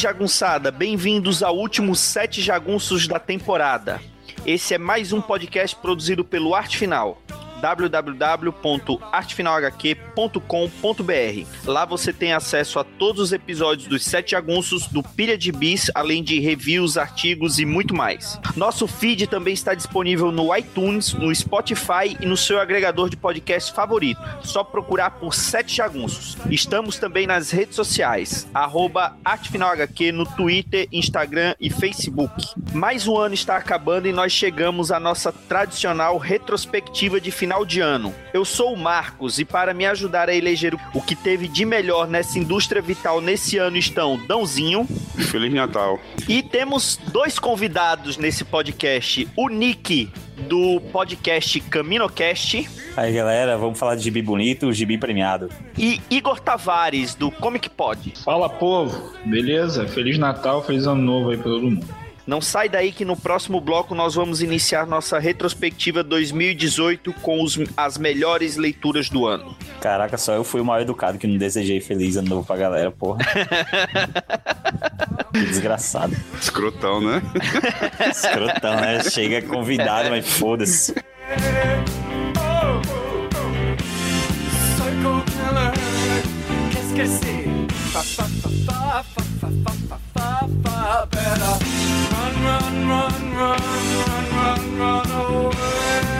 jagunçada, bem-vindos ao último Sete Jagunços da temporada. Esse é mais um podcast produzido pelo Arte Final www.artefinalhq.com.br. Lá você tem acesso a todos os episódios dos Sete Jagunços, do Pilha de Bis, além de reviews, artigos e muito mais. Nosso feed também está disponível no iTunes, no Spotify e no seu agregador de podcast favorito. Só procurar por Sete Jagunços. Estamos também nas redes sociais, arroba ArtefinalHQ no Twitter, Instagram e Facebook. Mais um ano está acabando e nós chegamos à nossa tradicional retrospectiva de final final de ano. Eu sou o Marcos e para me ajudar a eleger o que teve de melhor nessa indústria vital nesse ano estão Dãozinho. Feliz Natal. E temos dois convidados nesse podcast. O Nick, do podcast CaminoCast. Aí galera, vamos falar de gibi bonito, gibi premiado. E Igor Tavares, do Comic Pod. Fala povo, beleza? Feliz Natal, feliz ano novo aí pra todo mundo. Não sai daí que no próximo bloco nós vamos iniciar nossa retrospectiva 2018 com os, as melhores leituras do ano. Caraca, só eu fui o mal educado que não desejei feliz ano novo pra galera, porra. que desgraçado. Escrotão, né? Escrotão, né? Chega convidado, mas foda-se. Qu'est-ce que c'est? Better run, run, run, run, run, run, run away.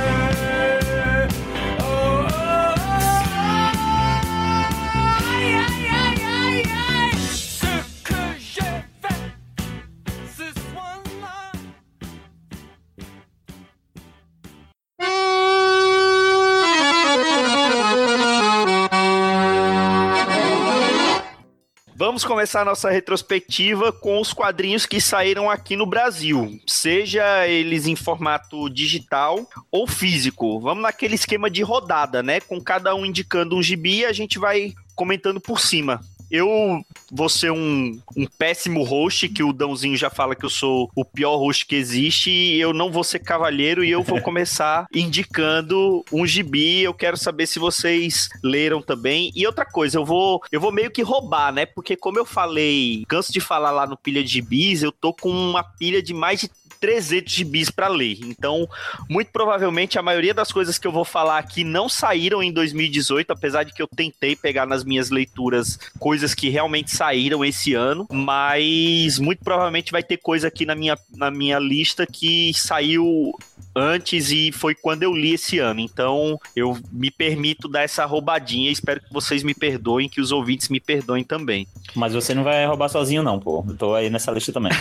Vamos começar nossa retrospectiva com os quadrinhos que saíram aqui no Brasil, seja eles em formato digital ou físico. Vamos naquele esquema de rodada, né? Com cada um indicando um gibi, a gente vai comentando por cima. Eu vou ser um, um péssimo host, que o Dãozinho já fala que eu sou o pior host que existe, e eu não vou ser cavalheiro e eu vou começar indicando um gibi. Eu quero saber se vocês leram também. E outra coisa, eu vou, eu vou meio que roubar, né? Porque como eu falei, canso de falar lá no Pilha de Gibis, eu tô com uma pilha de mais de 300 gibis para ler. Então, muito provavelmente a maioria das coisas que eu vou falar aqui não saíram em 2018, apesar de que eu tentei pegar nas minhas leituras coisas que realmente saíram esse ano, mas muito provavelmente vai ter coisa aqui na minha, na minha lista que saiu antes e foi quando eu li esse ano. Então, eu me permito dar essa roubadinha. Espero que vocês me perdoem, que os ouvintes me perdoem também. Mas você não vai roubar sozinho, não, pô. Eu tô aí nessa lista também.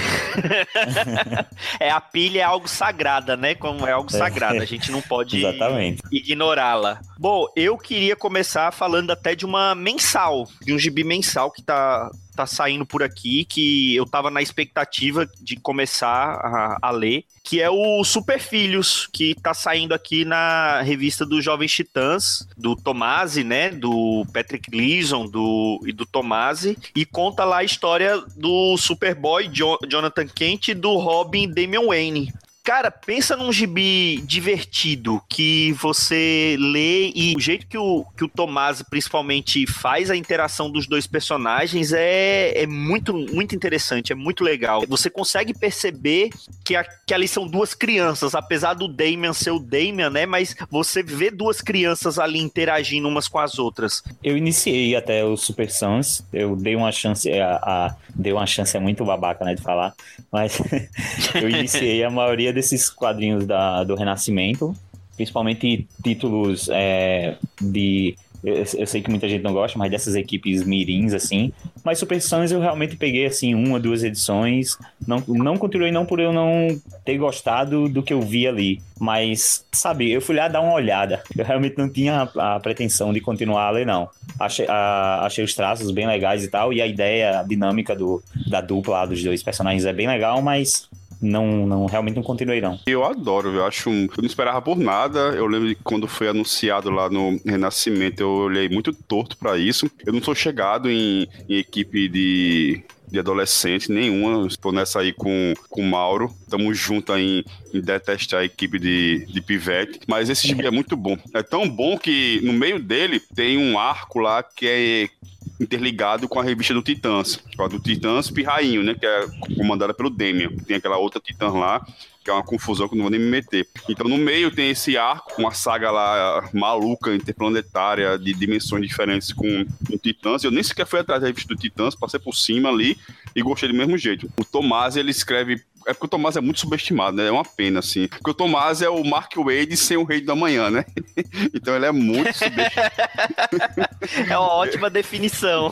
é, a pilha é algo sagrada, né? Como é algo sagrado. A gente não pode ignorá-la. Bom, eu queria começar falando até de uma mensal, de um gibi mensal que tá tá saindo por aqui, que eu tava na expectativa de começar a, a ler, que é o Super Filhos, que tá saindo aqui na revista dos Jovens Titãs, do Tomasi, né, do Patrick Gleason do, e do Tomasi, e conta lá a história do Superboy jo Jonathan Kent e do Robin Damian Wayne. Cara, pensa num gibi divertido que você lê e o jeito que o, que o Tomás principalmente faz a interação dos dois personagens é, é muito, muito interessante, é muito legal. Você consegue perceber que, a, que ali são duas crianças, apesar do Damian ser o Damian, né? Mas você vê duas crianças ali interagindo umas com as outras. Eu iniciei até o Super Sons, eu dei uma chance, a, a dei uma chance é muito babaca, né, de falar, mas eu iniciei a maioria desses quadrinhos da, do Renascimento, principalmente títulos é, de eu, eu, sei que muita gente não gosta, mas dessas equipes mirins, assim, Mas Super Sons eu realmente peguei, assim, uma, duas edições. Não, não continuei não por eu não ter gostado do que eu vi ali. Mas, sabe, eu fui lá dar uma olhada. Eu realmente não tinha a, a pretensão de continuar a ler, não. Achei, a, achei os traços bem legais e tal. E a ideia, a dinâmica do, da dupla dos dois personagens é bem legal, mas não, não realmente não continuei não. Eu adoro, eu acho um, eu não esperava por nada. Eu lembro de quando foi anunciado lá no Renascimento, eu olhei muito torto para isso. Eu não sou chegado em, em equipe de de adolescente nenhuma. Estou nessa aí com, com o Mauro. Estamos juntos em, em, detestar a equipe de, de pivete. Mas esse gibi é muito bom. É tão bom que no meio dele tem um arco lá que é interligado com a revista do Titãs, a do Titãs Pirrainho, né, que é comandada pelo Demian. Tem aquela outra Titã lá, que é uma confusão que eu não vou nem me meter. Então, no meio tem esse arco, uma saga lá maluca, interplanetária, de dimensões diferentes com o Titãs. Eu nem sequer fui atrás da revista do Titãs, passei por cima ali e gostei do mesmo jeito. O Tomás, ele escreve é porque o Tomás é muito subestimado, né? É uma pena, assim. Porque o Tomás é o Mark Wade sem o Rei da Manhã, né? então ele é muito subestimado. é uma ótima definição.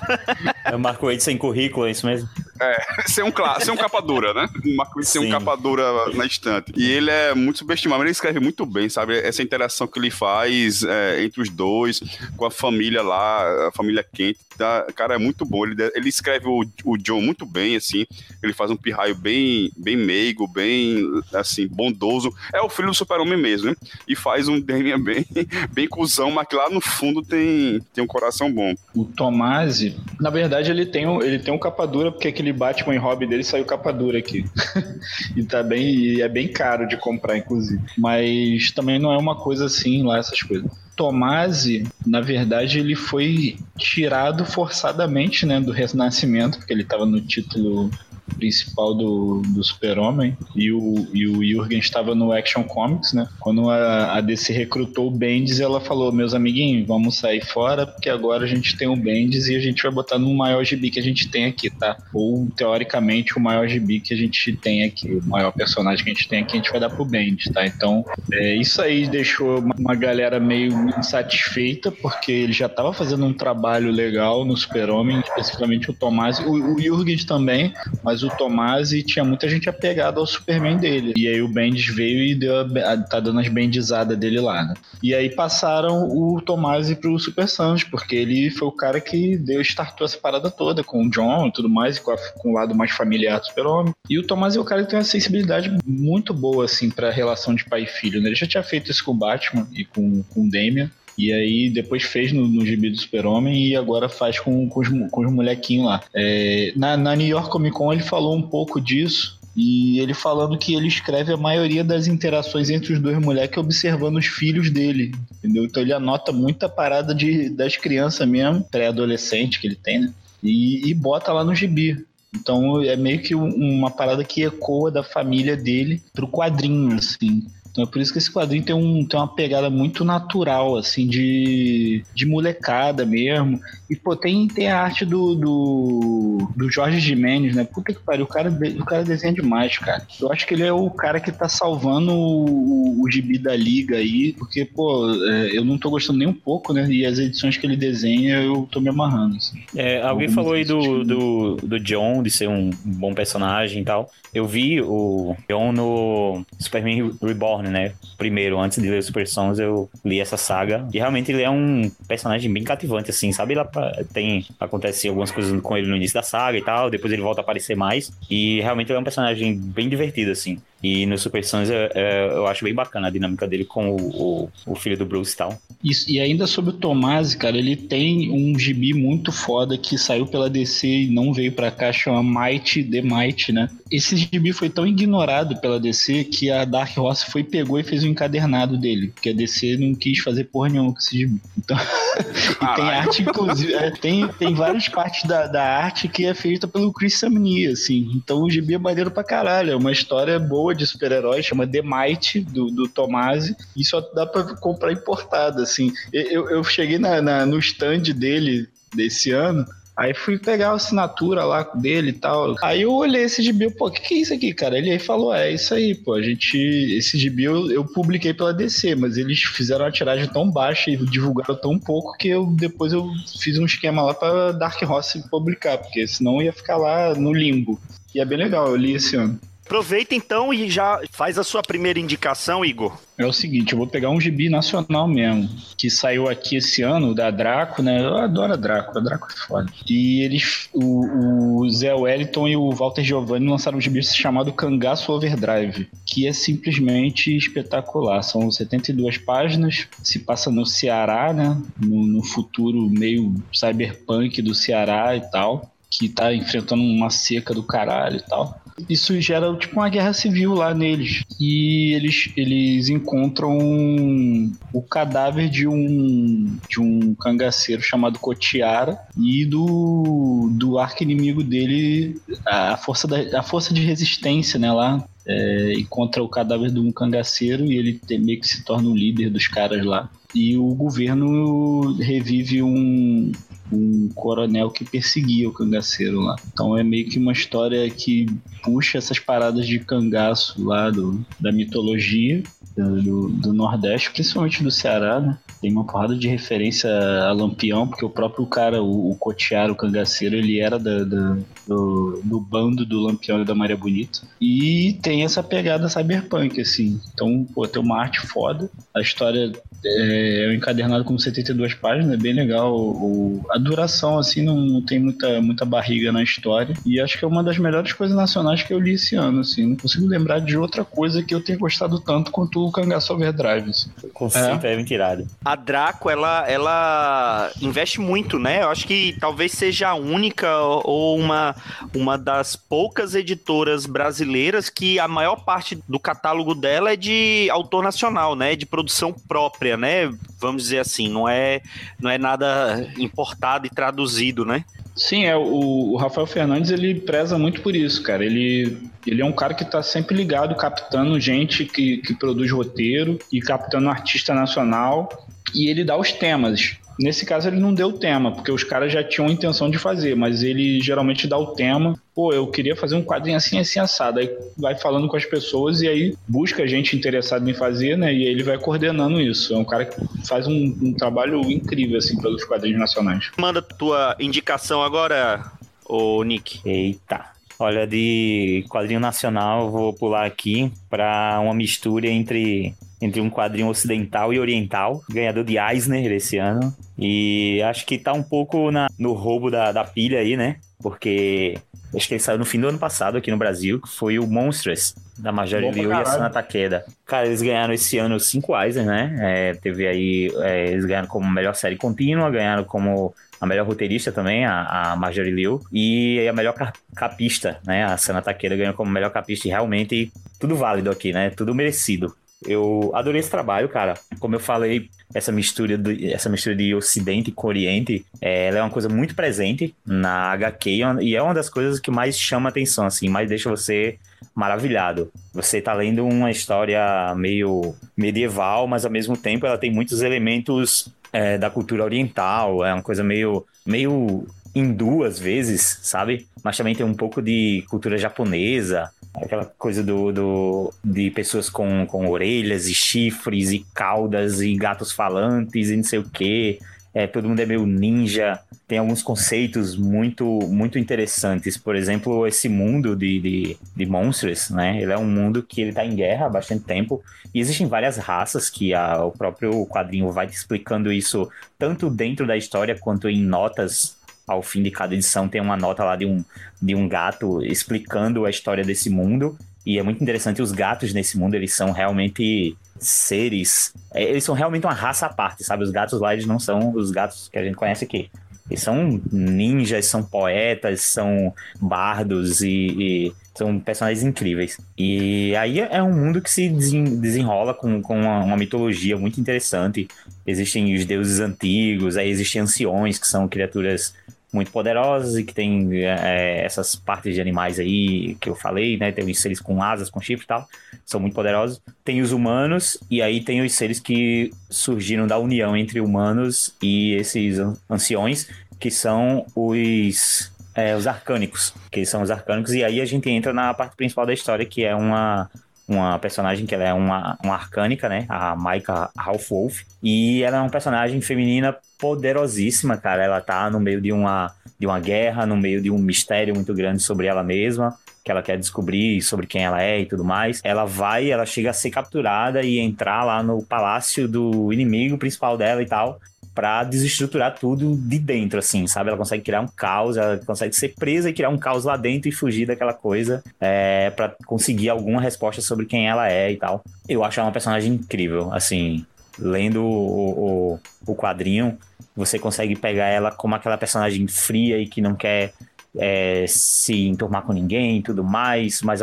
É o Mark Wade sem currículo, é isso mesmo? É, ser um, ser um capa dura, né? Wade ser um capa dura na estante. E ele é muito subestimado, mas ele escreve muito bem, sabe? Essa interação que ele faz é, entre os dois, com a família lá, a família quente. Tá? Cara, é muito bom. Ele, ele escreve o, o John muito bem, assim. Ele faz um pirraio bem, bem meigo, bem, assim, bondoso. É o filho do super-homem mesmo, né? E faz um Damian bem, bem cuzão, mas que lá no fundo tem, tem um coração bom. O Tomasi, na verdade, ele tem um, ele tem um capa dura, porque aquele Batman e Robin dele saiu capa dura aqui. e tá bem, e é bem caro de comprar, inclusive. Mas também não é uma coisa assim lá, essas coisas. Tomasi, na verdade, ele foi tirado forçadamente né, do Renascimento, porque ele estava no título principal do, do Super-Homem e o, e o Jürgen estava no Action Comics, né? Quando a, a DC recrutou o Bendis, ela falou: Meus amiguinhos, vamos sair fora, porque agora a gente tem o Bendis e a gente vai botar no maior gibi que a gente tem aqui, tá? Ou, teoricamente, o maior gibi que a gente tem aqui, o maior personagem que a gente tem aqui, a gente vai dar pro Bendis, tá? Então, é, isso aí deixou uma, uma galera meio insatisfeita, porque ele já estava fazendo um trabalho legal no Super-Homem, especificamente o Tomás, o, o Jürgen também, mas o Tomasi tinha muita gente apegada ao Superman dele. E aí o Bendis veio e deu a, tá dando as bendizadas dele lá, né? E aí passaram o Tomasi pro Super Sons, porque ele foi o cara que deu, startou essa parada toda com o John e tudo mais, e com, a, com o lado mais familiar do Super-Homem. E o Tomasi é o cara que tem uma sensibilidade muito boa, assim, pra relação de pai e filho, né? Ele já tinha feito isso com o Batman e com, com o Damian. E aí depois fez no, no gibi do Super-Homem e agora faz com, com, os, com os molequinhos lá. É, na, na New York Comic Con ele falou um pouco disso. E ele falando que ele escreve a maioria das interações entre os dois moleques observando os filhos dele, entendeu? Então ele anota muita parada de, das crianças mesmo, pré-adolescente que ele tem, né? E, e bota lá no gibi. Então é meio que uma parada que ecoa da família dele pro quadrinho, assim. Então é por isso que esse quadrinho tem, um, tem uma pegada muito natural, assim, de, de molecada mesmo. E, pô, tem, tem a arte do, do, do Jorge Jimenez, né? Puta que pariu, o cara, o cara desenha demais, cara. Eu acho que ele é o cara que tá salvando o, o gibi da liga aí, porque, pô, é, eu não tô gostando nem um pouco, né? E as edições que ele desenha, eu tô me amarrando, assim. É, alguém falou aí do, do, do John, de ser um bom personagem e tal. Eu vi o John no Superman Reborn, né? Primeiro, antes de ler Super Sons, eu li essa saga. E realmente ele é um personagem bem cativante, assim, sabe? Lá tem. Acontece algumas coisas com ele no início da saga e tal. Depois ele volta a aparecer mais. E realmente ele é um personagem bem divertido, assim. E no Super Sons eu, eu acho bem bacana a dinâmica dele com o, o, o filho do Bruce e tal. Isso, e ainda sobre o Tomasi, cara, ele tem um gibi muito foda que saiu pela DC e não veio pra cá, chama Might the Might, né? Esse gibi foi tão ignorado pela DC que a Dark Horse foi, pegou e fez um encadernado dele, porque a DC não quis fazer porra nenhuma com esse gibi. Então, e tem arte, inclusive, é, tem, tem várias partes da, da arte que é feita pelo Chris Samney, assim. Então o gibi é maneiro pra caralho, é uma história boa de super-herói, chama The Might, do, do Tomasi, e só dá pra comprar importada, assim. Eu, eu cheguei na, na, no stand dele desse ano, Aí fui pegar a assinatura lá dele e tal. Aí eu olhei esse gibi, pô, o que, que é isso aqui, cara? Ele aí falou, é isso aí, pô, a gente, esse gibi eu, eu publiquei pela DC, mas eles fizeram uma tiragem tão baixa e divulgaram tão pouco que eu depois eu fiz um esquema lá pra Dark Horse publicar, porque senão ia ficar lá no limbo. E é bem legal, eu li esse ano. Aproveita então e já faz a sua primeira indicação, Igor. É o seguinte, eu vou pegar um gibi nacional mesmo, que saiu aqui esse ano, da Draco, né? Eu adoro a Draco, a Draco é foda. E eles, o, o Zé Wellington e o Walter Giovanni lançaram um gibi chamado Cangaço Overdrive, que é simplesmente espetacular. São 72 páginas, se passa no Ceará, né? No, no futuro meio cyberpunk do Ceará e tal que tá enfrentando uma seca do caralho e tal. Isso gera tipo uma guerra civil lá neles. E eles, eles encontram o cadáver de um de um cangaceiro chamado Cotiara e do, do arco inimigo dele, a força, da, a força de resistência, né, lá. É, encontra o cadáver de um cangaceiro e ele meio que se torna o líder dos caras lá. E o governo revive um, um coronel que perseguia o cangaceiro lá. Então é meio que uma história que puxa essas paradas de cangaço lá do, da mitologia do, do Nordeste, principalmente do Ceará, né? Tem uma porrada de referência a Lampião, porque o próprio cara, o, o Cotiaro, o cangaceiro, ele era da, da, do, do bando do Lampião e da Maria Bonita. E tem essa pegada cyberpunk, assim. Então, pô, tem uma arte foda. A história é, é encadernado com 72 páginas, é bem legal. O, a duração, assim, não, não, tem muita, muita barriga na história. E acho que é uma das melhores coisas nacionais que eu li esse ano, assim. Não consigo lembrar de outra coisa que eu tenha gostado tanto quanto o Cangaço Overdrive. Assim. Conceito é, é mentirado. A Draco, ela, ela investe muito, né? Eu acho que talvez seja a única ou uma, uma das poucas editoras brasileiras que a maior parte do catálogo dela é de autor nacional, né? De produção própria, né? Vamos dizer assim, não é, não é nada importado e traduzido, né? Sim, é, o, Rafael Fernandes ele preza muito por isso, cara. Ele, ele é um cara que está sempre ligado, captando gente que, que produz roteiro e captando artista nacional. E ele dá os temas. Nesse caso ele não deu tema, porque os caras já tinham a intenção de fazer, mas ele geralmente dá o tema. Pô, eu queria fazer um quadrinho assim, assim, assado. Aí vai falando com as pessoas e aí busca gente interessada em fazer, né? E aí ele vai coordenando isso. É um cara que faz um, um trabalho incrível, assim, pelos quadrinhos nacionais. Manda tua indicação agora, ô Nick. Eita. Olha, de quadrinho nacional, vou pular aqui para uma mistura entre entre um quadrinho ocidental e oriental, ganhador de Eisner esse ano. E acho que tá um pouco na, no roubo da, da pilha aí, né? Porque acho que ele saiu no fim do ano passado aqui no Brasil, que foi o Monstrous, da Marjorie Liu e a Sana Takeda. Cara, eles ganharam esse ano cinco Eisner, né? É, teve aí, é, eles ganharam como melhor série contínua, ganharam como a melhor roteirista também, a, a Marjorie Liu, e a melhor capista, né? A Sana Takeda ganhou como melhor capista e realmente tudo válido aqui, né? Tudo merecido. Eu adorei esse trabalho, cara. Como eu falei, essa mistura, de, essa mistura de Ocidente com Oriente, é, ela é uma coisa muito presente na HQ e é uma das coisas que mais chama atenção, assim, mais deixa você maravilhado. Você tá lendo uma história meio medieval, mas ao mesmo tempo ela tem muitos elementos é, da cultura oriental, é uma coisa meio, meio hindu às vezes, sabe? Mas também tem um pouco de cultura japonesa, aquela coisa do, do, de pessoas com, com orelhas e chifres e caudas e gatos falantes e não sei o que. É, todo mundo é meio ninja. Tem alguns conceitos muito muito interessantes. Por exemplo, esse mundo de, de, de monstros, né? Ele é um mundo que ele tá em guerra há bastante tempo. E existem várias raças que a, o próprio quadrinho vai explicando isso tanto dentro da história quanto em notas ao fim de cada edição tem uma nota lá de um, de um gato explicando a história desse mundo. E é muito interessante, os gatos nesse mundo, eles são realmente seres. É, eles são realmente uma raça à parte, sabe? Os gatos lá, eles não são os gatos que a gente conhece aqui. Eles são ninjas, são poetas, são bardos e, e são personagens incríveis. E aí é um mundo que se desenrola com, com uma, uma, mitologia muito interessante. Existem os deuses antigos, aí existem anciões, que são criaturas muito poderosas e que tem é, essas partes de animais aí que eu falei, né? Tem os seres com asas, com chifre e tal, são muito poderosos. Tem os humanos e aí tem os seres que surgiram da união entre humanos e esses anciões, que são os é, os arcânicos, que são os arcânicos, e aí a gente entra na parte principal da história, que é uma, uma personagem que ela é uma, uma arcânica, né? A Maika Half-Wolf. E ela é uma personagem feminina poderosíssima, cara. Ela tá no meio de uma, de uma guerra, no meio de um mistério muito grande sobre ela mesma que ela quer descobrir sobre quem ela é e tudo mais. Ela vai, ela chega a ser capturada e entrar lá no palácio do inimigo principal dela e tal para desestruturar tudo de dentro, assim, sabe? Ela consegue criar um caos, ela consegue ser presa e criar um caos lá dentro e fugir daquela coisa é, para conseguir alguma resposta sobre quem ela é e tal. Eu acho ela uma personagem incrível, assim, lendo o, o, o quadrinho, você consegue pegar ela como aquela personagem fria e que não quer é, se enturmar com ninguém e tudo mais, mas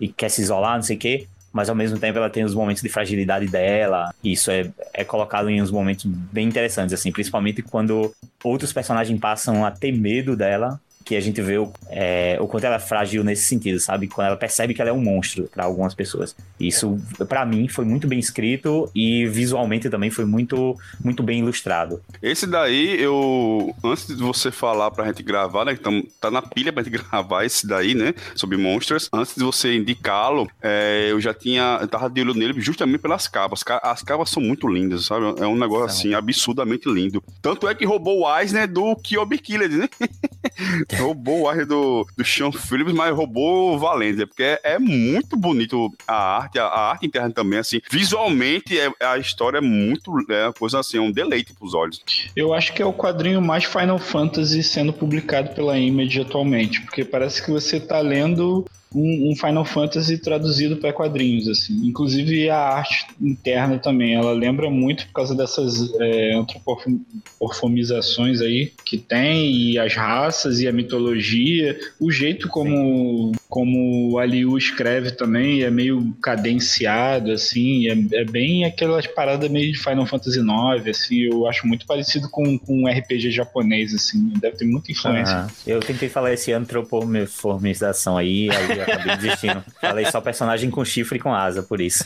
e quer se isolar, não sei o quê mas ao mesmo tempo ela tem os momentos de fragilidade dela. Isso é, é colocado em uns momentos bem interessantes, assim, principalmente quando outros personagens passam a ter medo dela que a gente vê o, é, o quanto ela é frágil nesse sentido, sabe? Quando ela percebe que ela é um monstro para algumas pessoas. Isso, para mim, foi muito bem escrito e visualmente também foi muito, muito bem ilustrado. Esse daí, eu. Antes de você falar pra gente gravar, né? Que tá na pilha pra gente gravar esse daí, né? Sobre Monsters. Antes de você indicá-lo, é, eu já tinha. Eu tava de olho nele justamente pelas capas. As capas são muito lindas, sabe? É um negócio assim, absurdamente lindo. Tanto é que roubou o Eisner do Kyobi Killer, né? roubou o ar do, do Sean Phillips, mas roubou valendo, porque é, é, muito bonito a arte, a, a, arte interna também, assim, visualmente é, a história é muito, é uma coisa assim, é um deleite pros olhos. Eu acho que é o quadrinho mais Final Fantasy sendo publicado pela Image atualmente, porque parece que você tá lendo um, um Final Fantasy traduzido para quadrinhos, assim. Inclusive a arte interna também, ela lembra muito por causa dessas é, antropomorfizações aí que tem, e as raças e a mitologia, o jeito como, como a Liu escreve também é meio cadenciado, assim, é, é bem aquelas paradas meio de Final Fantasy IX, assim, eu acho muito parecido com, com um RPG japonês, assim, deve ter muita influência. eu tentei falar esse antropomorfização aí, aí acabei desistindo. Falei só personagem com chifre e com asa, por isso.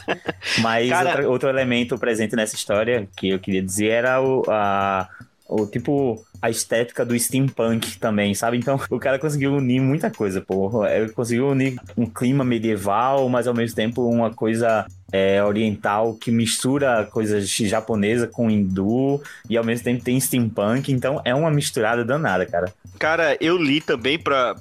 Mas Cara... outra, outro elemento presente nessa história que eu queria dizer era o, a, o tipo a estética do steampunk também, sabe? Então o cara conseguiu unir muita coisa, pô. Ele conseguiu unir um clima medieval, mas ao mesmo tempo uma coisa é, oriental que mistura coisas japonesa com hindu e ao mesmo tempo tem steampunk, então é uma misturada danada, cara. Cara, eu li também pra,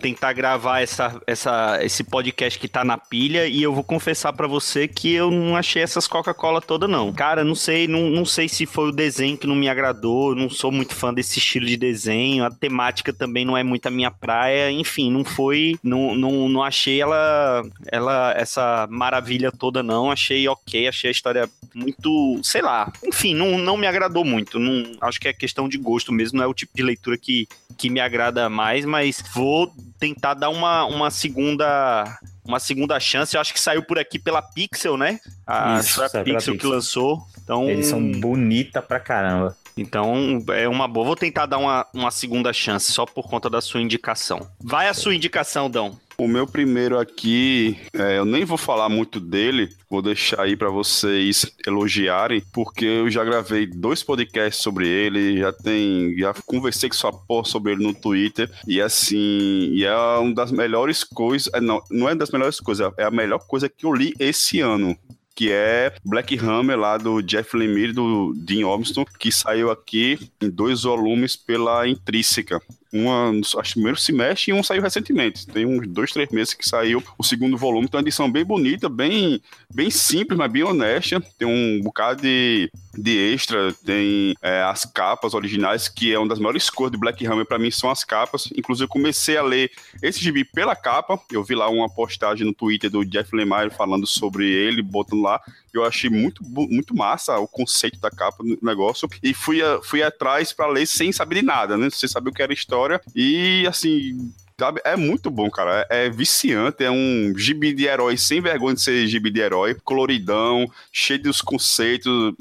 tentar gravar essa, essa, esse podcast que tá na pilha e eu vou confessar para você que eu não achei essas Coca-Cola toda não. Cara, não sei, não, não sei se foi o desenho que não me agradou, não sou muito fã desse estilo de desenho, a temática também não é muito a minha praia, enfim, não foi, não, não, não achei ela, ela, essa maravilha toda não, achei ok, achei a história muito, sei lá, enfim, não, não me agradou muito, não, acho que é questão de gosto mesmo, não é o tipo de leitura que, que me agrada mais, mas vou tentar dar uma, uma segunda uma segunda chance. Eu acho que saiu por aqui pela Pixel, né? A Isso, Pixel, Pixel que lançou. Então, Eles são bonita pra caramba. Então é uma boa. Vou tentar dar uma, uma segunda chance só por conta da sua indicação. Vai a sua indicação, Dão. O meu primeiro aqui, é, eu nem vou falar muito dele, vou deixar aí para vocês elogiarem, porque eu já gravei dois podcasts sobre ele, já tem, já conversei com sua porra sobre ele no Twitter, e assim, e é uma das melhores coisas, é, não, não é das melhores coisas, é a melhor coisa que eu li esse ano que é Black Hammer lá do Jeff Lemire do Dean Ormston, que saiu aqui em dois volumes pela Intrínseca uma, acho primeiro semestre e um saiu recentemente. Tem uns dois, três meses que saiu o segundo volume. Então, é uma edição bem bonita, bem, bem simples, mas bem honesta. Tem um bocado de, de extra, tem é, as capas originais, que é uma das maiores cores de Black Hammer para mim são as capas. Inclusive, comecei a ler esse gibi pela capa. Eu vi lá uma postagem no Twitter do Jeff Lemire falando sobre ele, botando lá. Eu achei muito, muito massa o conceito da capa do negócio e fui, fui atrás para ler sem saber de nada, né? Sem saber o que era história. E assim, Sabe? É muito bom, cara. É, é, viciante, é um gibi de herói sem vergonha de ser gibi de herói, coloridão, cheio dos conceitos,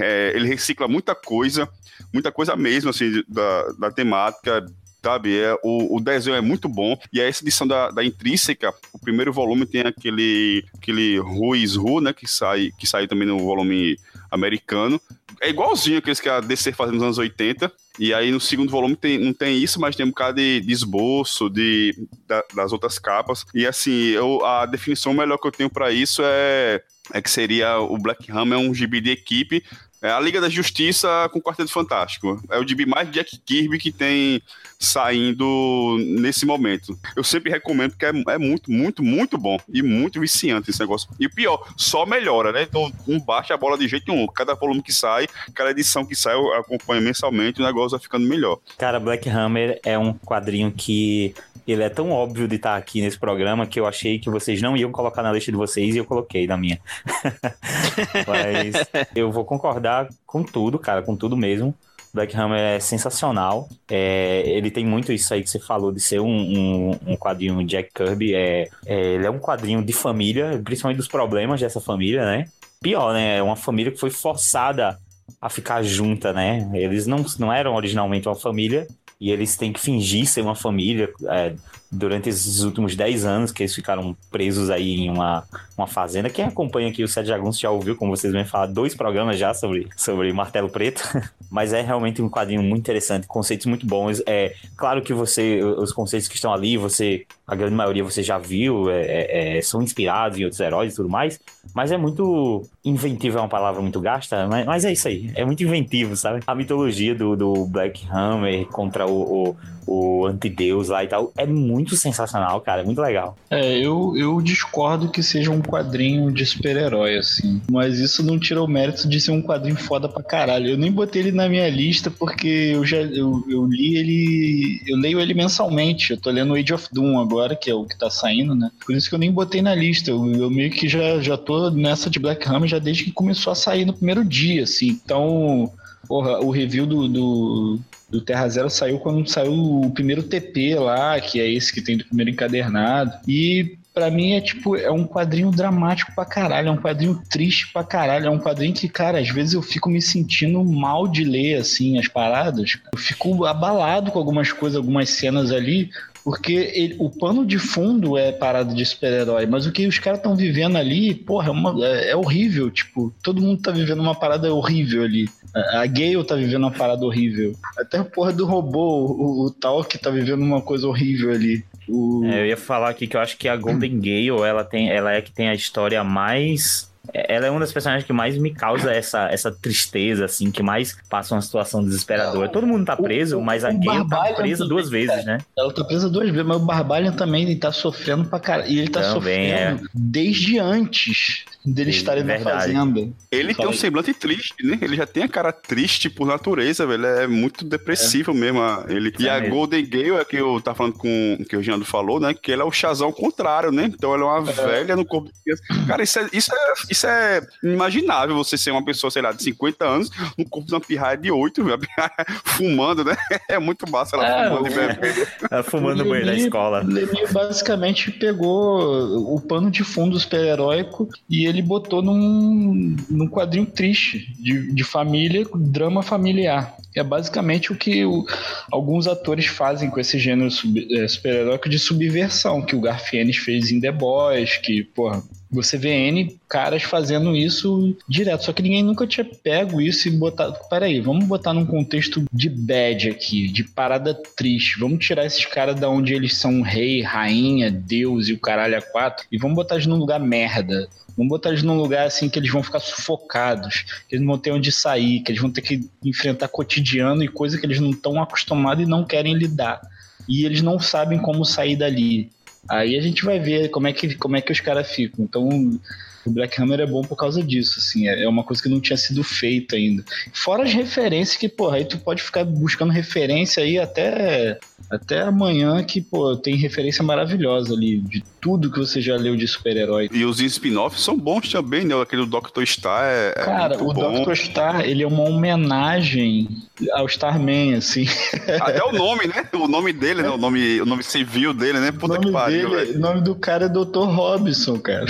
é, ele recicla muita coisa, muita coisa mesmo, assim, da, da temática, sabe? É, o, o desenho é muito bom. E essa edição da, da Intrínseca, o primeiro volume tem aquele, aquele is Who, né? Que sai, que sai também no volume americano. É igualzinho aqueles que a DC fazia nos anos 80. E aí no segundo volume tem, não tem isso, mas tem um bocado de, de esboço de, da, das outras capas. E assim, eu, a definição melhor que eu tenho para isso é é que seria o Black Hammer, um gibi de equipe, é a Liga da Justiça com o Quarteto Fantástico. É o gibi mais Jack Kirby que tem saindo nesse momento. Eu sempre recomendo porque é, é, muito, muito, muito bom e muito viciante esse negócio. E o pior, só melhora, né? Então não baixa a bola de jeito nenhum. Cada volume que sai, cada edição que sai, eu acompanho mensalmente, o negócio vai ficando melhor. Cara, Black Hammer é um quadrinho que ele é tão óbvio de estar aqui nesse programa que eu achei que vocês não iam colocar na lista de vocês e eu coloquei na minha. Mas eu vou concordar com tudo, cara, com tudo mesmo. Black Hammer é sensacional. É, ele tem muito isso aí que você falou de ser um, um, um quadrinho Jack Kirby. É, é, ele é um quadrinho de família, principalmente dos problemas dessa família, né? Pior, né? É uma família que foi forçada a ficar junta, né? Eles não, não eram originalmente uma família e eles têm que fingir ser uma família é, durante esses últimos 10 anos que eles ficaram presos aí em uma, uma fazenda. Quem acompanha aqui o Sete Jagunços já ouviu, como vocês vêm falar, dois programas já sobre, sobre Martelo Preto. Mas é realmente um quadrinho muito interessante, conceitos muito bons. É claro que você, os conceitos que estão ali, você, a grande maioria você já viu, é, é, é são inspirados em outros heróis e tudo mais. Mas é muito inventivo, é uma palavra muito gasta, mas, mas é isso aí. É muito inventivo, sabe? A mitologia do, do Black Hammer contra o, o o antideus lá e tal. É muito sensacional, cara. É muito legal. É, eu, eu discordo que seja um quadrinho de super-herói, assim. Mas isso não tira o mérito de ser um quadrinho foda pra caralho. Eu nem botei ele na minha lista porque eu já eu, eu li ele. Eu leio ele mensalmente. Eu tô lendo Age of Doom agora, que é o que tá saindo, né? Por isso que eu nem botei na lista. Eu, eu meio que já, já tô nessa de Black Hammer já desde que começou a sair no primeiro dia, assim. Então. Porra, o review do, do, do Terra Zero saiu quando saiu o primeiro TP lá, que é esse que tem do primeiro encadernado. E para mim é tipo, é um quadrinho dramático pra caralho, é um quadrinho triste pra caralho, é um quadrinho que, cara, às vezes eu fico me sentindo mal de ler, assim, as paradas. Eu fico abalado com algumas coisas, algumas cenas ali, porque ele, o pano de fundo é parada de super-herói, mas o que os caras estão vivendo ali, porra, é, uma, é, é, horrível. Tipo, todo mundo tá vivendo uma parada horrível ali. A, Gale tá vivendo uma parada horrível. Até a porra do robô, o, o Talk tá vivendo uma coisa horrível ali. O... É, eu ia falar aqui que eu acho que a Golden Gale, ela, tem, ela é que tem a história mais ela é uma das personagens que mais me causa essa, essa tristeza, assim, que mais passa uma situação desesperadora. Todo mundo tá preso, o, mas a Gale tá presa duas vezes, né? Ela tá presa duas vezes, mas o Barbalian também tá sofrendo pra caralho. E ele tá também, sofrendo é. desde antes dele estarem na fazenda. Ele tem um semblante triste, né? Ele já tem a cara triste por natureza, velho. É muito depressivo é. mesmo. Ele. É e a mesmo. Golden Gale é que eu tava falando com que o Ginaldo falou, né? Que ele é o chazão contrário, né? Então ela é uma é. velha no corpo de criança. Cara, isso é, isso, é, isso é inimaginável você ser uma pessoa, sei lá, de 50 anos, no corpo de uma pirraia de 8, velho. fumando, né? É muito massa ela é, fumando o... Ela fumando no banho da escola. Lemmy basicamente pegou o pano de fundo super-heróico e ele botou num, num quadrinho triste de, de família, drama familiar. É basicamente o que o, alguns atores fazem com esse gênero sub, é, super-heróico de subversão, que o Garfienes fez em The Boys, que, porra, você vê N caras fazendo isso direto, só que ninguém nunca tinha pego isso e botado. Peraí, vamos botar num contexto de bad aqui, de parada triste. Vamos tirar esses caras da onde eles são rei, rainha, deus e o caralho a quatro e vamos botar eles num lugar merda. Vamos botar eles num lugar assim que eles vão ficar sufocados, que eles não vão ter onde sair, que eles vão ter que enfrentar cotidiano e coisa que eles não estão acostumados e não querem lidar. E eles não sabem como sair dali. Aí a gente vai ver como é que, como é que os caras ficam. Então, o Black Hammer é bom por causa disso, assim, é, é uma coisa que não tinha sido feita ainda. Fora as referências que, porra, aí tu pode ficar buscando referência aí até até amanhã que, pô, tem referência maravilhosa ali de tudo que você já leu de super-herói. E os spin-offs são bons também, né? Aquele do Dr. Star é, é Cara, o bom. Dr. Star, ele é uma homenagem ao Starman, assim. Até o nome, né? O nome dele, né? O nome, o nome civil dele, né? Puta que pariu, dele, O nome do cara é Dr. Robinson, cara.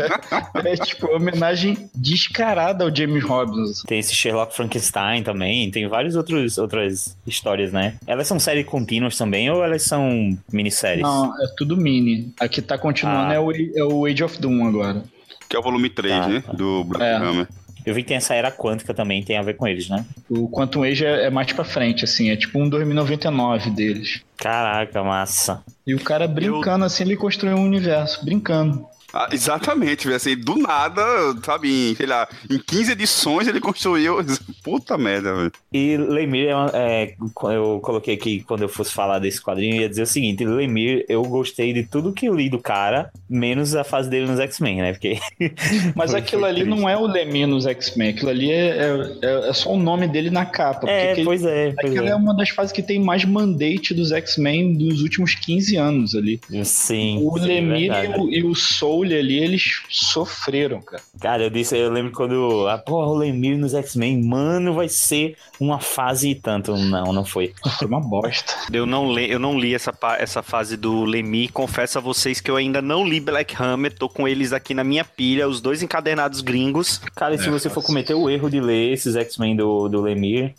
é tipo uma homenagem descarada ao James Robinson. Tem esse Sherlock Frankenstein também, tem várias outros, outras histórias, né? Elas são séries contínuas também ou elas são minisséries? Não, é tudo mini. A que tá continuando ah. é, o, é o Age of Doom agora. Que é o volume 3, tá, né? Tá. Do Black é. Hammer. Eu vi que tem essa era quântica também, tem a ver com eles, né? O Quantum Age é, é mais pra frente, assim, é tipo um 2099 deles. Caraca, massa. E o cara brincando, assim, ele construiu um universo, brincando. Ah, exatamente, assim, do nada, sabe, em, sei lá, em 15 edições ele construiu. Puta merda, velho. E Lemir, é, é, eu coloquei aqui quando eu fosse falar desse quadrinho, eu ia dizer o seguinte: Lemir, eu gostei de tudo que eu li do cara, menos a fase dele nos X-Men, né? Porque. Mas aquilo ali não é o Lemir nos X-Men, aquilo ali é, é, é, só o nome dele na capa. É, pois é. Pois aquilo é. é. uma das fases que tem mais mandate dos X-Men dos últimos 15 anos ali. Sim. O sim, Lemir e, o, e o Soul ali, eles sofreram, cara. Cara, eu disse, eu lembro quando. Ah, porra, o Lemir nos X-Men, mano, vai ser uma fase e tanto. Não, não foi. Foi uma bosta. Eu não li, eu não li essa, essa fase do Lemir. Confesso a vocês que eu ainda não li Black Hammer. Tô com eles aqui na minha pilha, os dois encadernados gringos. Cara, e se é, você for cometer o erro de ler esses X-Men do, do Lemir,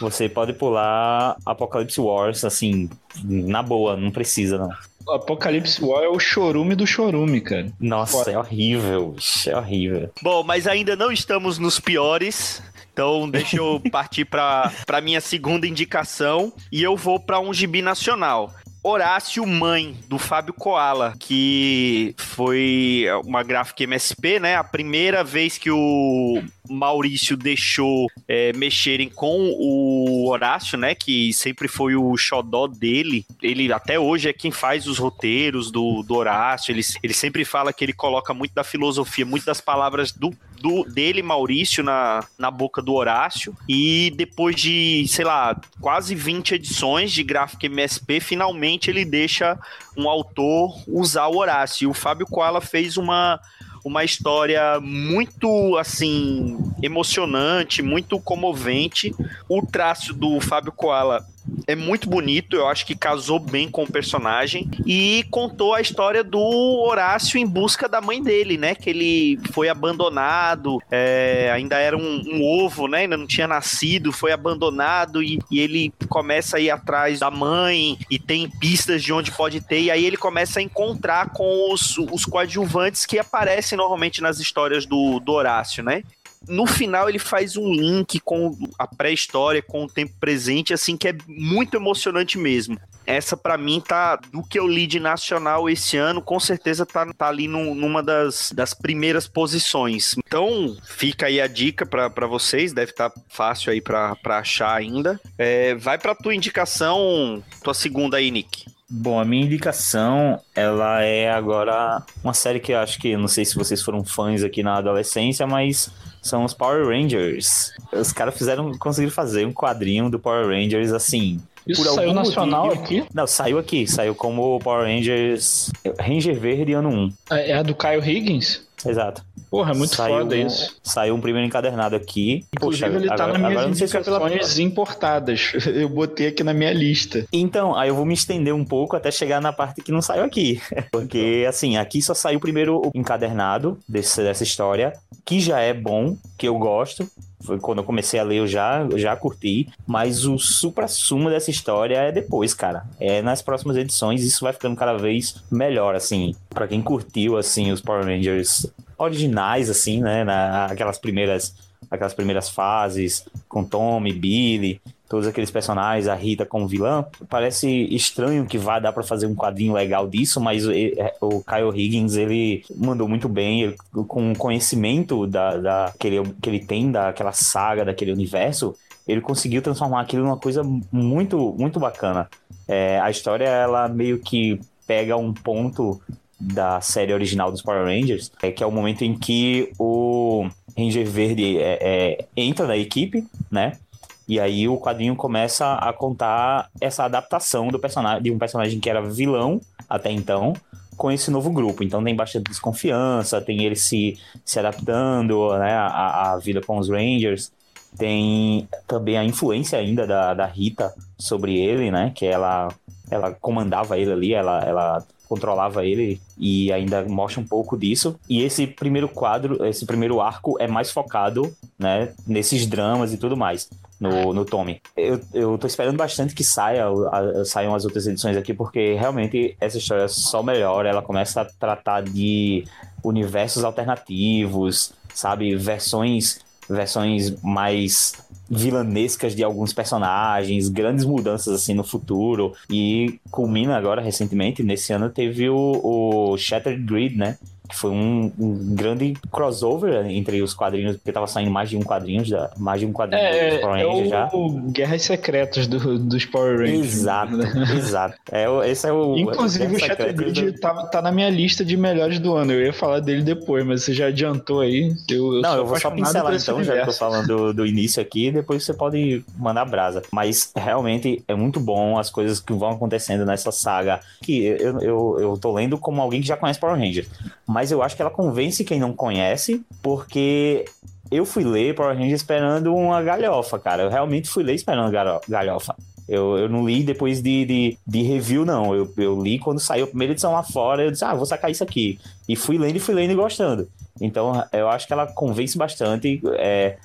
você pode pular Apocalypse Wars, assim, na boa, não precisa, não. Apocalipse War é o chorume do chorume, cara. Nossa, Fora. é horrível, é horrível. Bom, mas ainda não estamos nos piores. Então, deixa eu partir para a minha segunda indicação e eu vou para um gibi nacional. Horácio Mãe, do Fábio Koala, que foi uma gráfica MSP, né? A primeira vez que o Maurício deixou é, mexerem com o Horácio, né? Que sempre foi o xodó dele. Ele até hoje é quem faz os roteiros do, do Horácio. Ele, ele sempre fala que ele coloca muito da filosofia, muito das palavras do do, dele, Maurício, na, na boca do Horácio. E depois de, sei lá, quase 20 edições de gráfico MSP, finalmente ele deixa um autor usar o Horácio. E o Fábio Koala fez uma uma história muito assim emocionante, muito comovente. O traço do Fábio Koala é muito bonito, eu acho que casou bem com o personagem e contou a história do Horácio em busca da mãe dele, né? Que ele foi abandonado, é, ainda era um, um, ovo, né? Ainda não tinha nascido, foi abandonado e, e, ele começa a ir atrás da mãe e tem pistas de onde pode ter, e aí ele começa a encontrar com os, os coadjuvantes que aparecem normalmente nas histórias do, do Horácio, né? No final ele faz um link com a pré-história, com o tempo presente, assim, que é muito emocionante mesmo. Essa, para mim, tá do que eu li de nacional esse ano, com certeza tá, tá ali no, numa das, das primeiras posições. Então, fica aí a dica para vocês, deve estar tá fácil aí para achar ainda. É, vai pra tua indicação, tua segunda aí, Nick. Bom, a minha indicação, ela é agora uma série que eu acho que, não sei se vocês foram fãs aqui na adolescência, mas são os Power Rangers. Os caras fizeram, conseguiram fazer um quadrinho do Power Rangers assim. Isso saiu nacional motivo. aqui? Não, saiu aqui. Saiu como Power Rangers Ranger Verde ano 1. É, é a do Caio Higgins? Exato. Porra, é muito saiu, foda isso. Saiu um primeiro encadernado aqui. Inclusive, Poxa, ele tá agora, nas minhas indicações se pela... importadas. Eu botei aqui na minha lista. Então, aí eu vou me estender um pouco até chegar na parte que não saiu aqui. Porque, assim, aqui só saiu primeiro o encadernado desse, dessa história, que já é bom, que eu gosto. Foi quando eu comecei a ler, eu já, já curti. Mas o supra-sumo dessa história é depois, cara. É nas próximas edições, isso vai ficando cada vez melhor, assim. para quem curtiu, assim, os Power Rangers originais, assim, né? Na, aquelas primeiras aquelas primeiras fases, com Tommy, Billy, todos aqueles personagens, a Rita como vilã. Parece estranho que vá dar para fazer um quadrinho legal disso, mas é, o Kyle Higgins, ele mandou muito bem, ele, com o conhecimento da, da, que, ele, que ele tem daquela saga, daquele universo, ele conseguiu transformar aquilo numa coisa muito, muito bacana. É, a história, ela meio que pega um ponto da série original dos Power Rangers, é que é o momento em que o Ranger Verde é, é, entra na equipe, né? E aí o quadrinho começa a contar essa adaptação do personagem de um personagem que era vilão até então com esse novo grupo. Então tem bastante desconfiança, tem ele se, se adaptando né, à, à vida com os Rangers. Tem também a influência ainda da, da Rita sobre ele, né? Que ela, ela comandava ele ali, ela, ela controlava ele e ainda mostra um pouco disso. E esse primeiro quadro, esse primeiro arco é mais focado, né, nesses dramas e tudo mais. No, no Tommy. Eu, eu tô esperando bastante que saia, a, saiam as outras edições aqui, porque realmente essa história só melhora. Ela começa a tratar de universos alternativos, sabe? Versões versões mais vilanescas de alguns personagens, grandes mudanças assim no futuro e culmina agora recentemente nesse ano teve o, o Shattered Grid, né? Que foi um, um, grande crossover entre os quadrinhos, porque tava saindo mais de um quadrinho, já, mais de um quadrinho é, dos Power Rangers é o, já. O Guerras Secretas do, dos Power Rangers. Exato, exato. É, esse é o. Inclusive, o Shattered Grid do... tá, tá na minha lista de melhores do ano. Eu ia falar dele depois, mas você já adiantou aí. Eu, eu Não, eu vou só pincelar então, universo. já que eu tô falando do, do início aqui, depois você pode mandar brasa. Mas realmente é muito bom as coisas que vão acontecendo nessa saga. Que eu, eu, eu tô lendo como alguém que já conhece Power Rangers mas eu acho que ela convence quem não conhece, porque eu fui ler Power Rangers esperando uma galhofa, cara. Eu realmente fui ler esperando galhofa. Eu, eu não li depois de, de, de, review, não. Eu, eu li quando saiu a primeira edição lá fora. Eu disse, ah, vou sacar isso aqui. E fui lendo e fui lendo e gostando. Então, eu acho que ela convence bastante. É,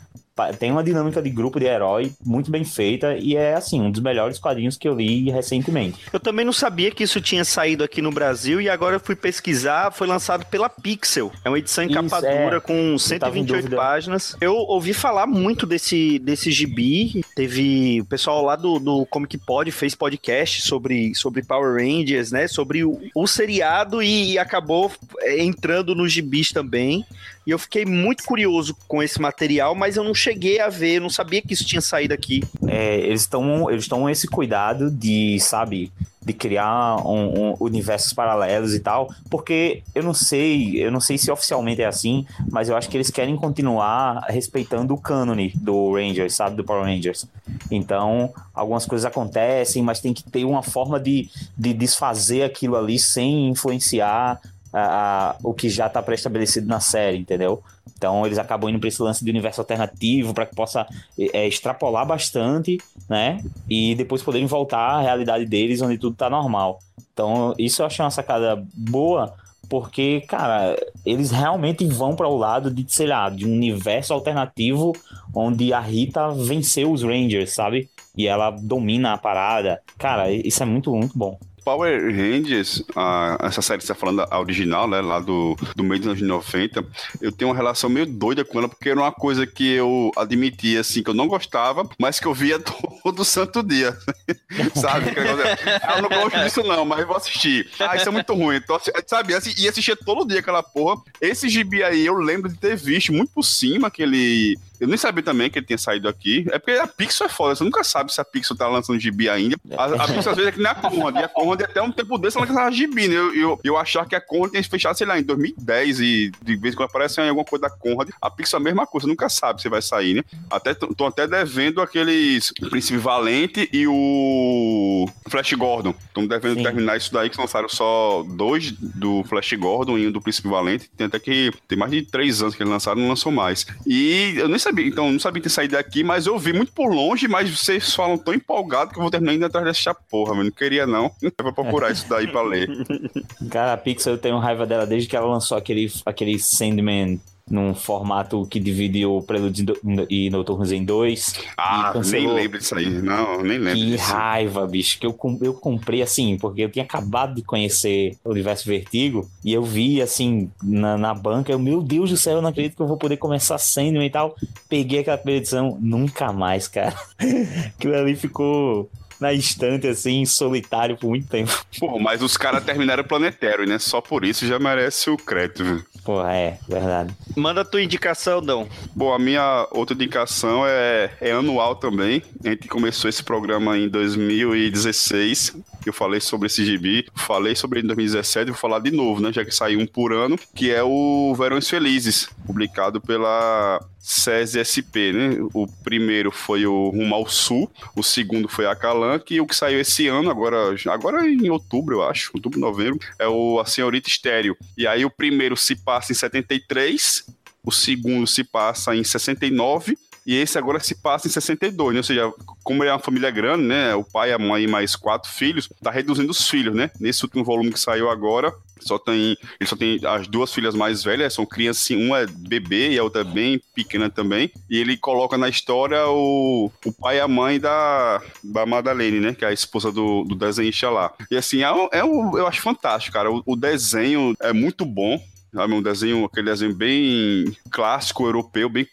tem uma dinâmica de grupo de herói muito bem feita e é assim um dos melhores quadrinhos que eu li recentemente. Eu também não sabia que isso tinha saído aqui no Brasil e agora eu fui pesquisar, foi lançado pela Pixel. É uma edição em isso, capa é. dura com 128 páginas. Eu ouvi falar muito desse desse gibi, teve o pessoal lá do, do Comic Pod fez podcast sobre sobre Power Rangers, né, sobre o, o seriado e, e acabou é, entrando nos gibis também. E eu fiquei muito curioso com esse material, mas eu não cheguei a ver, não sabia que isso tinha saído aqui. É, eles estão eles estão esse cuidado de, sabe, de criar um, um, universos paralelos e tal, porque eu não sei, eu não sei se oficialmente é assim, mas eu acho que eles querem continuar respeitando o cânone do Rangers, sabe, do Power Rangers. Então, algumas coisas acontecem, mas tem que ter uma forma de, de desfazer aquilo ali sem influenciar a, o que já está pré-estabelecido na série, entendeu? Então eles acabam indo para esse lance de universo alternativo para que possa é, extrapolar bastante, né? E depois poderem voltar à realidade deles onde tudo está normal. Então isso eu achei uma sacada boa porque, cara, eles realmente vão para o lado de, sei lá, de um universo alternativo onde a Rita venceu os Rangers, sabe? E ela domina a parada. Cara, isso é muito, muito bom. Power Rangers, a, essa série que você está falando, a original, né, lá do, do meio dos anos 90, eu tenho uma relação meio doida com ela, porque era uma coisa que eu admitia, assim, que eu não gostava, mas que eu via todo santo dia, sabe? eu não gosto disso não, mas vou assistir. Ah, isso é muito ruim. Então, sabe, e assistia todo dia aquela porra. Esse gibi aí, eu lembro de ter visto muito por cima aquele eu nem sabia também que ele tinha saído aqui. É porque a Pixel é foda, você nunca sabe se a Pixel tá lançando gibi ainda. A, a Pixel às vezes é que nem a Conrad. E a Conrad até um tempo desse ela lançava gibi, né? Eu, eu, eu achava que a Conrad tinha fechado, sei lá, em 2010 e de vez em quando aparece alguma coisa da Conrad. A Pixel é a mesma coisa, nunca sabe se vai sair, né? Até, tô até devendo aqueles Príncipe Valente e o Flash Gordon. Estão devendo Sim. terminar isso daí, que lançaram só dois do Flash Gordon e um do Príncipe Valente. Tem até que tem mais de três anos que eles lançaram, não lançou mais. E eu nem sabia, então, não sabia ter saído daqui, mas eu vi muito por longe, mas vocês falam tão empolgado que eu vou terminar indo atrás dessa porra, mas não queria não. Eu vou procurar isso daí pra ler. Cara, a Pixar eu tenho raiva dela desde que ela lançou aquele, aquele Sandman num formato que divide o Prelude e Noturnos em dois. Ah, nem lembro disso aí. Não, nem lembro. Que disso. raiva, bicho. Que eu, eu comprei assim, porque eu tinha acabado de conhecer o Universo Vertigo e eu vi assim na, na banca. Eu, meu Deus do céu, eu não acredito que eu vou poder começar sendo e tal. Peguei aquela primeira edição, nunca mais, cara. Aquilo ali ficou na estante, assim, solitário por muito tempo. Pô, mas os caras terminaram o Planetário, né? Só por isso já merece o crédito. Pô, é, verdade. Manda a tua indicação, Dão. Bom, a minha outra indicação é, é anual também. A gente começou esse programa em 2016 eu falei sobre esse gibi, falei sobre ele em 2017, vou falar de novo, né? Já que saiu um por ano, que é o Verões Felizes, publicado pela SESI SP, né? O primeiro foi o Rumo ao Sul, o segundo foi a Calanque, e o que saiu esse ano, agora, agora em outubro, eu acho, outubro, novembro, é o A Senhorita Estéreo. E aí o primeiro se passa em 73, o segundo se passa em 69 e esse agora se passa em 62, né? Ou seja, como é uma família grande, né? O pai, a mãe e mais quatro filhos, tá reduzindo os filhos, né? Nesse último volume que saiu agora, só tem, ele só tem as duas filhas mais velhas, são crianças, assim, uma é bebê e a outra é bem pequena também. E ele coloca na história o, o pai e a mãe da, da Madalene, né? Que é a esposa do, do desenhista lá. E assim, é, é eu acho fantástico, cara. O, o desenho é muito bom Sabe? Um desenho, aquele desenho bem clássico europeu, bem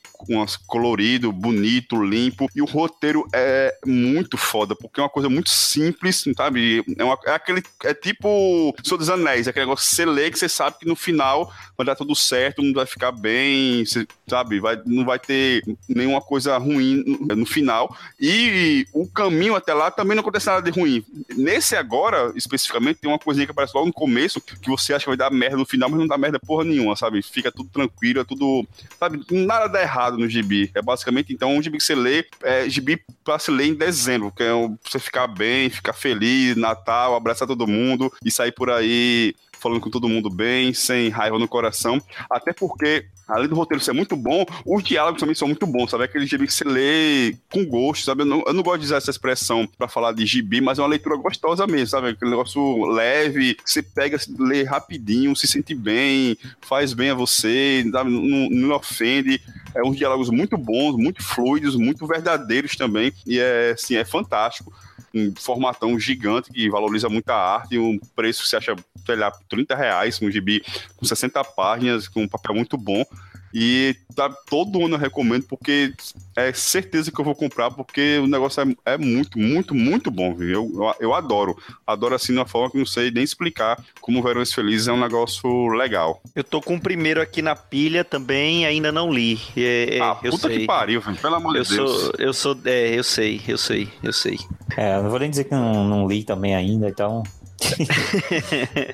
colorido, bonito, limpo. E o roteiro é muito foda, porque é uma coisa muito simples, sabe? É, uma, é aquele. É tipo Senhor dos Anéis, é aquele negócio que você lê que você sabe que no final vai dar tudo certo, não vai ficar bem, você, sabe? Vai, não vai ter nenhuma coisa ruim no, no final. E o caminho até lá também não acontece nada de ruim. Nesse agora, especificamente, tem uma coisinha que aparece logo no começo que você acha que vai dar merda no final, mas não dá merda porra nenhuma, sabe? Fica tudo tranquilo, é tudo. Sabe? Nada dá errado no gibi. É basicamente, então, um gibi que você lê, é gibi pra se ler em dezembro, que é você ficar bem, ficar feliz, Natal, abraçar todo mundo e sair por aí falando com todo mundo bem, sem raiva no coração. Até porque além do roteiro ser muito bom, os diálogos também são muito bons, sabe? Aquele gibi que você lê com gosto, sabe? Eu não, eu não gosto de usar essa expressão para falar de gibi, mas é uma leitura gostosa mesmo, sabe? Aquele negócio leve, que você pega, lê rapidinho, se sente bem, faz bem a você, sabe? Não, não ofende. É uns diálogos muito bons, muito fluidos, muito verdadeiros também, e é, assim, é fantástico um formatão gigante que valoriza muito a arte, um preço que você acha, sei lá, 30 reais, um gibi com 60 páginas, com um papel muito bom. E tá, todo ano eu recomendo, porque é certeza que eu vou comprar, porque o negócio é, é muito, muito, muito bom. Viu? Eu, eu, eu, adoro. Adoro assim de uma forma que não sei nem explicar como Verões Felizes é um negócio legal. Eu tô com o primeiro aqui na pilha também, ainda não li. É, é, ah, puta sei. que pariu, velho. pelo amor eu de Deus. Sou, eu sou, é, eu sei, eu sei, eu sei. É, eu não vou nem dizer que não, não li também ainda, então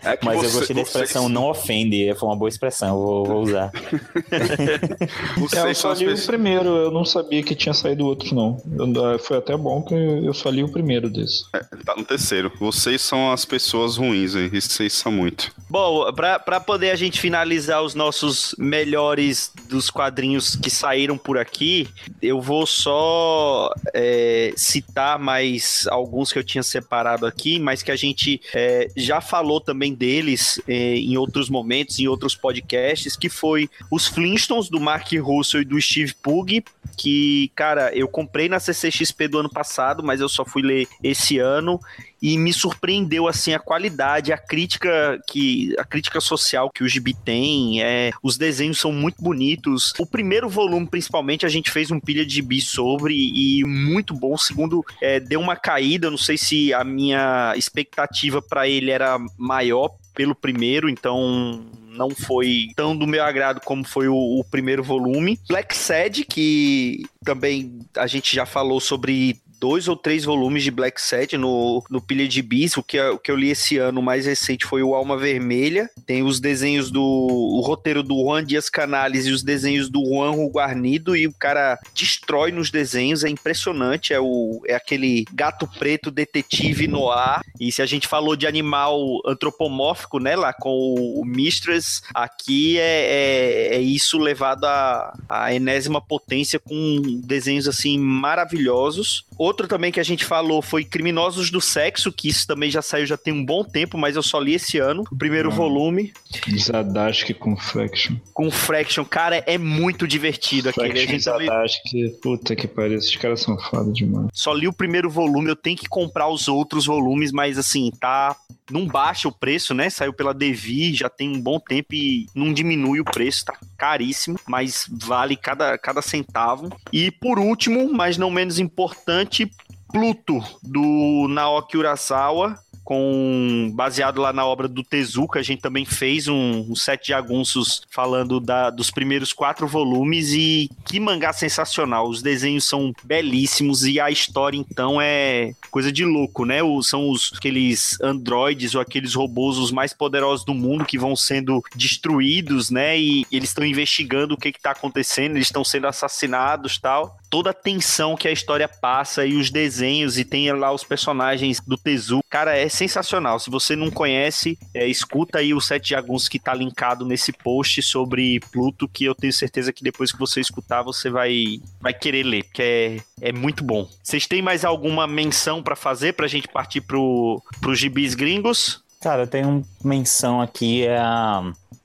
é Mas você, eu gostei da expressão vocês... não ofende, foi uma boa expressão, eu vou, vou usar. é, eu só li o primeiro, eu não sabia que tinha saído outro, não. Eu, ah, foi até bom que eu só li o primeiro desse. É, tá no terceiro. Vocês são as pessoas ruins, hein? Isso vocês são muito. Bom, pra, pra poder a gente finalizar os nossos melhores dos quadrinhos que saíram por aqui, eu vou só é, citar mais alguns que eu tinha separado aqui, mas que a gente é, já falou também deles é, em outros momentos, em outros podcasts, que foi os Flintstones do Mark Russell e do Steve Pugh, que, cara, eu comprei na CCXP do ano passado, mas eu só fui ler esse ano e me surpreendeu assim a qualidade, a crítica que a crítica social que o Gibi tem, é, os desenhos são muito bonitos. O primeiro volume, principalmente, a gente fez um pilha de Gibi sobre e muito bom. O segundo é, deu uma caída, não sei se a minha expectativa para ele era maior pelo primeiro, então não foi tão do meu agrado como foi o, o, primeiro volume. Black Sad, que também a gente já falou sobre dois ou três volumes de Black Sad no, no pilha de bis. O que, o que eu li esse ano, mais recente, foi o Alma Vermelha. Tem os desenhos do. o roteiro do Juan Dias Canales e os desenhos do Juan Guarnido. E o cara destrói nos desenhos, é impressionante. É, o, é aquele gato preto detetive no ar. E se a gente falou de animal antropomórfico, né, lá com o, o Mistress, aqui é, é, é isso levado à enésima potência com desenhos assim maravilhosos. Outro também que a gente falou foi Criminosos do Sexo, que isso também já saiu já tem um bom tempo, mas eu só li esse ano, o primeiro ah, volume. Zadashk com Fraction. Com Fraction, cara, é muito divertido Fraction aquele. A gente Zadashk, puta que pariu, esses caras são foda demais. Só li o primeiro volume, eu tenho que comprar os outros volumes, mas assim, tá não baixa o preço, né? Saiu pela Devi, já tem um bom tempo e não diminui o preço, tá caríssimo, mas vale cada, cada centavo. E por último, mas não menos importante, Pluto, do Naoki Urasawa, com baseado lá na obra do Tezuka, a gente também fez um, um set de agunços falando da, dos primeiros quatro volumes e que mangá sensacional. Os desenhos são belíssimos e a história então é coisa de louco, né? O, são os aqueles androides ou aqueles robôs os mais poderosos do mundo que vão sendo destruídos, né? E eles estão investigando o que está acontecendo, eles estão sendo assassinados, tal toda a tensão que a história passa e os desenhos e tem lá os personagens do Tezu. Cara, é sensacional. Se você não conhece, é, escuta aí o Sete Jaguns que tá linkado nesse post sobre Pluto, que eu tenho certeza que depois que você escutar, você vai, vai querer ler, porque é, é muito bom. Vocês têm mais alguma menção para fazer pra gente partir pro, pro gibis gringos? Cara, eu tenho menção aqui, é,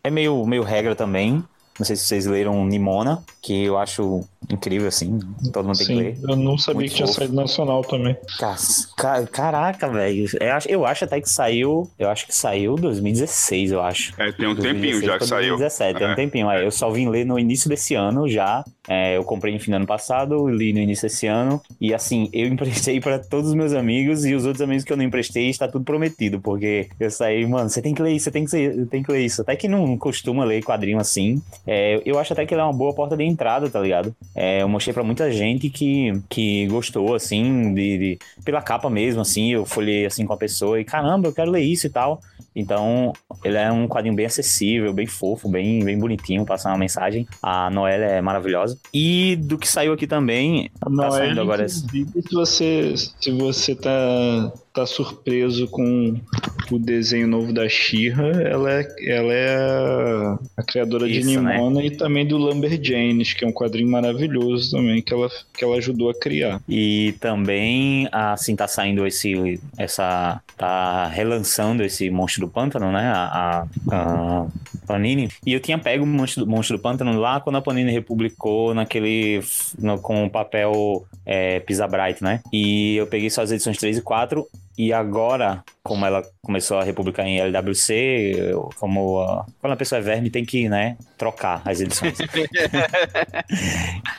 é meio, meio regra também, Não sei se vocês leram Nimona, que eu acho incrível, assim. Todo mundo tem Sim, que ler. eu não sabia Muito que tinha fofo. saído nacional também. Caraca, velho. Eu acho, eu acho até que saiu. Eu acho que saiu 2016, eu acho. É, tem um 2016 tempinho já que pra saiu. 2017, tem um É. tempinho. É, eu só vim ler no início desse ano já. É, eu comprei no fim do ano passado, li no início desse ano. E assim, eu emprestei pra todos os meus amigos e os outros amigos que eu não emprestei está tudo prometido. Porque eu saí, mano, você tem que ler isso, você tem que, ser- tem que ler isso. Até que não costuma ler quadrinho assim. É, eu acho até que ele é uma boa porta de entrada, tá ligado? É, eu mostrei pra muita gente que, que gostou, assim, de, de- pela capa mesmo, assim. Eu folhei assim com a pessoa e caramba, eu quero ler isso e tal. Então, ele é um quadrinho bem acessível, bem fofo, bem, bem bonitinho, passa uma mensagem. A Noelle é maravilhosa. E do que saiu aqui também, Não tá é, saindo agora. se você, se você tá, tá surpreso com o desenho novo da Shira, ela é, ela é a, criadora Isso, de né? Nimona e também do Lumberjanes, que é um quadrinho maravilhoso também, que ela, que ela ajudou a criar. E também, assim, tá saindo esse. Essa. Tá relançando esse Monstro do Pântano, né? A, a, a Panini. E eu tinha pego o Monstro, do- Monstro do Pântano lá quando a Panini republicou naquele. no- com o papel é, Pisa Bright, né? E eu peguei só as edições 3 e 4. E agora, como ela começou a republicar em LWC, eu- como quando a pessoa é verme, tem que, né, trocar as edições.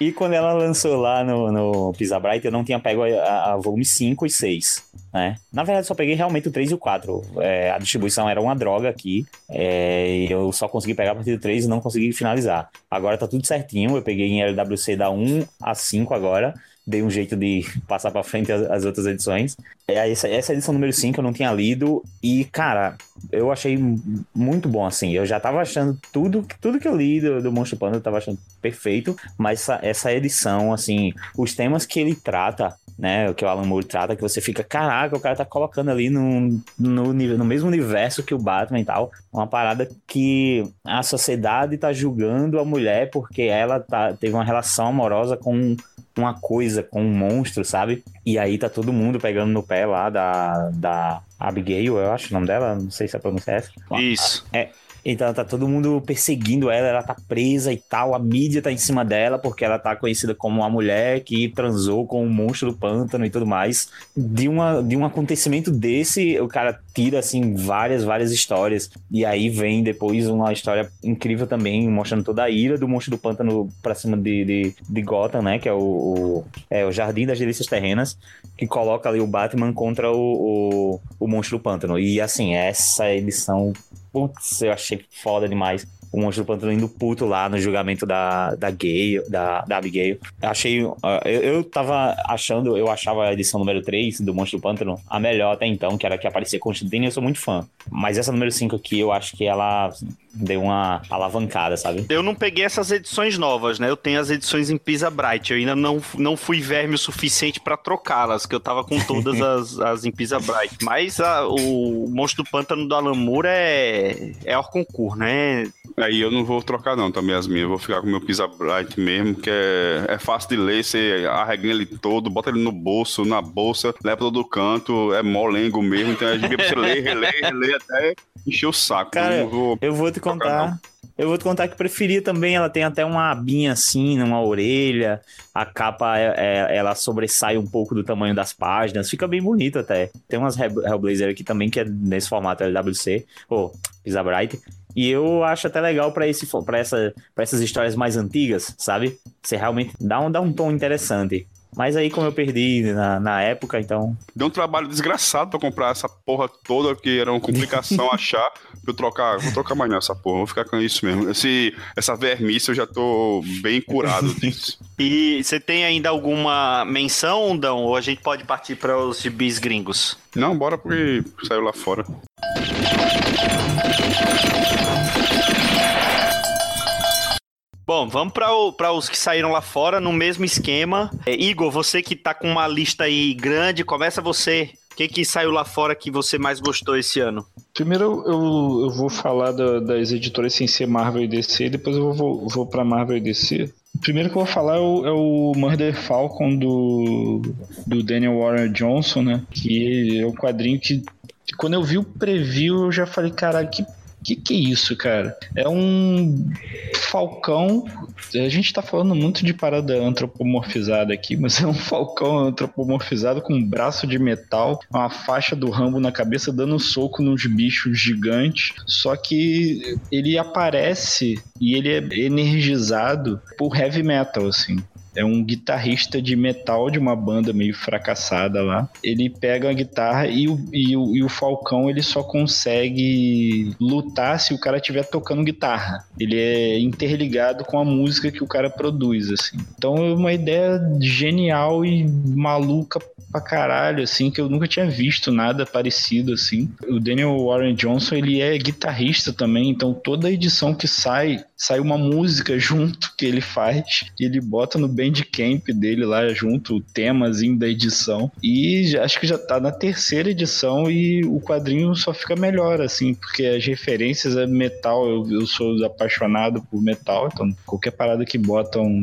E quando ela lançou lá no, no Pisa Bright, eu não tinha pego a, a- volume 5 e 6, né? Na verdade, só peguei realmente o 3 e o 4. É, a distribuição era uma droga aqui, é, e eu só consegui pegar a partir do 3 e não consegui finalizar. Agora tá tudo certinho, eu peguei em LWC da 1 a 5 agora, dei um jeito de passar pra frente as, as outras edições. É, essa, essa edição número 5 eu não tinha lido, e cara, eu achei muito bom, assim. Eu já tava achando tudo, tudo que eu li do, do Monstro Panda, eu tava achando perfeito, mas essa, essa edição, assim, os temas que ele trata, né, o que o Alan Moore trata, que você fica, caraca, o cara tá colocando ali no, no, nível- no mesmo universo que o Batman e tal, uma parada que a sociedade tá julgando a mulher porque ela tá, teve uma relação amorosa com uma coisa, com um monstro, sabe? E aí tá todo mundo pegando no pé lá da, da Abigail, eu acho o nome dela, não sei se a pronúncia é essa. Isso. Então tá todo mundo perseguindo ela, ela tá presa e tal, a mídia tá em cima dela porque ela tá conhecida como uma mulher que transou com o monstro do pântano e tudo mais. De, uma, de um acontecimento desse, o cara tira assim várias, várias histórias. E aí vem depois uma história incrível também, mostrando toda a ira do monstro do pântano pra cima de, de, de Gotham, né? Que é o, o, é o Jardim das Delícias Terrenas, que coloca ali o Batman contra o, o, o monstro do pântano. E assim, essa edição Putz, eu achei foda demais. O monstro do pântano indo puto lá no julgamento da, da gay, da, da Abigail. Achei. ah, eu, eu tava achando, eu achava a edição número 3 do Monstro do Pântano a melhor até então, que era que aparecia Constantine, eu sou muito fã. Mas essa número 5 aqui, eu acho que ela deu uma alavancada, sabe? Eu não peguei essas edições novas, né? Eu tenho as edições em Pisa Bright. Eu ainda não, não fui verme o suficiente pra trocá-las, que eu tava com todas as, as em Pisa Bright. Mas a- o Monstro do Pântano do Alan Moore é, é concurso, né? Aí eu não vou trocar não também as minhas, eu vou ficar com o meu Pisa Bright mesmo, que é, é fácil de ler, você arrega ele todo, bota ele no bolso, na bolsa, leva todo canto, é molengo mesmo, então é de pra você ler, reler, reler até encher o saco. Cara, eu não vou... Eu vou te Trocar contar. Eu vou te contar que preferia também. Ela tem até uma abinha assim, numa orelha. A capa, é- é- ela sobressai um pouco do tamanho das páginas. Fica bem bonito até. Tem umas Hell- Hellblazer aqui também que é nesse formato LWC. Ou Pisa Bright. E eu acho até legal pra esse para essa, pra essas histórias mais antigas, sabe? Você realmente dá um, dá um tom interessante. Mas aí, como eu perdi na, na época, então. Deu um trabalho desgraçado pra comprar essa porra toda, que era uma complicação achar. pra Eu trocar, vou trocar mais nessa porra, vou ficar com isso mesmo. Esse, essa vermice eu já tô bem curado disso. E você tem ainda alguma menção, Dão? Ou a gente pode partir para os gibis gringos? Não, bora porque saiu lá fora. Bom, vamos para os que saíram lá fora no mesmo esquema. É, Igor, você que tá com uma lista aí grande, começa você. O que, que saiu lá fora que você mais gostou esse ano? Primeiro eu, eu, vou falar da- das editoras sem ser Marvel e DC, depois eu vou, vou pra Marvel e DC. Primeiro que eu vou falar é o, é o Murder Falcon do, do Daniel Warren Johnson, né? Que é um quadrinho que quando eu vi o preview eu já falei, caralho, que que que é isso, cara? É um falcão. A gente tá falando muito de parada antropomorfizada aqui, mas é um falcão antropomorfizado com um braço de metal, uma faixa do Rambo na cabeça, dando um soco nos bichos gigantes. Só que ele aparece e ele é energizado por heavy metal, assim é um guitarrista de metal de uma banda meio fracassada lá. Ele pega a guitarra e o, e o, e o Falcão ele só consegue lutar se o cara estiver tocando guitarra. Ele é interligado com a música que o cara produz, assim. Então é uma ideia genial e maluca pra caralho, assim, que eu nunca tinha visto nada parecido, assim. O Daniel Warren Johnson, ele é guitarrista também, então toda edição que sai, sai uma música junto que ele faz, e ele bota no Bandcamp dele lá junto, o temazinho da edição, e acho que já tá na terceira edição e o quadrinho só fica melhor, assim, porque as referências é metal, eu, eu sou apaixonado por metal, então qualquer parada que botam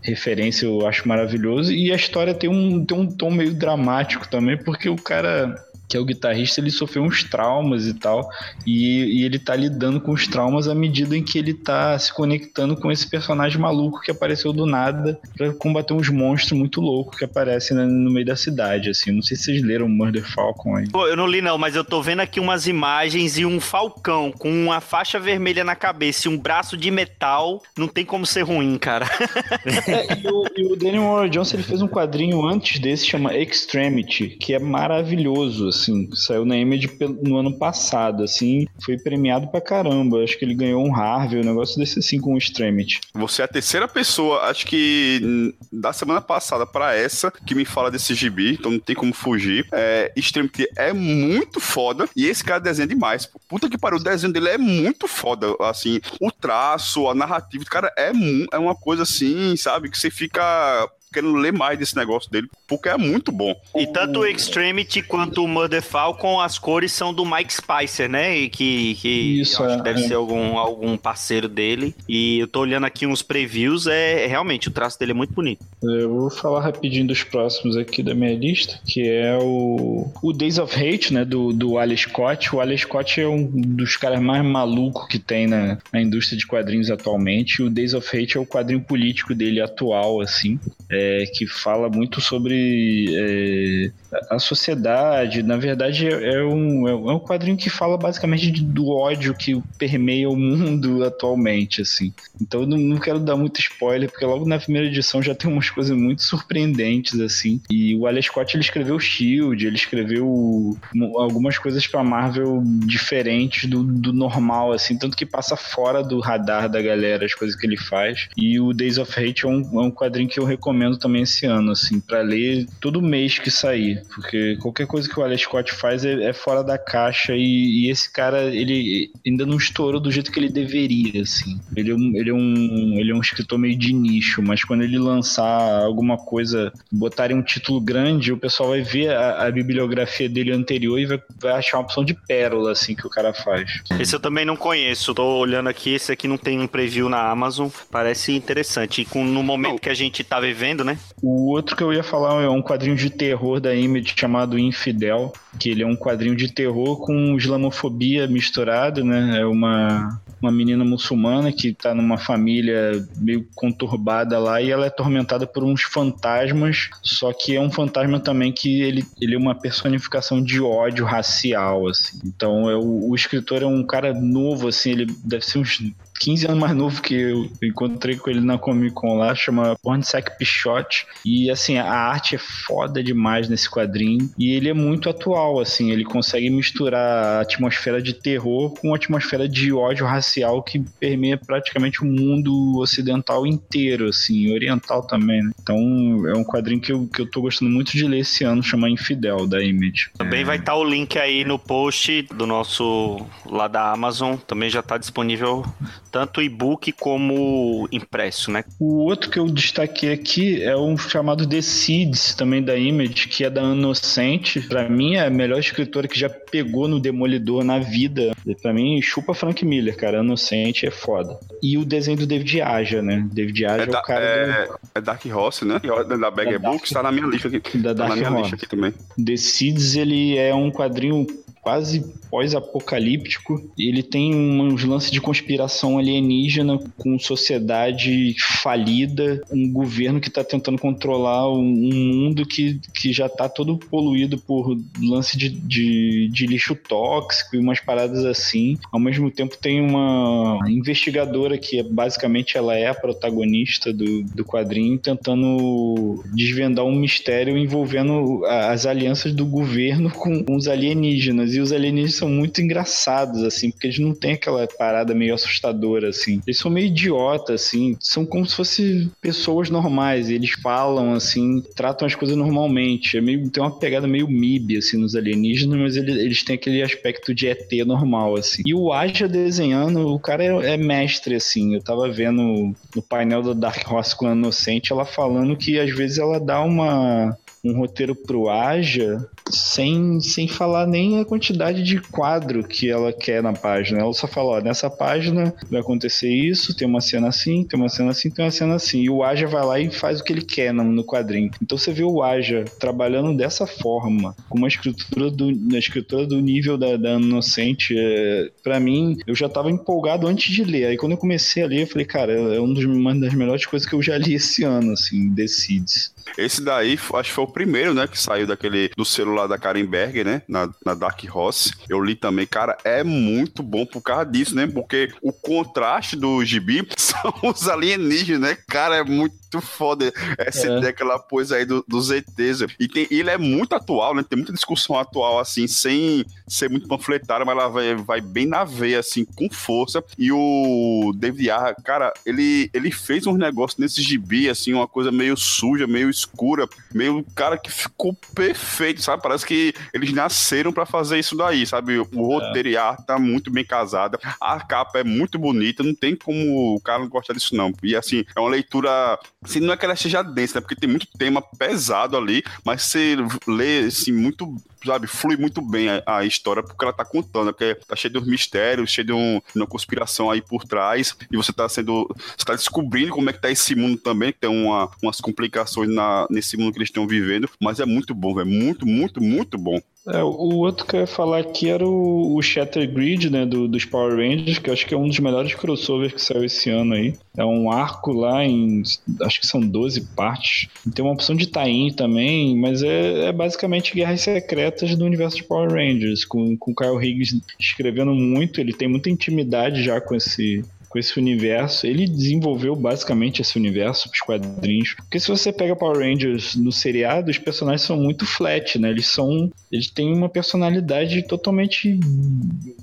referência eu acho maravilhoso, e a história tem um, tem um tom meio dramático também, porque o cara que é o guitarrista, ele sofreu uns traumas e tal, e, e, ele tá lidando com os traumas à medida em que ele tá se conectando com esse personagem maluco que apareceu do nada para combater uns monstros muito loucos que aparecem no meio da cidade, assim. Não sei se vocês leram Murder Falcon aí. Pô, eu não li não, mas eu tô vendo aqui umas imagens e um falcão com uma faixa vermelha na cabeça e um braço de metal, não tem como ser ruim, cara. é, e, o, e o Daniel Warren Johnson, ele fez um quadrinho antes desse, chama Extremity, que é maravilhoso, assim, saiu na Image no ano passado, assim, foi premiado pra caramba. Acho que ele ganhou um Harvey, um negócio desse assim com o Extremity. Você é a terceira pessoa, acho que da semana passada para essa, que me fala desse gibi, então não tem como fugir. É, Extremity é muito foda e esse cara desenha demais. Puta que pariu, o desenho dele é muito foda, assim, o traço, a narrativa, cara, é, é uma coisa assim, sabe, que você fica querendo ler mais desse negócio dele, porque é muito bom. E tanto o Extremity quanto o Mother Falcon, as cores são do Mike Spicer, né? E que, que Isso, é, deve é. ser algum, algum parceiro dele. E eu tô olhando aqui uns previews, é, realmente o traço dele é muito bonito. Eu vou falar rapidinho dos próximos aqui da minha lista, que é o, o Days of Hate, né? Do, do Ali Scott. O Ali Scott é um dos caras mais malucos que tem na, na indústria de quadrinhos atualmente. O Days of Hate é o quadrinho político dele atual, assim. É, é, que fala muito sobre é, a sociedade. Na verdade, é, é um, é um quadrinho que fala basicamente do ódio que permeia o mundo atualmente, assim. Então, eu não, quero dar muito spoiler, porque logo na primeira edição já tem umas coisas muito surpreendentes, assim. E o Alex Scott, ele escreveu Shield, ele escreveu algumas coisas para Marvel diferentes do, do normal, assim, tanto que passa fora do radar da galera as coisas que ele faz. E o Days of Hate é um, é um quadrinho que eu recomendo também esse ano, assim, para ler todo mês que sair, porque qualquer coisa que o Alex Scott faz é, é fora da caixa e, e, esse cara, ele ainda não estourou do jeito que ele deveria, assim. Ele é, um, ele, é um, ele é um escritor meio de nicho, mas quando ele lançar alguma coisa, botarem um título grande, o pessoal vai ver a, a bibliografia dele anterior e vai, vai achar uma opção de pérola, assim, que o cara faz. Esse eu também não conheço, tô olhando aqui, esse aqui não tem um preview na Amazon, parece interessante. E com, no momento que a gente tá vivendo, né? O outro que eu ia falar é um quadrinho de terror da Image chamado Infidel, que ele é um quadrinho de terror com islamofobia misturado, né? É uma, uma menina muçulmana que tá numa família meio conturbada lá e ela é atormentada por uns fantasmas, só que é um fantasma também que ele, ele é uma personificação de ódio racial, assim. Então é, o, o escritor é um cara novo, assim, ele deve ser uns 15 anos mais novo que eu. Encontrei com ele na Comic Con lá, chama Pornsec Pichote. E assim, a arte é foda demais nesse quadrinho. E ele é muito atual, assim, ele consegue misturar a atmosfera de terror com a atmosfera de ódio racial que permeia praticamente o mundo ocidental inteiro, assim, oriental também, né? Então é um quadrinho que eu, que eu tô gostando muito de ler esse ano, chama Infidel, da Image. Também vai estar tá o link aí no post do nosso lá da Amazon, também já tá disponível tanto e-book como impresso, né? O outro que eu destaquei aqui é um chamado The Seeds, também da Image, que é da Inocente. Para mim é a melhor escritora que já pegou no Demolidor na vida. Para mim, chupa Frank Miller, cara. Inocente é foda. E o desenho do David Aja, né? David Aja é, é o cara é, do... é Dark Horse, né? Da Bag Books, tá na minha lista aqui. Da tá Dark na minha Horse. lista aqui também. The Seeds, ele é um quadrinho quase pós-apocalíptico. Ele tem uns lances de conspiração alienígena com sociedade falida, um governo que está tentando controlar um mundo que, que já está todo poluído por lance de, de, de lixo tóxico e umas paradas assim. Ao mesmo tempo tem uma investigadora que é, basicamente ela é a protagonista do, do quadrinho tentando desvendar um mistério envolvendo as alianças do governo com, os alienígenas. E os alienígenas são muito engraçados, assim, porque eles não têm aquela parada meio assustadora, assim. Eles são meio idiotas, assim. São como se fossem pessoas normais. Eles falam, assim, tratam as coisas normalmente. É meio, tem uma pegada meio MIB, assim, nos alienígenas, mas eles, eles têm aquele aspecto de ET normal, assim. E o Aja desenhando, o cara é, é mestre, assim. Eu tava vendo no painel da Dark Horse com a Inocente, ela falando que às vezes ela dá uma um roteiro pro Aja sem, sem falar nem a quantidade de quadro que ela quer na página. Ela só fala, ó, nessa página vai acontecer isso, tem uma cena assim, tem uma cena assim, tem uma cena assim. E o Aja vai lá e faz o que ele quer no, no quadrinho. Então você vê o Aja trabalhando dessa forma, com uma escritura do, na escritura do nível da, da Inocente, é, para mim, eu já tava empolgado antes de ler. Aí quando eu comecei a ler, eu falei, cara, é um uma das melhores coisas que eu já li esse ano, assim, Decides. Esse daí, acho que foi o primeiro, né, que saiu daquele, do celular da Karen Berger, né, na, na Dark Horse. Eu li também, cara, é muito bom por causa disso, né, porque o contraste do gibi são os alienígenas, né, cara, é muito foda essa é. ideia que ela pôs aí do, dos ETs. E tem, ele é muito atual, né? Tem muita discussão atual, assim, sem ser muito panfletária, mas ela vai, vai bem na veia, assim, com força. E o David Arra, cara, ele, ele fez uns negócios nesse gibi, assim, uma coisa meio suja, meio escura, meio, cara, que ficou perfeito, sabe? Parece que eles nasceram para fazer isso daí, sabe? O roteiro é. e a arte tá muito bem casada, a capa é muito bonita, não tem como o cara não gostar disso, não. E, assim, é uma leitura Assim, não é que ela seja densa, né? Porque tem muito tema pesado ali, mas você lê, assim, muito, sabe, flui muito bem a, a história porque ela tá contando, né? porque tá cheio de mistérios, cheio de, um, de uma conspiração aí por trás, e você tá sendo, você tá descobrindo como é que tá esse mundo também, que tem uma, umas complicações na, nesse mundo que eles estão vivendo, mas é muito bom, velho, muito, muito, muito bom. É, o outro que eu ia falar aqui era o, o Shatter Grid, né, do, dos Power Rangers, que eu acho que é um dos melhores crossovers que saiu esse ano aí. É um arco lá em, acho que são 12 partes. Tem uma opção de tie também, mas é, é, basicamente Guerras Secretas do universo de Power Rangers, com, com o Kyle Higgins escrevendo muito, ele tem muita intimidade já com esse, com esse universo. Ele desenvolveu basicamente esse universo, os quadrinhos. Porque se você pega Power Rangers no seriado, os personagens são muito flat, né? Eles são. Eles têm uma personalidade totalmente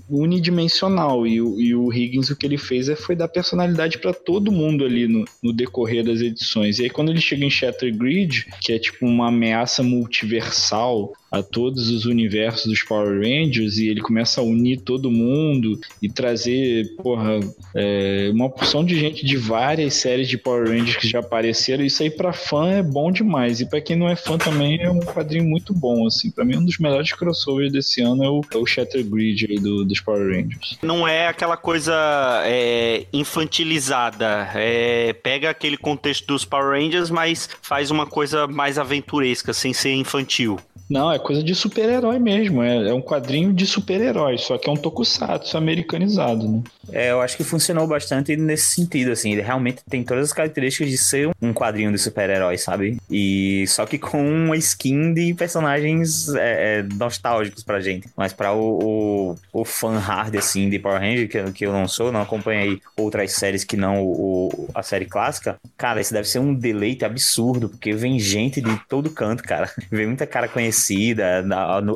unidimensional. E, e o Higgins, o que ele fez é, foi dar personalidade para todo mundo ali no, no, decorrer das edições. E aí, quando ele chega em Shatter Grid, que é tipo uma ameaça multiversal a todos os universos dos Power Rangers e ele começa a unir todo mundo e trazer, porra, é, uma porção de gente de várias séries de Power Rangers que já apareceram. Isso aí para fã é bom demais e para quem não é fã também é um quadrinho muito bom, assim. Para mim um dos melhores crossovers desse ano é o, é o Shatter Grid aí do, dos Power Rangers. Não é aquela coisa é, infantilizada, é, pega aquele contexto dos Power Rangers, mas faz uma coisa mais aventuresca, sem ser infantil. Não, é coisa de super-herói mesmo. É, é, um quadrinho de super-herói, só que é um tokusatsu americanizado, né? É, eu acho que funcionou bastante nesse sentido, assim. Ele realmente tem todas as características de ser um quadrinho de super-herói, sabe? E só que com uma skin de personagens é, é, nostálgicos pra gente. Mas pra o, o, o fã hard, assim, de Power Ranger, que, que eu não sou, não acompanhei outras séries que não o, a série clássica, cara, esse deve ser um deleite absurdo, porque vem gente de todo canto, cara. Vem muita cara conhecida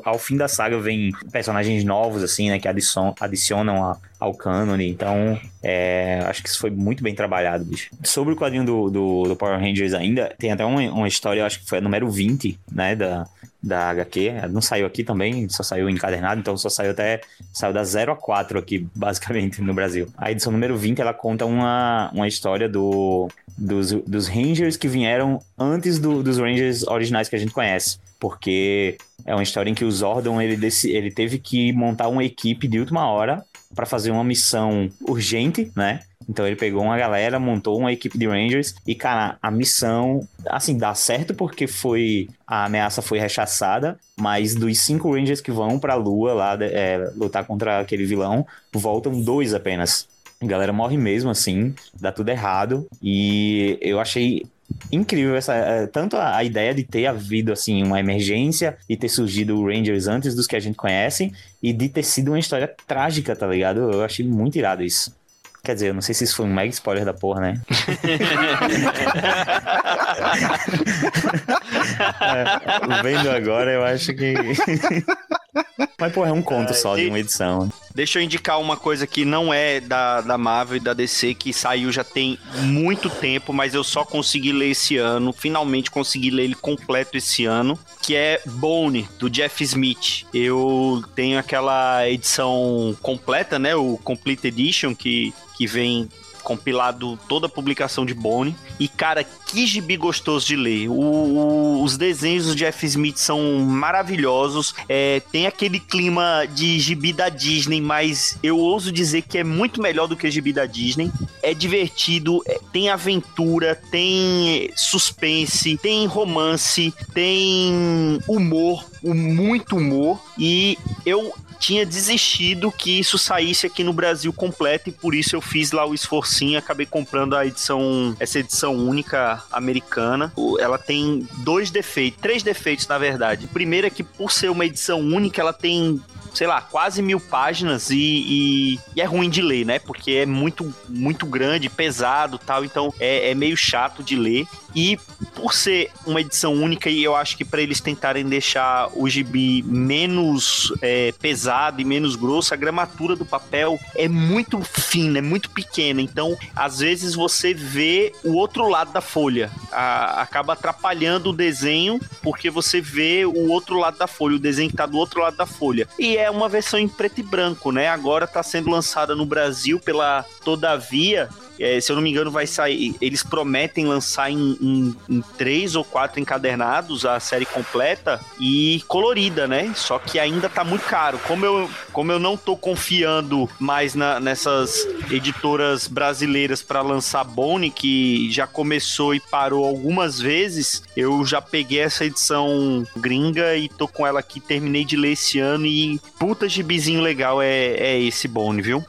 ao fim da saga vem personagens novos, assim, né? Que adicionam, adicionam a, ao cânone. Então, é, acho que isso foi muito bem trabalhado, bicho. Sobre o quadrinho do, do, do Power Rangers ainda, tem até uma, uma, história, acho que foi a número 20, né? Da, da HQ. Não saiu aqui também, só saiu encadernado, então só saiu até. Saiu da 0 a 4 aqui, basicamente, no Brasil. A edição número 20 ela conta uma, uma história do, dos, dos Rangers que vieram antes do, dos Rangers originais que a gente conhece porque é uma história em que o Zordon ele, ele teve que montar uma equipe de última hora para fazer uma missão urgente, né? Então ele pegou uma galera, montou uma equipe de Rangers e, cara, a missão, assim, dá certo porque foi a ameaça foi rechaçada, mas dos cinco Rangers que vão pra Lua lá é, lutar contra aquele vilão, voltam dois apenas. A galera morre mesmo, assim, dá tudo errado. E eu achei incrível essa é, tanto a, a, ideia de ter havido assim uma emergência e ter surgido o Rangers antes dos que a gente conhece e de ter sido uma história trágica, tá ligado? Eu achei muito irado isso. Quer dizer, eu não sei se isso foi um mega spoiler da porra, né? é, vendo agora, eu acho que. Mas, pô, é um conto só de uma edição. Deixa eu indicar uma coisa que não é da, da Marvel e da DC, que saiu já tem muito tempo, mas eu só consegui ler esse ano. Finalmente consegui ler ele completo esse ano. Que é Bone, do Jeff Smith. Eu tenho aquela edição completa, né? O Complete Edition, que, que vem compilado toda a publicação de Bone. E, cara, que gibi gostoso de ler. O, o, os desenhos do Jeff Smith são maravilhosos. É, tem aquele clima de gibi da Disney, mas eu ouso dizer que é muito melhor do que gibi da Disney. É divertido, é, tem aventura, tem suspense, tem romance, tem humor, muito humor. E eu tinha desistido que isso saísse aqui no Brasil completo e por isso eu fiz lá o esforcinho, acabei comprando a edição, essa edição única americana. Ela tem dois defeitos, três defeitos na verdade. O primeiro é que por ser uma edição única, ela tem sei lá, quase mil páginas e, e, e, é ruim de ler, né? Porque é muito, muito grande, pesado tal, então é, é meio chato de ler. E por ser uma edição única, e eu acho que para eles tentarem deixar o gibi menos é, pesado e menos grosso, a gramatura do papel é muito fina, é muito pequena. Então, às vezes você vê o outro lado da folha. A, acaba atrapalhando o desenho, porque você vê o outro lado da folha, o desenho que tá do outro lado da folha. E é uma versão em preto e branco, né? Agora está sendo lançada no Brasil pela Todavia, é, se eu não me engano, vai sair. Eles prometem lançar em, em, em, três ou quatro encadernados a série completa e colorida, né? Só que ainda tá muito caro. Como eu, como eu não tô confiando mais na, nessas editoras brasileiras para lançar Bone, que já começou e parou algumas vezes, eu já peguei essa edição gringa e tô com ela aqui. Terminei de ler esse ano e puta gibizinho legal é, é esse Bone, viu?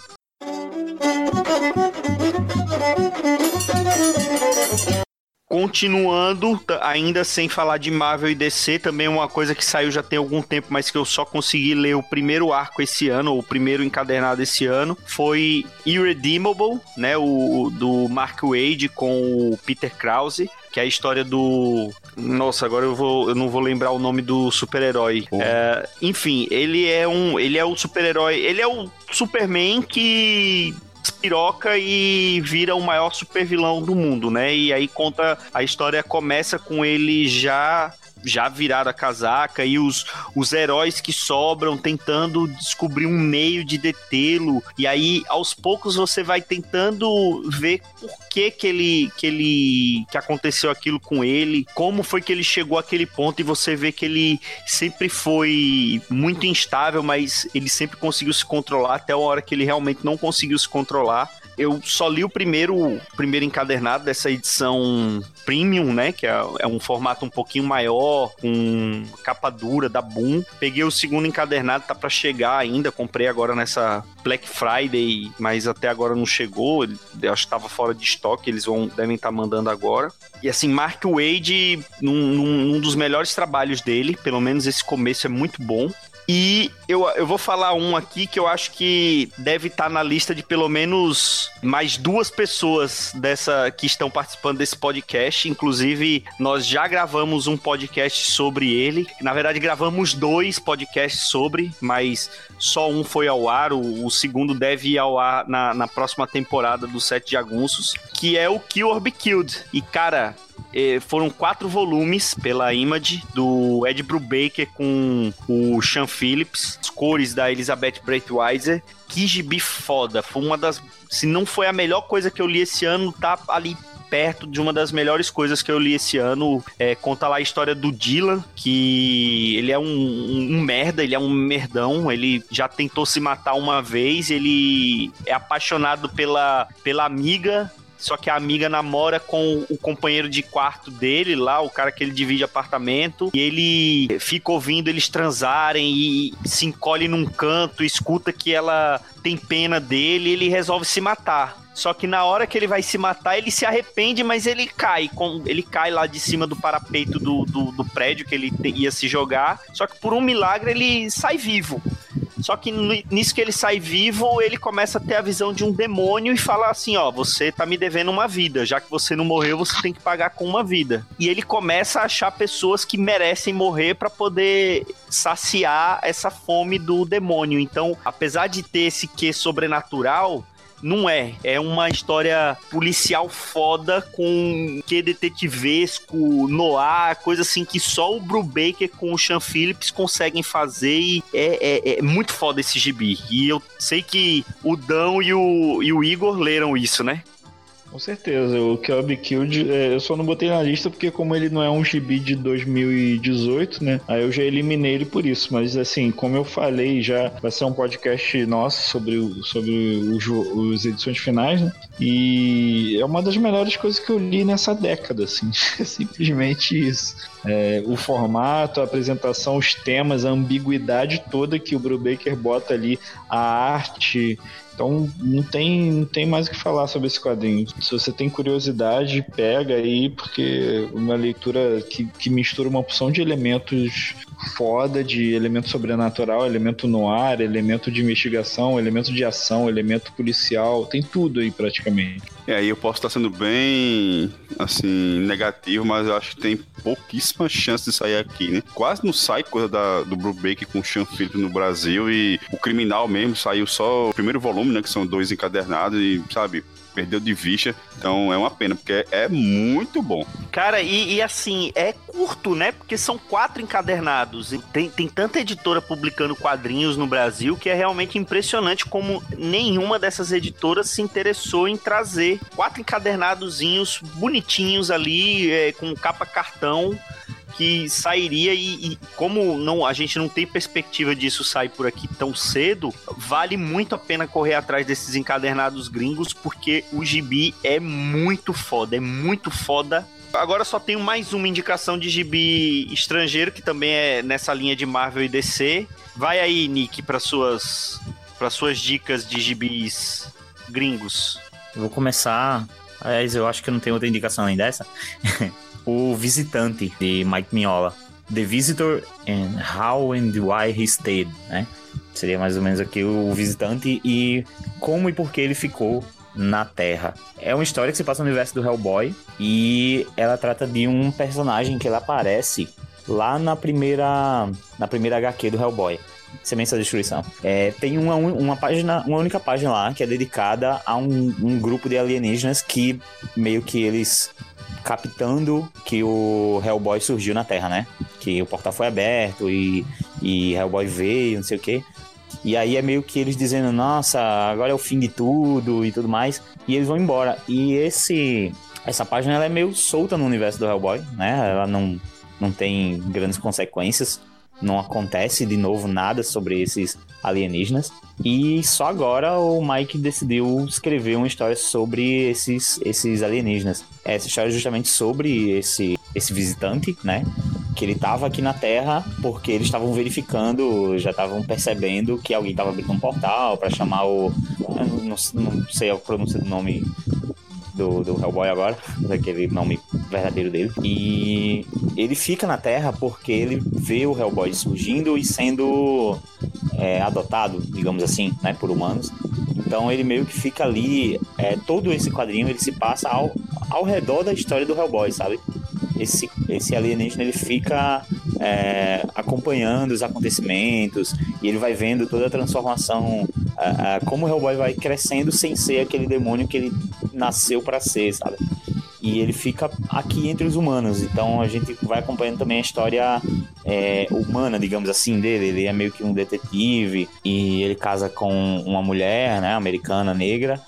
Continuando, ainda sem falar de Marvel e DC, também uma coisa que saiu já tem algum tempo, mas que eu só consegui ler o primeiro arco esse ano, ou o primeiro encadernado esse ano, foi Irredeemable, né, o do Mark Wade com o Peter Krause, que é a história do. Nossa, agora eu, vou, eu não vou lembrar o nome do super-herói. É, enfim, ele é um. Ele é o super-herói. Ele é o Superman que piroca e vira o maior super vilão do mundo, né? E aí conta a história começa com ele já já viraram a casaca e os, os heróis que sobram tentando descobrir um meio de detê-lo. E aí, aos poucos, você vai tentando ver por que que ele, que ele que aconteceu aquilo com ele, como foi que ele chegou àquele ponto e você vê que ele sempre foi muito instável, mas ele sempre conseguiu se controlar até a hora que ele realmente não conseguiu se controlar eu só li o primeiro, primeiro encadernado dessa edição premium, né? Que é, é, um formato um pouquinho maior, com capa dura da Boom. Peguei o segundo encadernado, tá para chegar ainda. Comprei agora nessa Black Friday, mas até agora não chegou. Eu acho que tava fora de estoque, eles vão devem estar tá mandando agora. E assim, Mark Wade, num, num, num dos melhores trabalhos dele, pelo menos esse começo é muito bom. E eu, eu vou falar um aqui que eu acho que deve estar tá na lista de pelo menos mais duas pessoas dessa que estão participando desse podcast. Inclusive, nós já gravamos um podcast sobre ele. Na verdade, gravamos dois podcasts sobre, mas só um foi ao ar. O, o segundo deve ir ao ar na, na próxima temporada do Sete Jagunços, que é o Kill or Be Killed. E, cara, foram quatro volumes pela Image, do Ed Brubaker com o Sean Phillips, as cores da Elizabeth Breitweiser. Que gibi foda, foi uma das. Se não foi a melhor coisa que eu li esse ano, tá ali perto de uma das melhores coisas que eu li esse ano. É, conta lá a história do Dylan, que ele é um, um, um merda, ele é um merdão, ele já tentou se matar uma vez, ele é apaixonado pela, pela amiga só que a amiga namora com o companheiro de quarto dele lá, o cara que ele divide apartamento, e ele fica ouvindo eles transarem e se encolhe num canto, escuta que ela tem pena dele, e ele resolve se matar. Só que na hora que ele vai se matar, ele se arrepende, mas ele cai. Com, ele cai lá de cima do parapeito do, do, do prédio que ele ia se jogar. Só que por um milagre ele sai vivo. Só que nisso que ele sai vivo, ele começa a ter a visão de um demônio e fala assim: ó, você tá me devendo uma vida, já que você não morreu, você tem que pagar com uma vida. E ele começa a achar pessoas que merecem morrer para poder saciar essa fome do demônio. Então, apesar de ter esse quê sobrenatural, não é. É uma história policial foda com que detetivesco, noir, coisa assim que só o Brubaker com o Sean Phillips conseguem fazer e é, é, é, muito foda esse gibi. E eu sei que o Dão e o, e o Igor leram isso, né? Com certeza, o Kelby Killed, é, eu só não botei na lista porque como ele não é um gibi de 2018, né, aí eu já eliminei ele por isso, mas assim, como eu falei já, vai ser um podcast nosso sobre, o, sobre os, os edições finais, né, e é uma das melhores coisas que eu li nessa década, assim, é simplesmente isso. É, o formato, a apresentação, os temas, a ambiguidade toda que o Brubaker bota ali, a arte, então não tem, não tem mais o que falar sobre esse quadrinho. Se você tem curiosidade, pega aí, porque uma leitura que, que mistura uma opção de elementos foda, de elemento sobrenatural, elemento no ar, elemento de investigação, elemento de ação, elemento policial, tem tudo aí praticamente. É, aí eu posso estar sendo bem, assim, negativo, mas eu acho que tem pouquíssimas chances de sair aqui, né? Quase não sai coisa da, do Brubaker com o Sean Phillips no Brasil e o Criminal mesmo saiu só o primeiro volume, né? Que são dois encadernados e, sabe, perdeu de vista. Então é uma pena, porque é muito bom. Cara, e, e, assim, é curto, né? Porque são quatro encadernados. E tem, tem tanta editora publicando quadrinhos no Brasil que é realmente impressionante como nenhuma dessas editoras se interessou em trazer quatro encadernadozinhos bonitinhos ali, é, com capa cartão que sairia e, e, como não a gente não tem perspectiva disso sair por aqui tão cedo, vale muito a pena correr atrás desses encadernados gringos porque o gibi é muito foda, é muito foda. Agora só tenho mais uma indicação de gibi estrangeiro que também é nessa linha de Marvel e DC. Vai aí, Nick, para suas para suas dicas de gibis gringos. Eu vou começar, aliás, eu acho que não tenho outra indicação além dessa. O Visitante, de Mike Mignola. The Visitor and How and Why He Stayed, né? Seria mais ou menos aqui o visitante e como e por que ele ficou na Terra. É uma história que se passa no universo do Hellboy e ela trata de um personagem que ele aparece lá na primeira na primeira HQ do Hellboy. Sementes da Destruição. É, tem uma, uma página, uma única página lá que é dedicada a um, um grupo de alienígenas que meio que eles captando que o Hellboy surgiu na Terra, né? Que o portal foi aberto e, e Hellboy veio, não sei o quê. E aí é meio que eles dizendo, nossa, agora é o fim de tudo e tudo mais. E eles vão embora. E esse essa página ela é meio solta no universo do Hellboy, né? Ela não, não tem grandes consequências não acontece de novo nada sobre esses alienígenas. E só agora o Mike decidiu escrever uma história sobre esses, esses alienígenas. Essa história é justamente sobre esse, esse visitante, né? Que ele estava aqui na Terra porque eles estavam verificando, já estavam percebendo que alguém estava abrindo um portal para chamar o. Não, não sei a pronúncia do nome do, do Hellboy agora, daquele nome verdadeiro dele. E ele fica na Terra porque ele vê o Hellboy surgindo e sendo é, adotado, digamos assim, né, por humanos. Então ele meio que fica ali, é, todo esse quadrinho ele se passa ao, ao redor da história do Hellboy, sabe? Esse, esse alienígena ele fica é, acompanhando os acontecimentos e ele vai vendo toda a transformação, como o Hellboy vai crescendo sem ser aquele demônio que ele nasceu para ser, sabe? E ele fica aqui entre os humanos. Então a gente vai acompanhando também a história é, humana, digamos assim, dele. Ele é meio que um detetive e ele casa com uma mulher, né, americana, negra.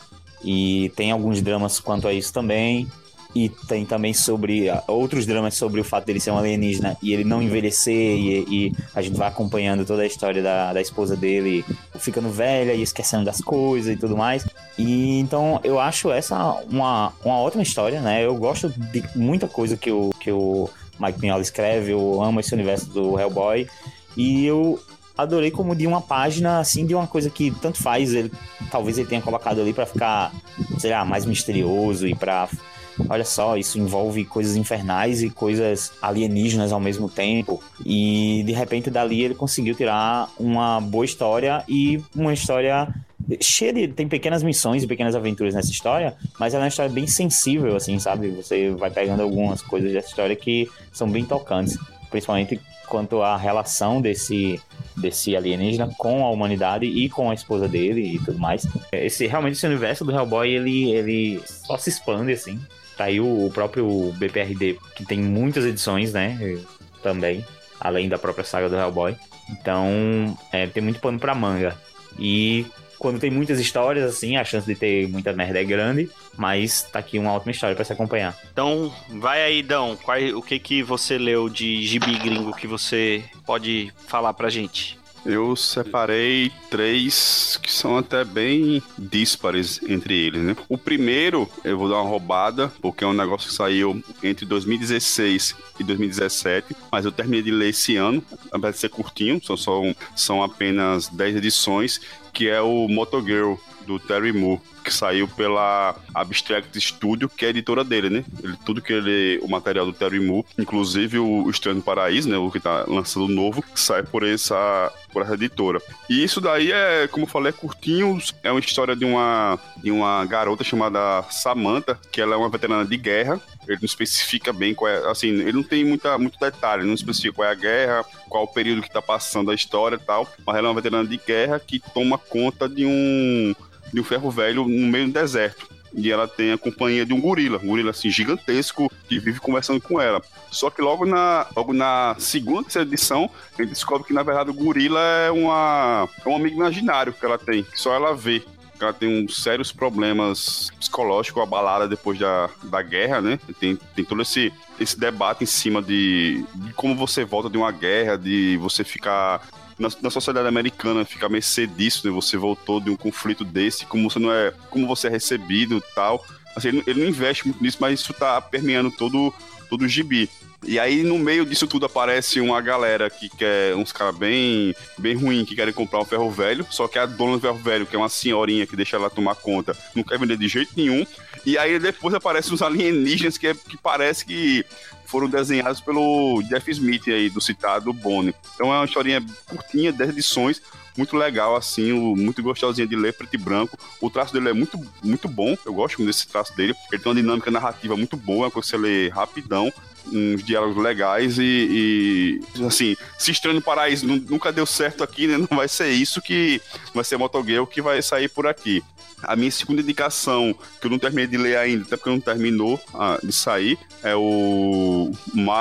E tem alguns dramas quanto a isso também. E tem também sobre ah, outros dramas sobre o fato dele ser um alienígena e ele não envelhecer e, e a gente vai acompanhando toda a história da, da esposa dele ficando velha e esquecendo das coisas e tudo mais. E então eu acho essa uma, uma ótima história, né? Eu gosto de muita coisa que o, que o Mike Mignola escreve, eu amo esse universo do Hellboy e eu adorei como de uma página, assim, de uma coisa que tanto faz, ele talvez ele tenha colocado ali para ficar, sei lá, mais misterioso e para olha só, isso envolve coisas infernais e coisas alienígenas ao mesmo tempo. E de repente dali ele conseguiu tirar uma boa história e uma história cheia de. Tem pequenas missões e pequenas aventuras nessa história, mas ela é uma história bem sensível, assim, sabe? Você vai pegando algumas coisas dessa história que são bem tocantes. Principalmente quanto à relação desse, desse alienígena com a humanidade e com a esposa dele e tudo mais. Esse, realmente esse universo do Hellboy, ele, ele só se expande, assim. Tá aí o, próprio BPRD, que tem muitas edições, né? Também, além da própria saga do Hellboy. Então, é, tem muito pano pra manga. E quando tem muitas histórias, assim, a chance de ter muita merda é grande, mas tá aqui uma ótima história para se acompanhar. Então, vai aí, Dão. Qual, o que que você leu de gibi gringo que você pode falar pra gente? Eu separei três que são até bem díspares entre eles, né? O primeiro, eu vou dar uma roubada, porque é um negócio que saiu entre 2016 e 2017, mas eu terminei de ler esse ano, apesar de ser curtinho, são, são, são apenas 10 edições, que é o Motogirl, do Terry Moore, que saiu pela Abstract Studio, que é a editora dele, né? Ele, tudo que ele. O material do Terry Moore, inclusive o Estranho do Paraíso, né? O que tá lançando novo, sai por essa, por essa editora. E isso daí é, como eu falei, é curtinho. É uma história de uma, de uma garota chamada Samantha, que ela é uma veterana de guerra. Ele não especifica bem qual é. Assim, ele não tem muita, muito detalhe, não especifica qual é a guerra, qual o período que tá passando a história e tal. Mas ela é uma veterana de guerra que toma conta de um de um ferro velho no meio do deserto. E ela tem a companhia de um gorila, um gorila assim gigantesco, que vive conversando com ela. Só que logo na, logo na segunda edição, gente descobre que na verdade o gorila é, uma, é um amigo imaginário que ela tem, que só ela vê ela tem uns sérios problemas psicológicos abalada depois da, da guerra, né? Tem, tem todo esse, esse debate em cima de, de como você volta de uma guerra, de você ficar na, na sociedade americana fica a mercê disso, né? Você voltou de um conflito desse, como você não é, como você é recebido tal. Assim, ele, ele, não investe muito nisso, mas isso tá permeando todo, todo o gibi. E aí, no meio disso tudo, aparece uma galera que quer, uns caras bem, bem ruim, que querem comprar um ferro velho, só que a dona do ferro velho, que é uma senhorinha que deixa ela tomar conta, não quer vender de jeito nenhum. E aí depois aparecem uns alienígenas que, é, que parece que foram desenhados pelo Jeff Smith aí, do citado Bonnie. Então é uma historinha curtinha, 10 edições, muito legal, assim, muito gostosinha de ler, preto e branco. O traço dele é muito, muito bom, eu gosto desse traço dele. Ele tem uma dinâmica narrativa muito boa, que você lê rapidão, uns diálogos legais e, e assim, se Estranho no Paraíso nunca deu certo aqui, né? Não vai ser isso que vai ser Motogale que vai sair por aqui. A minha segunda indicação, que eu não terminei de ler ainda, até porque não terminou ah, de sair, é o,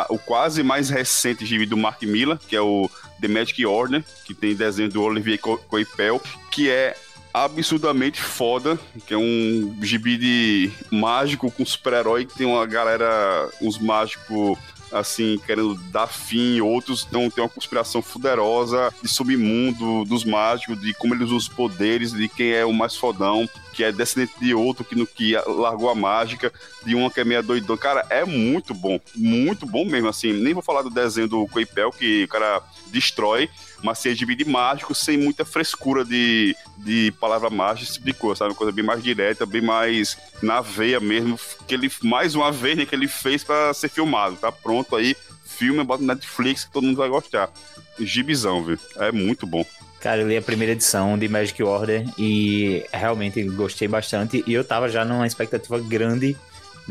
o quase mais recente gibi do Mark Miller, que é o The Magic Order, que tem desenho do Olivier Coipel, que é absurdamente foda, que é um gibi de mágico com super-herói, que tem uma galera, uns mágicos assim, querendo dar fim, outros não tem uma conspiração fuderosa de submundo, dos mágicos, de como eles usam os poderes, de quem é o mais fodão, que é descendente de outro que, no, que largou a mágica, de uma que é meia doidão. Cara, é muito bom, muito bom mesmo, assim. Nem vou falar do desenho do Coipel, que o cara destrói, mas sem de mágico, sem muita frescura de, de palavra mágica, esse tipo de coisa, sabe? Uma coisa bem mais direta, bem mais na veia mesmo, que ele, mais uma vez, né, que ele fez para ser filmado, tá pronto aí, filme, bota no Netflix que todo mundo vai gostar. Gibizão, viu? É muito bom. Cara, eu li a primeira edição de Magic Order e realmente gostei bastante. E eu tava já numa expectativa grande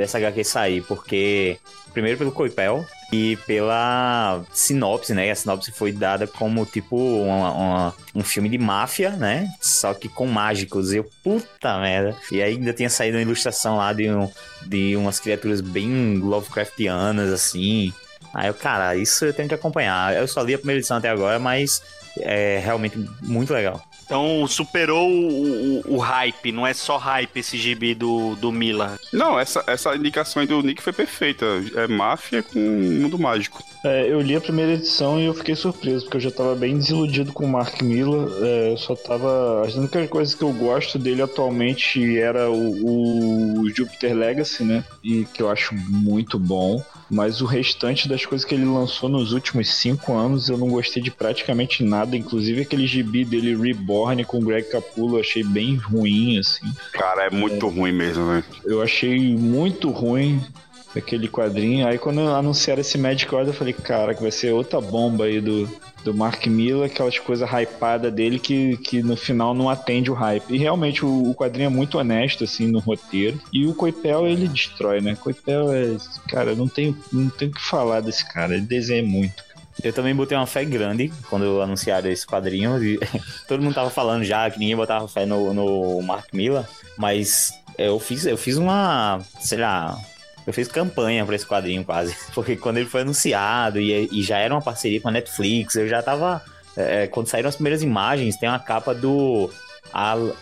dessa HQ sair, porque primeiro pelo Coipel e pela sinopse, né? A sinopse foi dada como tipo uma, uma, um filme de máfia, né? Só que com mágicos. Eu, puta merda. E ainda tinha saído uma ilustração lá de, um, de umas criaturas bem Lovecraftianas, assim. Aí eu, cara, isso eu tenho que acompanhar. Eu só li a primeira edição até agora, mas é realmente muito legal. Então superou o, o, o, hype, não é só hype esse gibi do, do Mila. Não, essa, essa indicação aí do Nick foi perfeita. É máfia com mundo mágico. É, eu li a primeira edição e eu fiquei surpreso, porque eu já tava bem desiludido com o Mark Miller. É, eu só tava. As únicas coisas que eu gosto dele atualmente era o, o Jupiter Legacy, né? E que eu acho muito bom. Mas o restante das coisas que ele lançou nos últimos cinco anos eu não gostei de praticamente nada. Inclusive aquele gibi dele Reborn com o Greg Capullo eu achei bem ruim, assim. Cara, é muito é, ruim mesmo, né? Eu achei muito ruim aquele quadrinho. Aí quando anunciaram esse Magic Order, eu falei, cara, que vai ser outra bomba aí do, do Mark Miller, aquelas coisas hypadas dele que, que no final não atende o hype. E realmente o, o quadrinho é muito honesto, assim, no roteiro. E o Coipel, ele destrói, né? Coipel é. Cara, não tenho, não tenho o que falar desse cara. Ele desenha muito. Eu também botei uma fé grande quando anunciaram esse quadrinho. Todo mundo tava falando já que ninguém botava fé no, no Mark Miller, mas eu fiz, eu fiz uma, sei lá, eu fiz campanha para esse quadrinho quase. Porque quando ele foi anunciado e, e, já era uma parceria com a Netflix, eu já tava. É, quando saíram as primeiras imagens, tem uma capa do Al,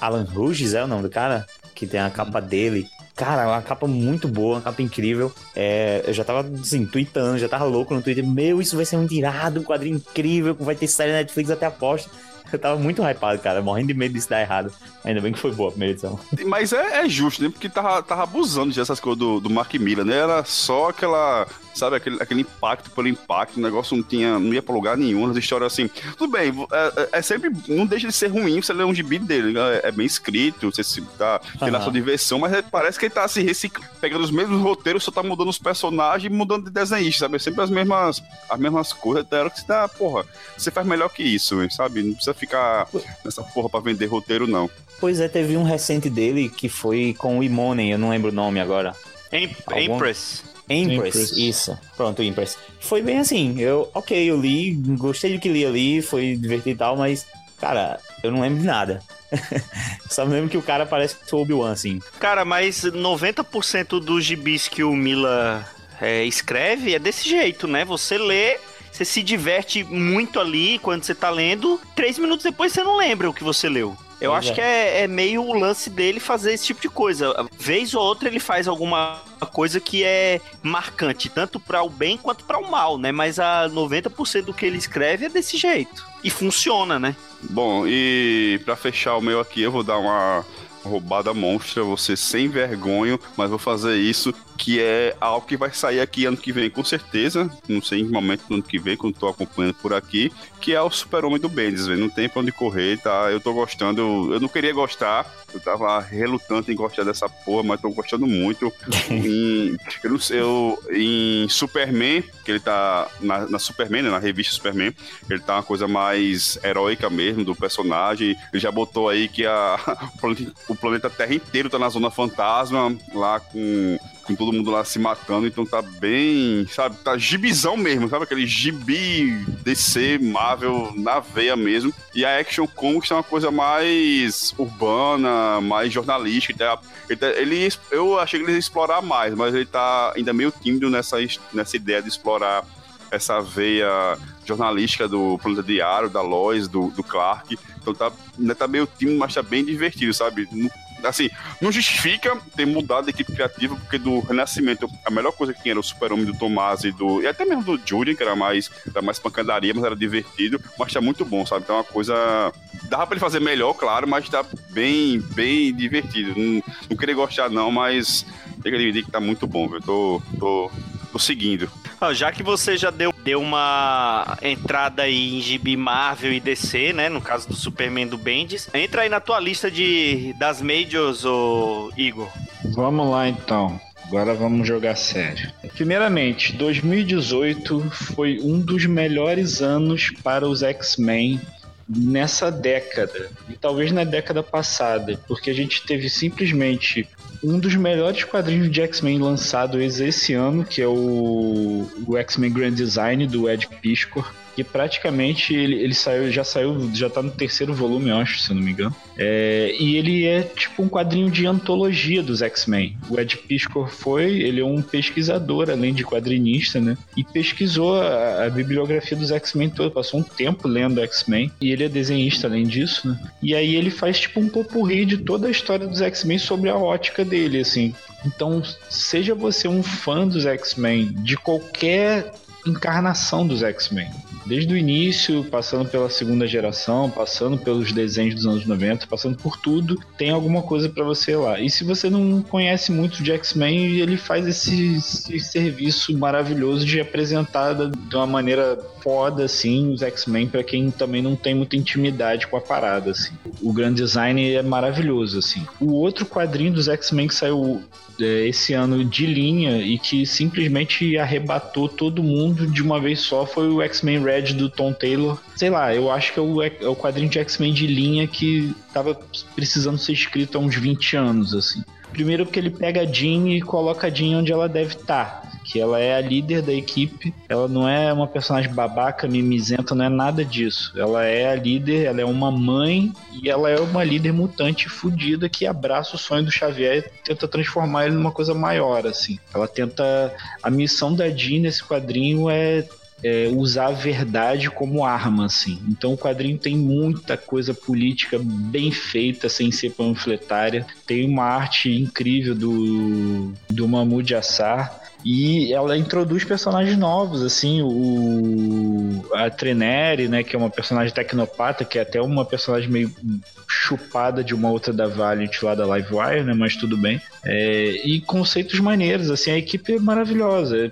Alan Rouges, é o nome do cara? Que tem a capa dele. Cara, uma capa muito boa, uma capa incrível. É, eu já tava, assim, tweetando, já tava louco no Twitter. Meu, isso vai ser muito irado, um quadrinho incrível, vai ter série Netflix até aposta. Eu tava muito hypado, cara, morrendo de medo disso dar errado. Ainda bem que foi boa a primeira edição. Mas é, é justo, né? Porque tava, tava abusando dessas coisas do, do Mark Miller, né? Era só aquela sabe? Aquele, aquele impacto pelo impacto, o negócio não tinha, não ia pra lugar nenhum, as histórias assim. Tudo bem, é, é, é sempre, não deixa de ser ruim você ler um gibi dele, né? é, bem escrito, você se tá tendo uhum. a sua diversão, mas é, parece que ele tá se reciclando, pegando os mesmos roteiros, só tá mudando os personagens e mudando de desenhista, sabe? É sempre as mesmas, as mesmas coisas, até hora que você dá, porra, você faz melhor que isso, sabe? Não precisa ficar nessa porra pra vender roteiro, não. Pois é, teve um recente dele que foi com o Imone, eu não lembro o nome agora. Empress. Empress, Empress, isso. Pronto, Empress. Foi bem assim. Eu, ok, eu li, gostei do que li ali, foi divertido e tal, mas, cara, eu não lembro de nada. Só me lembro que o cara parece o Obi-Wan, assim. Cara, mas 90% dos gibis que o Mila é, escreve é desse jeito, né? Você lê, você se diverte muito ali quando você tá lendo, três minutos depois você não lembra o que você leu. Eu acho é. que é, é, meio o lance dele fazer esse tipo de coisa. Vez ou outra ele faz alguma coisa que é marcante, tanto para o bem quanto para o mal, né? Mas a 90% do que ele escreve é desse jeito. E funciona, né? Bom, e para fechar o meu aqui, eu vou dar uma roubada monstra, você sem vergonha, mas vou fazer isso que é algo que vai sair aqui ano que vem, com certeza. Não sei em que momento do ano que vem, quando tô acompanhando por aqui, que é o Super-Homem do Bendis, velho. Não tem pra onde correr, tá? Eu tô gostando. Eu não queria gostar, eu tava relutante em gostar dessa porra, mas tô gostando muito. em, eu não sei, eu, em Superman, que ele tá na, na Superman, né, na revista Superman, ele tá uma coisa mais heróica mesmo do personagem. Ele já botou aí que a, o, planeta, o planeta Terra inteiro tá na Zona Fantasma, lá com com todo mundo lá se matando, então tá bem, sabe, tá gibizão mesmo, sabe? Aquele gibi DC, Marvel na veia mesmo. E a Action Comics é uma coisa mais urbana, mais jornalística. Ele, ele, eu achei que ele ia explorar mais, mas ele tá ainda meio tímido nessa, nessa ideia de explorar essa veia jornalística do Planeta Diário, da Lois, do, do Clark. Então tá, ainda tá meio tímido, mas tá bem divertido, sabe? Assim, não justifica ter mudado a equipe criativa, porque do Renascimento, a melhor coisa que tinha era o super-homem do Tomás e do. E até mesmo do Julian, que era mais, era mais pancadaria, mas era divertido, mas tá muito bom, sabe? Então é uma coisa. Dava pra ele fazer melhor, claro, mas tá bem, bem divertido. Não, não queria gostar, não, mas tem que admitir que tá muito bom, viu? Tô, tô, seguindo. Ah, já que você já deu, deu uma entrada aí em gibi Marvel e DC, né? No caso do Superman do Bendis, entra aí na tua lista de, das Majors, ô Igor. Vamos lá então. Agora vamos jogar sério. Primeiramente, 2018 foi um dos melhores anos para os X-Men nessa década e talvez na década passada, porque a gente teve simplesmente um dos melhores quadrinhos de X-Men lançados esse ano, que é o, o X-Men Grand Design do Ed Piscor, que praticamente ele, ele saiu, já saiu, já tá no terceiro volume, eu acho, se não me engano. É, e ele é tipo um quadrinho de antologia dos X-Men. O Ed Piscor foi, ele é um pesquisador, além de quadrinista, né? E pesquisou a, a bibliografia dos X-Men toda, passou um tempo lendo X-Men. E ele é desenhista, além disso, né? E aí ele faz tipo um popurri de toda a história dos X-Men sobre a ótica dele, assim. Então, seja você um fã dos X-Men, de qualquer encarnação dos X-Men. Desde o início, passando pela segunda geração, passando pelos desenhos dos anos 90, passando por tudo, tem alguma coisa para você lá. E se você não conhece muito de X-Men, ele faz esse, esse, serviço maravilhoso de apresentar de uma maneira foda, assim, os X-Men para quem também não tem muita intimidade com a parada, assim. O grande design é maravilhoso, assim. O outro quadrinho dos X-Men que saiu é, esse ano de linha e que simplesmente arrebatou todo mundo de uma vez só foi o X-Men Red do Tom Taylor. Sei lá, eu acho que é o, é o quadrinho de X-Men de linha que tava precisando ser escrito há uns 20 anos, assim. Primeiro porque ele pega a Jean e coloca a Jean onde ela deve estar. Tá que ela é a líder da equipe. Ela não é uma personagem babaca, mimizenta, não é nada disso. Ela é a líder, ela é uma mãe e ela é uma líder mutante fodida que abraça o sonho do Xavier e tenta transformar ele numa coisa maior, assim. Ela tenta. A missão da Jean nesse quadrinho é é, usar a verdade como arma, assim. Então o quadrinho tem muita coisa política bem feita, sem ser panfletária. Tem uma arte incrível do, do Mahmoud Assar. E ela introduz personagens novos, assim, o a Trenere, né, que é uma personagem tecnopata, que é até uma personagem meio chupada de uma outra da Valiant lá da Livewire, né, mas tudo bem. É, e conceitos maneiros, assim, a equipe é maravilhosa.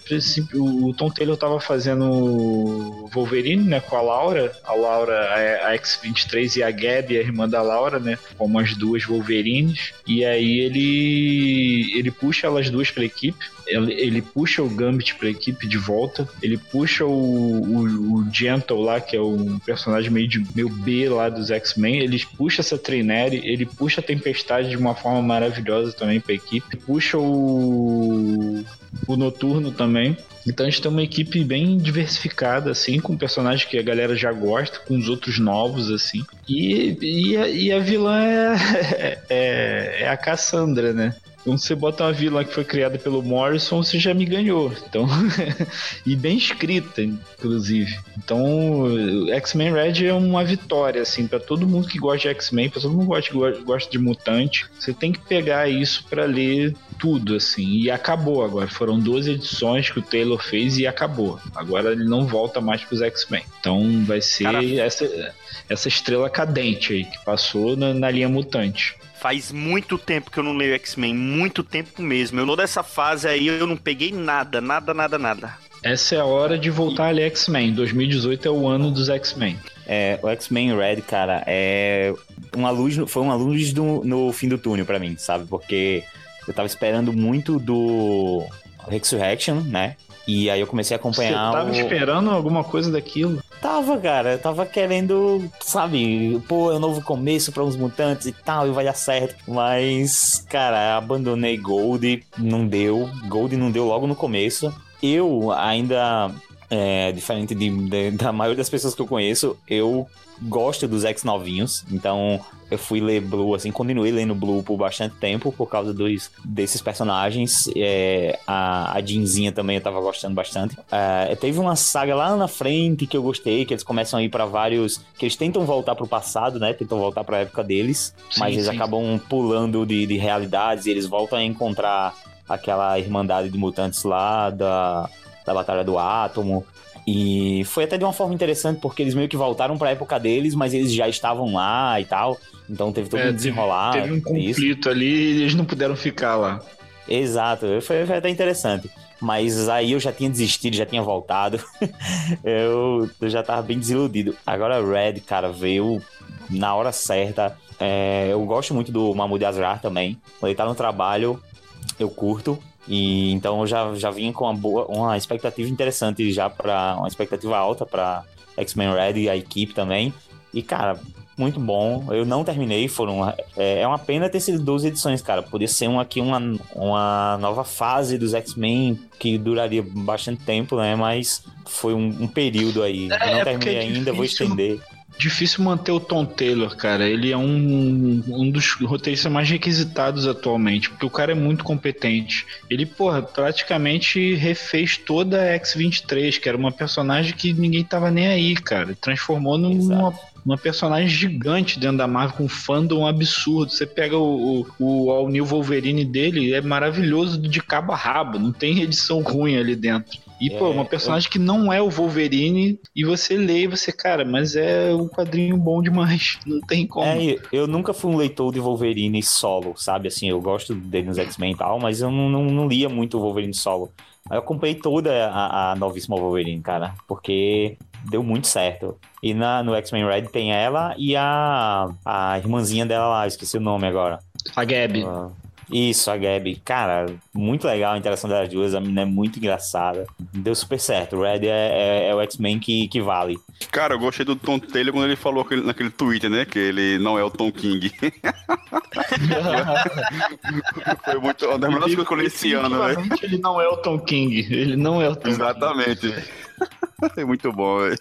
O Tom Taylor tava fazendo Wolverine, né, com a Laura, a Laura, a X-23 e a Gabby, a irmã da Laura, né, como as duas Wolverines. E aí ele ele puxa elas duas pra equipe ele, ele puxa o Gambit pra equipe de volta, ele puxa o, o, o Gentle lá, que é um personagem meio, de, meio B lá dos X-Men, ele puxa essa Trainere, ele puxa a Tempestade de uma forma maravilhosa também pra equipe, puxa o, o Noturno também. Então a gente tem uma equipe bem diversificada, assim, com personagens que a galera já gosta, com os outros novos, assim. E, e, a, e a vilã é, é, é a Cassandra, né? Quando você bota uma vila que foi criada pelo Morrison, você já me ganhou. Então, e bem escrita, inclusive. Então, X-Men Red é uma vitória, assim, para todo mundo que gosta de X-Men, para todo mundo que gosta, gosta de mutante. Você tem que pegar isso para ler tudo, assim. E acabou agora. Foram duas edições que o Taylor fez e acabou. Agora ele não volta mais pros X-Men. Então vai ser essa, essa estrela cadente aí que passou na, na linha mutante. Faz muito tempo que eu não leio X-Men, muito tempo mesmo. Eu não dessa fase aí, eu não peguei nada, nada, nada, nada. Essa é a hora de voltar a ler X-Men. 2018 é o ano dos X-Men. É, o X-Men Red, cara, é uma luz, foi uma luz do, no fim do túnel para mim, sabe? Porque eu tava esperando muito do Resurrection, né? E aí eu comecei a acompanhar. Você tava o... esperando alguma coisa daquilo? Tava, cara. Eu tava querendo, sabe, pô, é um novo começo para uns mutantes e tal, e vai dar certo. Mas, cara, abandonei Gold, não deu. Gold não deu logo no começo. Eu ainda é, diferente de, de, da maioria das pessoas que eu conheço, eu gosto dos ex novinhos, então eu fui ler Blue, assim, continuei lendo Blue por bastante tempo por causa dos, desses personagens. É, a, a Jeanzinha também eu tava gostando bastante. É, teve uma saga lá na frente que eu gostei, que eles começam a ir para vários. que eles tentam voltar pro passado, né? Tentam voltar pra época deles, sim, mas eles sim. acabam pulando de, de realidades e eles voltam a encontrar aquela irmandade de mutantes lá da, da Batalha do Átomo. E foi até de uma forma interessante, porque eles meio que voltaram para a época deles, mas eles já estavam lá e tal. Então teve todo é, um desenrolar. Teve, um conflito ali e eles não puderam ficar lá. Exato, foi, foi até interessante. Mas aí eu já tinha desistido, já tinha voltado. eu, eu, já tava bem desiludido. Agora Red, cara, veio na hora certa. É, eu gosto muito do Mahmoud Azrar também. Quando ele tá no trabalho, eu curto. E então eu já, já vinha com uma boa, uma expectativa interessante já para uma expectativa alta para X-Men Red e a equipe também. E cara, muito bom. Eu não terminei, foram. É, é uma pena ter sido 12 edições, cara. Podia ser um, aqui uma, uma nova fase dos X-Men que duraria bastante tempo, né? Mas foi um, um período aí. É, eu não é terminei é ainda, vou estender. Difícil manter o Tom Taylor, cara. Ele é um, um dos roteiristas mais requisitados atualmente, porque o cara é muito competente. Ele, porra, praticamente refez toda a X-23, que era uma personagem que ninguém tava nem aí, cara. Transformou numa uma personagem gigante dentro da Marvel, com um fandom absurdo. Você pega o, o, o All New Wolverine dele, é maravilhoso de cabo a rabo, não tem edição ruim ali dentro. E, é, pô, uma personagem eu... que não é o Wolverine, e você lê e você, cara, mas é um quadrinho bom demais. Não tem como. É, eu nunca fui um leitor de Wolverine solo, sabe? Assim, eu gosto dele nos X-Men e tal, mas eu não, não, não lia muito o Wolverine solo. Aí eu comprei toda a, a novíssima Wolverine, cara, porque deu muito certo. E na, no X-Men Red tem ela e a, a irmãzinha dela lá, esqueci o nome agora. A Gabi. Uh, isso, a Gabi. Cara, muito legal a interação das duas. A menina é muito engraçada. Deu super certo. O Red é, é, é o X-Men que, que vale. Cara, eu gostei do Tom Taylor quando ele falou aquele, naquele Twitter, né? Que ele não é o Tom King. Foi muito. Uma das melhores coisas que eu li esse ano, né? Ele não é o Tom King. Ele não é o Tom Exatamente. É muito bom, velho.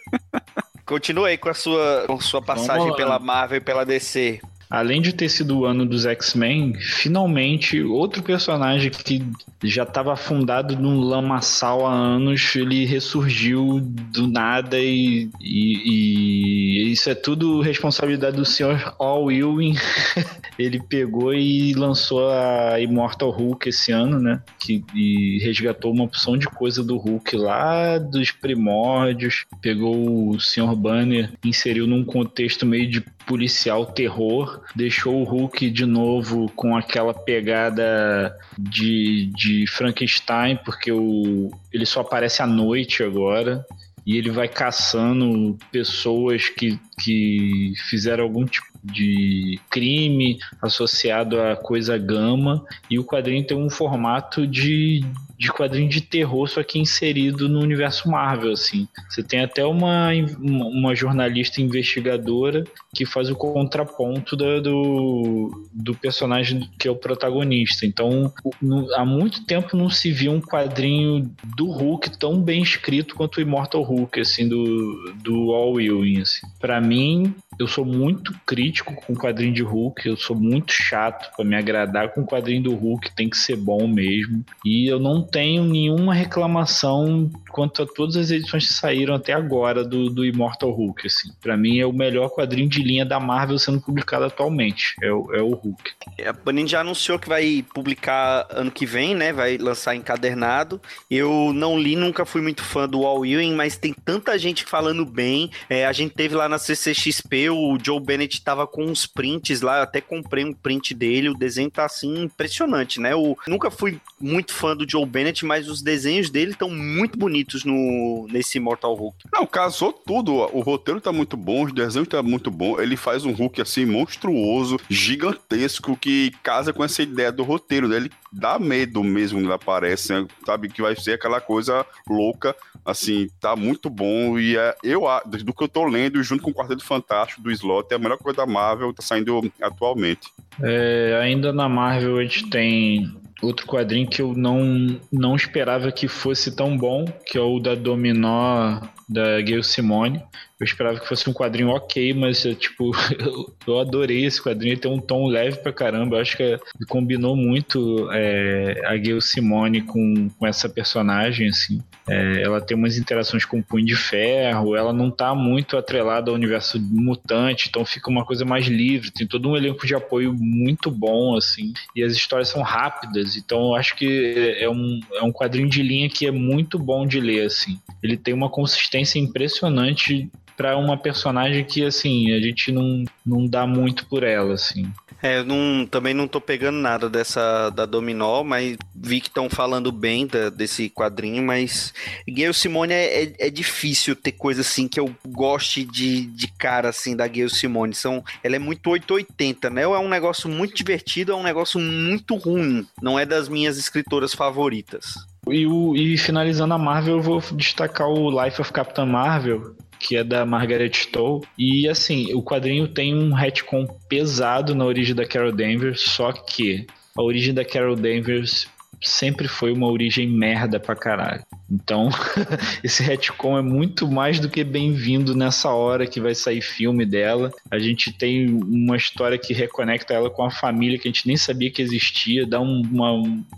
Continua aí com a sua, com a sua passagem pela Marvel e pela DC. Além de ter sido o ano dos X-Men, finalmente outro personagem que já estava afundado num lamaçal há anos, ele ressurgiu do nada e, e, e isso é tudo responsabilidade do senhor All Ewing. ele pegou e lançou a Immortal Hulk esse ano, né? Que, e resgatou uma opção de coisa do Hulk lá dos primórdios, pegou o senhor Banner, inseriu num contexto meio de policial terror, deixou o Hulk de novo com aquela pegada de, de Frankenstein, porque o, ele só aparece à noite agora. E ele vai caçando pessoas que, que fizeram algum tipo de crime associado a coisa gama. E o quadrinho tem um formato de, de quadrinho de terror, só que inserido no universo Marvel, assim. Você tem até uma, uma jornalista investigadora que faz o contraponto da, do, do personagem que é o protagonista. Então, no, há muito tempo não se viu um quadrinho do Hulk tão bem escrito quanto o Immortal Hulk, assim, do, do All Ewing, assim. Pra mim, eu sou muito crítico com o quadrinho de Hulk, eu sou muito chato para me agradar com o quadrinho do Hulk, tem que ser bom mesmo. E eu não tenho nenhuma reclamação quanto a todas as edições que saíram até agora do, do Immortal Hulk. Assim. Para mim é o melhor quadrinho de linha da Marvel sendo publicado atualmente, é o, é o Hulk. A Panini já anunciou que vai publicar ano que vem, né? Vai lançar encadernado. Eu não li, nunca fui muito fã do All Ewing, mas tem tanta gente falando bem. É, a gente teve lá na CCXP o Joe Bennett tava com uns prints lá, eu até comprei um print dele, o desenho tá assim impressionante, né? Eu nunca fui muito fã do Joe Bennett, mas os desenhos dele estão muito bonitos no nesse Mortal Hulk. Não, casou tudo, o roteiro tá muito bom, os desenhos tá muito bom, ele faz um Hulk assim monstruoso, gigantesco que casa com essa ideia do roteiro, né? Ele dá medo mesmo quando aparece, né? sabe que vai ser aquela coisa louca, assim, tá muito bom e é, eu do que eu tô lendo junto com o Quarteto Fantástico do Slot é a melhor coisa da Marvel tá saindo atualmente. É, ainda na Marvel a gente tem outro quadrinho que eu não, não esperava que fosse tão bom, que é o da Dominó da Gail Simone. Eu esperava que fosse um quadrinho ok, mas tipo, eu, adorei esse quadrinho. Ele tem um tom leve pra caramba. Eu acho que combinou muito é, a Gail Simone com, com essa personagem, assim. É, ela tem umas interações com o Punho de Ferro, ela não tá muito atrelada ao universo mutante, então fica uma coisa mais livre. Tem todo um elenco de apoio muito bom, assim. E as histórias são rápidas, então eu acho que é um, é um quadrinho de linha que é muito bom de ler, assim. Ele tem uma consistência impressionante para uma personagem que, assim, a gente não, não dá muito por ela, assim. É, eu não, também não tô pegando nada dessa da Dominó, mas vi que estão falando bem da, desse quadrinho, mas Gayle Simone é, é, é, difícil ter coisa assim que eu goste de, de cara assim da Gayle Simone. São, ela é muito 880, né? Ou é um negócio muito divertido, é um negócio muito ruim. Não é das minhas escritoras favoritas. E, o, e finalizando a Marvel, eu vou destacar o Life of Captain Marvel, que é da Margaret Stowe. E assim, o quadrinho tem um retcon pesado na origem da Carol Danvers, só que a origem da Carol Danvers sempre foi uma origem merda pra caralho. Então, esse retcon é muito mais do que bem-vindo nessa hora que vai sair filme dela. A gente tem uma história que reconecta ela com a família que a gente nem sabia que existia, dá uma,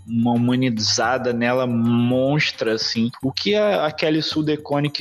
uma humanizada nela monstra, assim. O que a, a Kelly Sue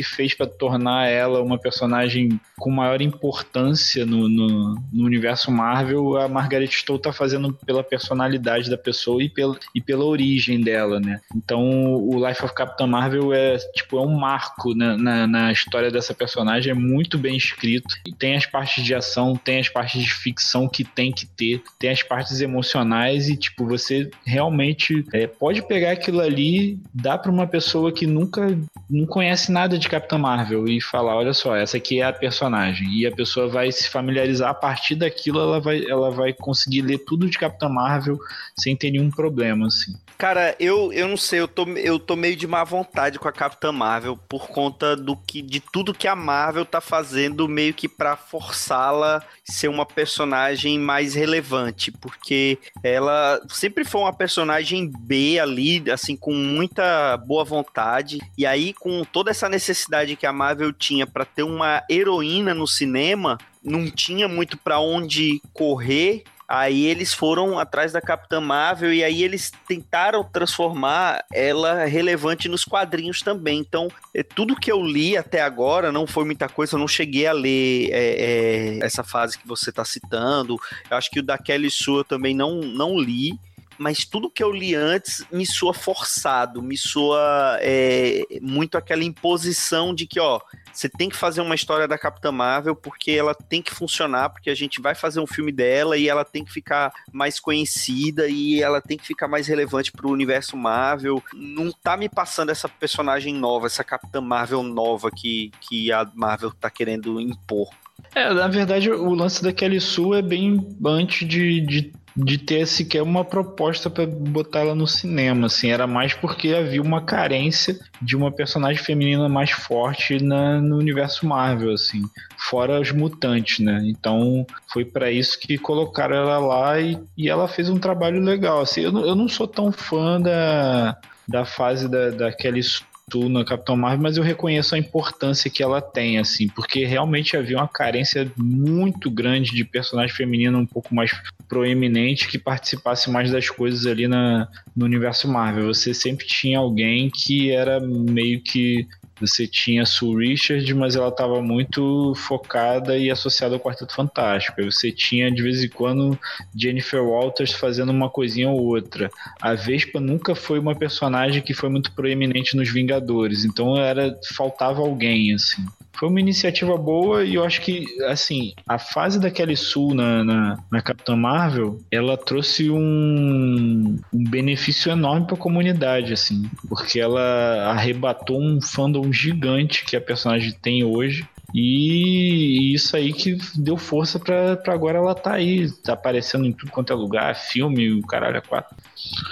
fez para tornar ela uma personagem com maior importância no, no, no, universo Marvel, a Margaret Stowe tá fazendo pela personalidade da pessoa e e pela origem dela, né? Então, o Life of Captain Marvel é tipo é um marco na, na, na, história dessa personagem, é muito bem escrito. E tem as partes de ação, tem as partes de ficção que tem que ter, tem as partes emocionais e tipo você realmente é, pode pegar aquilo ali, dá para uma pessoa que nunca não conhece nada de Capitã Marvel e falar, olha só, essa aqui é a personagem e a pessoa vai se familiarizar a partir daquilo, ela vai, ela vai conseguir ler tudo de Capitã Marvel sem ter nenhum problema assim. Cara, eu, eu não sei, eu tô, eu tô meio de má vontade com a Capitã Marvel por conta do que de tudo que a Marvel tá fazendo meio que para forçá-la ser uma personagem mais relevante, porque ela sempre foi uma personagem B ali, assim com muita boa vontade, e aí com toda essa necessidade que a Marvel tinha para ter uma heroína no cinema, não tinha muito para onde correr Aí eles foram atrás da Capitã Marvel e aí eles tentaram transformar ela relevante nos quadrinhos também. Então, é, tudo que eu li até agora não foi muita coisa, eu não cheguei a ler é, é, essa fase que você está citando. Eu acho que o da Kelly eu também não, não li mas tudo que eu li antes me soa forçado, me soa é, muito aquela imposição de que, ó, você tem que fazer uma história da Capitã Marvel porque ela tem que funcionar, porque a gente vai fazer um filme dela e ela tem que ficar mais conhecida e ela tem que ficar mais relevante pro universo Marvel. Não tá me passando essa personagem nova, essa Capitã Marvel nova que, que a Marvel tá querendo impor. É, na verdade, o lance da Kelly Sue é bem antes de, de de ter sequer uma proposta para botar ela no cinema, assim, era mais porque havia uma carência de uma personagem feminina mais forte na, no universo Marvel, assim, fora os mutantes, né? Então foi para isso que colocaram ela lá e, e ela fez um trabalho legal, assim, eu, eu não sou tão fã da, da fase da, na Capitão Marvel, mas eu reconheço a importância que ela tem, assim, porque realmente havia uma carência muito grande de personagem feminino um pouco mais proeminente que participasse mais das coisas ali na, no universo Marvel. Você sempre tinha alguém que era meio que você tinha Sue Richard, mas ela estava muito focada e associada ao Quarteto Fantástico. Aí você tinha, de vez em quando, Jennifer Walters fazendo uma coisinha ou outra. A Vespa nunca foi uma personagem que foi muito proeminente nos Vingadores, então era faltava alguém, assim foi uma iniciativa boa e eu acho que, assim, a fase da Kelly Sue na, na, na Capitã Marvel, ela trouxe um, um benefício enorme para a comunidade, assim, porque ela arrebatou um fandom gigante que a personagem tem hoje. E isso aí que deu força para agora ela tá aí, tá aparecendo em tudo quanto é lugar, filme, o caralho é quatro.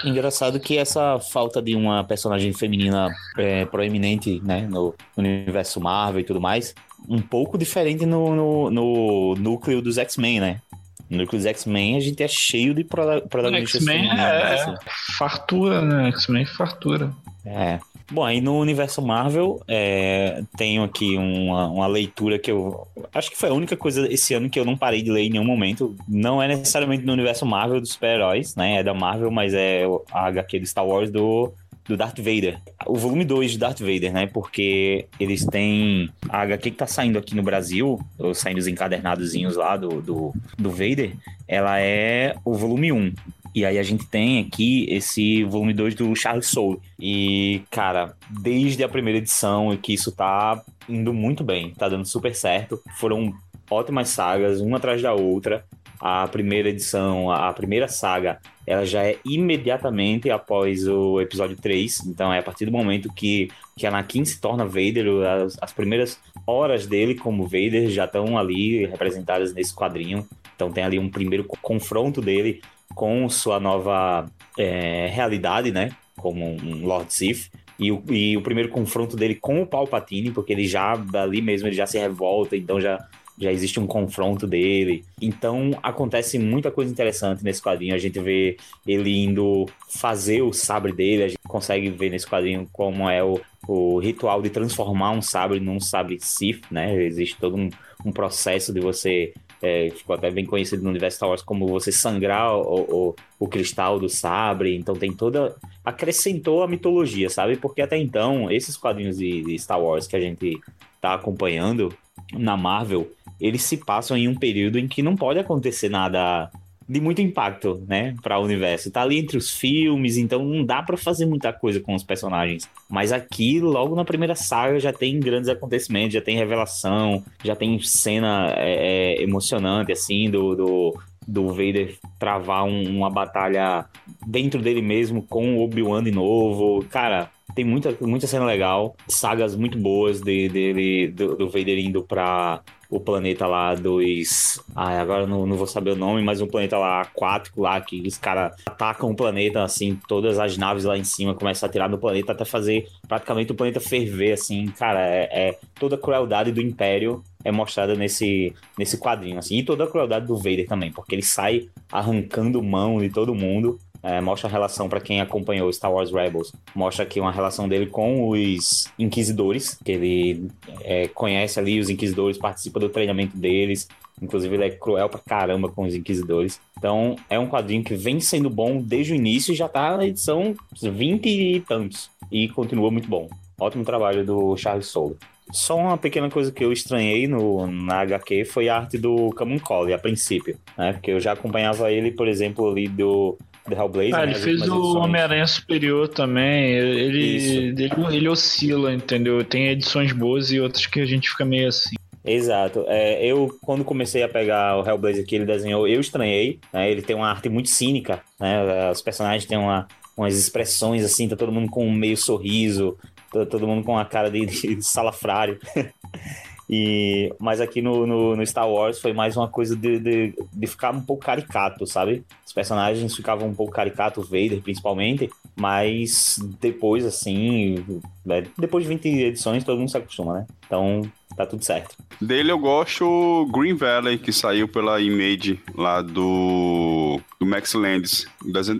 Engraçado que essa falta de uma personagem feminina é, proeminente, né, no universo Marvel e tudo mais, um pouco diferente no, no, no núcleo dos X-Men, né? No núcleo dos X-Men a gente é cheio de protagonistas femininas. É, assim. fartura, né? X-Men é fartura. É. Bom, aí no universo Marvel, é, tenho aqui uma, uma, leitura que eu. Acho que foi a única coisa esse ano que eu não parei de ler em nenhum momento. Não é necessariamente no universo Marvel dos super-heróis, né? É da Marvel, mas é a HQ do Star Wars do, do Darth Vader. O volume 2 de Darth Vader, né? Porque eles têm. A HQ que tá saindo aqui no Brasil, saindo os encadernadozinhos lá do, do, do Vader, ela é o volume 1. E aí a gente tem aqui esse volume 2 do Charles Soule. E, cara, desde a primeira edição que isso tá indo muito bem, tá dando super certo. Foram ótimas sagas, uma atrás da outra. A primeira edição, a primeira saga, ela já é imediatamente após o episódio 3. Então é a partir do momento que, que Anakin se torna Vader, as, as primeiras horas dele como Vader já estão ali representadas nesse quadrinho. Então tem ali um primeiro confronto dele com sua nova é, realidade, né? Como um Lord Sith. E o, e o primeiro confronto dele com o Palpatine, porque ele já, dali mesmo, ele já se revolta, então já já existe um confronto dele. Então acontece muita coisa interessante nesse quadrinho. A gente vê ele indo fazer o sabre dele, a gente consegue ver nesse quadrinho como é o, o ritual de transformar um sabre num sabre Sith, né? Existe todo um, um processo de você. É, ficou até bem conhecido no universo Star Wars como você sangrar o, o, o cristal do sabre. Então tem toda. acrescentou a mitologia, sabe? Porque até então, esses quadrinhos de, de Star Wars que a gente tá acompanhando na Marvel, eles se passam em um período em que não pode acontecer nada de muito impacto, né, para o universo. Tá ali entre os filmes, então não dá para fazer muita coisa com os personagens. Mas aqui, logo na primeira saga, já tem grandes acontecimentos, já tem revelação, já tem cena é, é emocionante, assim, do, do, do Vader travar um, uma batalha dentro dele mesmo com o Obi-Wan de novo. Cara, tem muita, muita cena legal, sagas muito boas dele, de, do, do Vader indo pra o planeta lá dos. Ah, agora não, não vou saber o nome, mas um planeta lá aquático lá, que os caras atacam o planeta, assim, todas as naves lá em cima começam a tirar do planeta até fazer praticamente o planeta ferver, assim, cara, é, é toda a crueldade do Império é mostrada nesse, nesse quadrinho, assim, e toda a crueldade do Vader também, porque ele sai arrancando mão de todo mundo é, mostra a relação para quem acompanhou Star Wars Rebels. Mostra aqui uma relação dele com os Inquisidores, que ele é, conhece ali os Inquisidores, participa do treinamento deles. Inclusive, ele é cruel pra caramba com os Inquisidores. Então, é um quadrinho que vem sendo bom desde o início e já tá na edição 20 e tantos. E continua muito bom. Ótimo trabalho do Charles Soule. Só uma pequena coisa que eu estranhei no, na HQ foi a arte do Camuncoli, a princípio, né? Porque eu já acompanhava ele, por exemplo, ali do The Hellblazer. Ah, ele né, fez o Homem-Aranha Superior também. Ele, ele, ele, oscila, entendeu? Tem edições boas e outras que a gente fica meio assim. Exato. É, eu, quando comecei a pegar o Hellblazer que ele desenhou, eu estranhei. Né? Ele tem uma arte muito cínica, né? Os personagens têm uma, umas expressões assim, tá todo mundo com um meio sorriso, tá todo mundo com a cara de, de salafrário. E, mas aqui no, no, no, Star Wars foi mais uma coisa de, de, de, ficar um pouco caricato, sabe? Os personagens ficavam um pouco caricato, o Vader principalmente, mas depois, assim, né, depois de 20 edições, todo mundo se acostuma, né? Então, tá tudo certo. Dele eu gosto Green Valley, que saiu pela Image lá do, do Max Landis.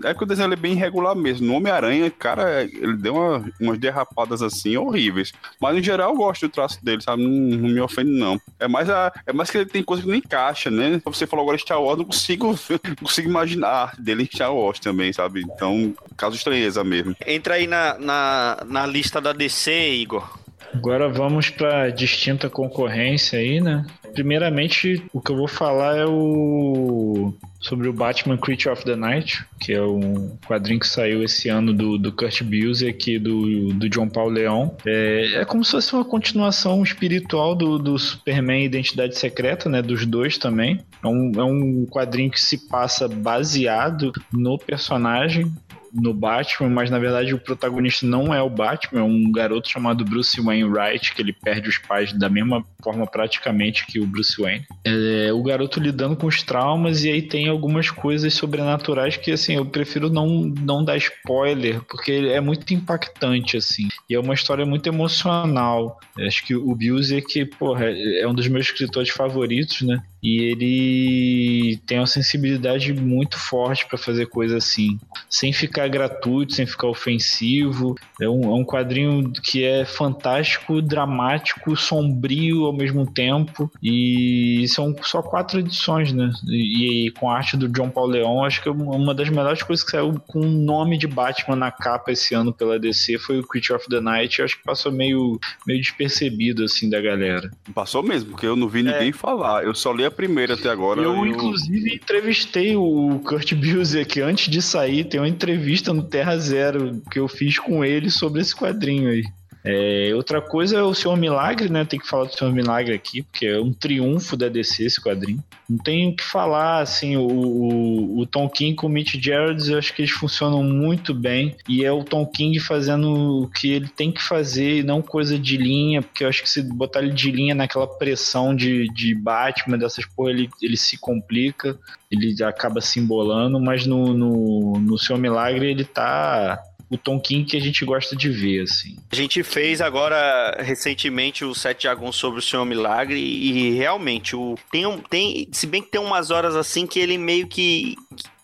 É que o desenho é bem irregular mesmo. No Homem-Aranha, cara, ele deu uma, umas derrapadas assim horríveis. Mas no geral eu gosto do traço dele, sabe? Não, não, me ofende, não. É mais, a, é mais que ele tem coisa que não encaixa, né? Você falou agora Star Wars, não consigo, não consigo imaginar a arte dele em Star Wars também, sabe? Então, caso estranheza mesmo. Entra aí na, na, na lista da DC, Igor. Agora vamos para distinta concorrência aí, né? Primeiramente, o que eu vou falar é o sobre o Batman Creature of the Night, que é um quadrinho que saiu esse ano do, do Kurt Busiek e do, do John Paul Leon. É, é como se fosse uma continuação espiritual do, do Superman Identidade Secreta, né? Dos dois também. É um, é um quadrinho que se passa baseado no personagem no Batman, mas na verdade o protagonista não é o Batman, é um garoto chamado Bruce Wayne Wright, que ele perde os pais da mesma forma praticamente que o Bruce Wayne. É, o garoto lidando com os traumas e aí tem algumas coisas sobrenaturais que assim eu prefiro não, não dar spoiler, porque é muito impactante assim. E é uma história muito emocional. Acho que o Busiek, porra, é um dos meus escritores favoritos, né? E ele tem uma sensibilidade muito forte para fazer coisa assim, sem ficar gratuito, sem ficar ofensivo. É um, é um quadrinho que é fantástico, dramático, sombrio ao mesmo tempo. E são só quatro edições, né? E, e com a arte do John Paul Leon, acho que é uma das melhores coisas que saiu com o nome de Batman na capa esse ano pela DC foi o Creature of the Night. Acho que passou meio, meio despercebido assim da galera. Passou mesmo, porque eu não vi ninguém é. falar. Eu só li a primeira até agora. Eu, eu... inclusive, entrevistei o Kurt Busiek antes de sair. Tem uma entrevista no Terra Zero que eu fiz com ele sobre esse quadrinho aí. É, outra coisa é o Senhor Milagre, né? Tem que falar do Senhor Milagre aqui, porque é um triunfo da DC esse quadrinho. Não tem o que falar, assim, o, o, o Tom King com o Mitch Gerards, eu acho que eles funcionam muito bem. E é o Tom King fazendo o que ele tem que fazer e não coisa de linha, porque eu acho que se botar ele de linha naquela pressão de, de Batman, dessas porra, ele, ele se complica, ele acaba se embolando, mas no, no, no Senhor Milagre ele tá o Tom King que a gente gosta de ver, assim. A gente fez agora, recentemente, o Sete Jaguns sobre o Senhor Milagre e realmente, o, tem, tem, se bem que tem umas horas assim que ele meio que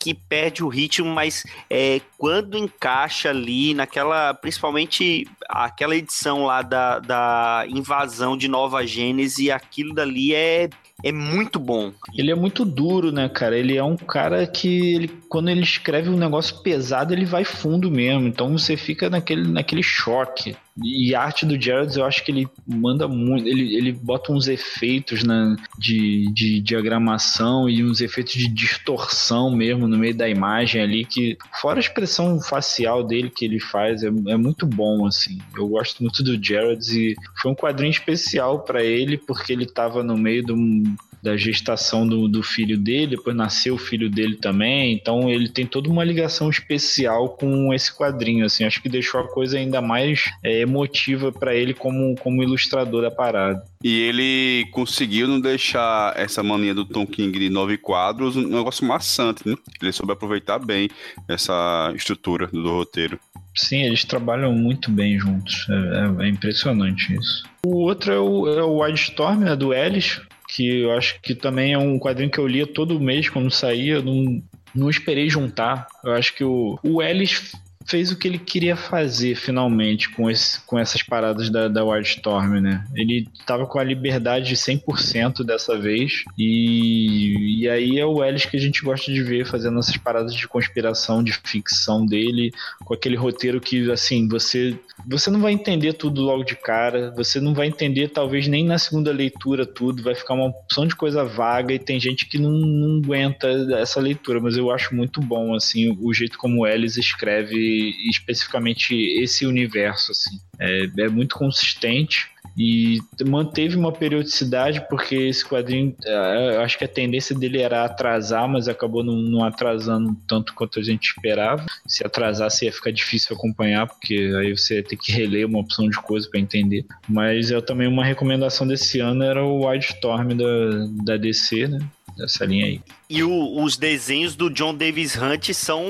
que perde o ritmo, mas é, quando encaixa ali naquela, principalmente aquela edição lá da, da invasão de Nova Gênese, aquilo dali é é muito bom. Ele é muito duro, né, cara? Ele é um cara que, ele, quando ele escreve um negócio pesado, ele vai fundo mesmo. Então você fica naquele, naquele choque. E a arte do Jared, eu acho que ele manda muito. Ele, ele bota uns efeitos na, de, de diagramação e uns efeitos de distorção mesmo no meio da imagem ali, que, fora a expressão facial dele que ele faz, é, é muito bom, assim. Eu gosto muito do Jared e foi um quadrinho especial para ele, porque ele tava no meio de um da gestação do, do filho dele, depois nasceu o filho dele também, então ele tem toda uma ligação especial com esse quadrinho, assim, acho que deixou a coisa ainda mais é, emotiva para ele como, como ilustrador da parada. E ele conseguiu não deixar essa mania do Tom King de nove quadros um negócio maçante, né? Ele soube aproveitar bem essa estrutura do roteiro. Sim, eles trabalham muito bem juntos. É, é, é impressionante isso. O outro é o, é o Wildstorm, né, do Ellis, que eu acho que também é um quadrinho que eu lia todo mês quando saía. Não, não esperei juntar. Eu acho que o, o Ellis fez o que ele queria fazer finalmente com, esse, com essas paradas da, da Wildstorm, né? Ele tava com a liberdade 100% dessa vez e, e aí é o Ellis que a gente gosta de ver fazendo essas paradas de conspiração, de ficção dele, com aquele roteiro que, assim, você, você não vai entender tudo logo de cara, você não vai entender talvez nem na segunda leitura tudo, vai ficar uma opção de coisa vaga e tem gente que não, não aguenta essa leitura, mas eu acho muito bom, assim, o jeito como o Ellis escreve especificamente esse universo, assim. É, é muito consistente e manteve uma periodicidade porque esse quadrinho, é, acho que a tendência dele era atrasar, mas acabou não, não, atrasando tanto quanto a gente esperava. Se atrasasse ia ficar difícil acompanhar, porque aí você ia ter que reler uma opção de coisa para entender. Mas eu também uma recomendação desse ano era o Wildstorm da, da DC, né? Dessa linha aí. E o, os desenhos do John Davis Hunt são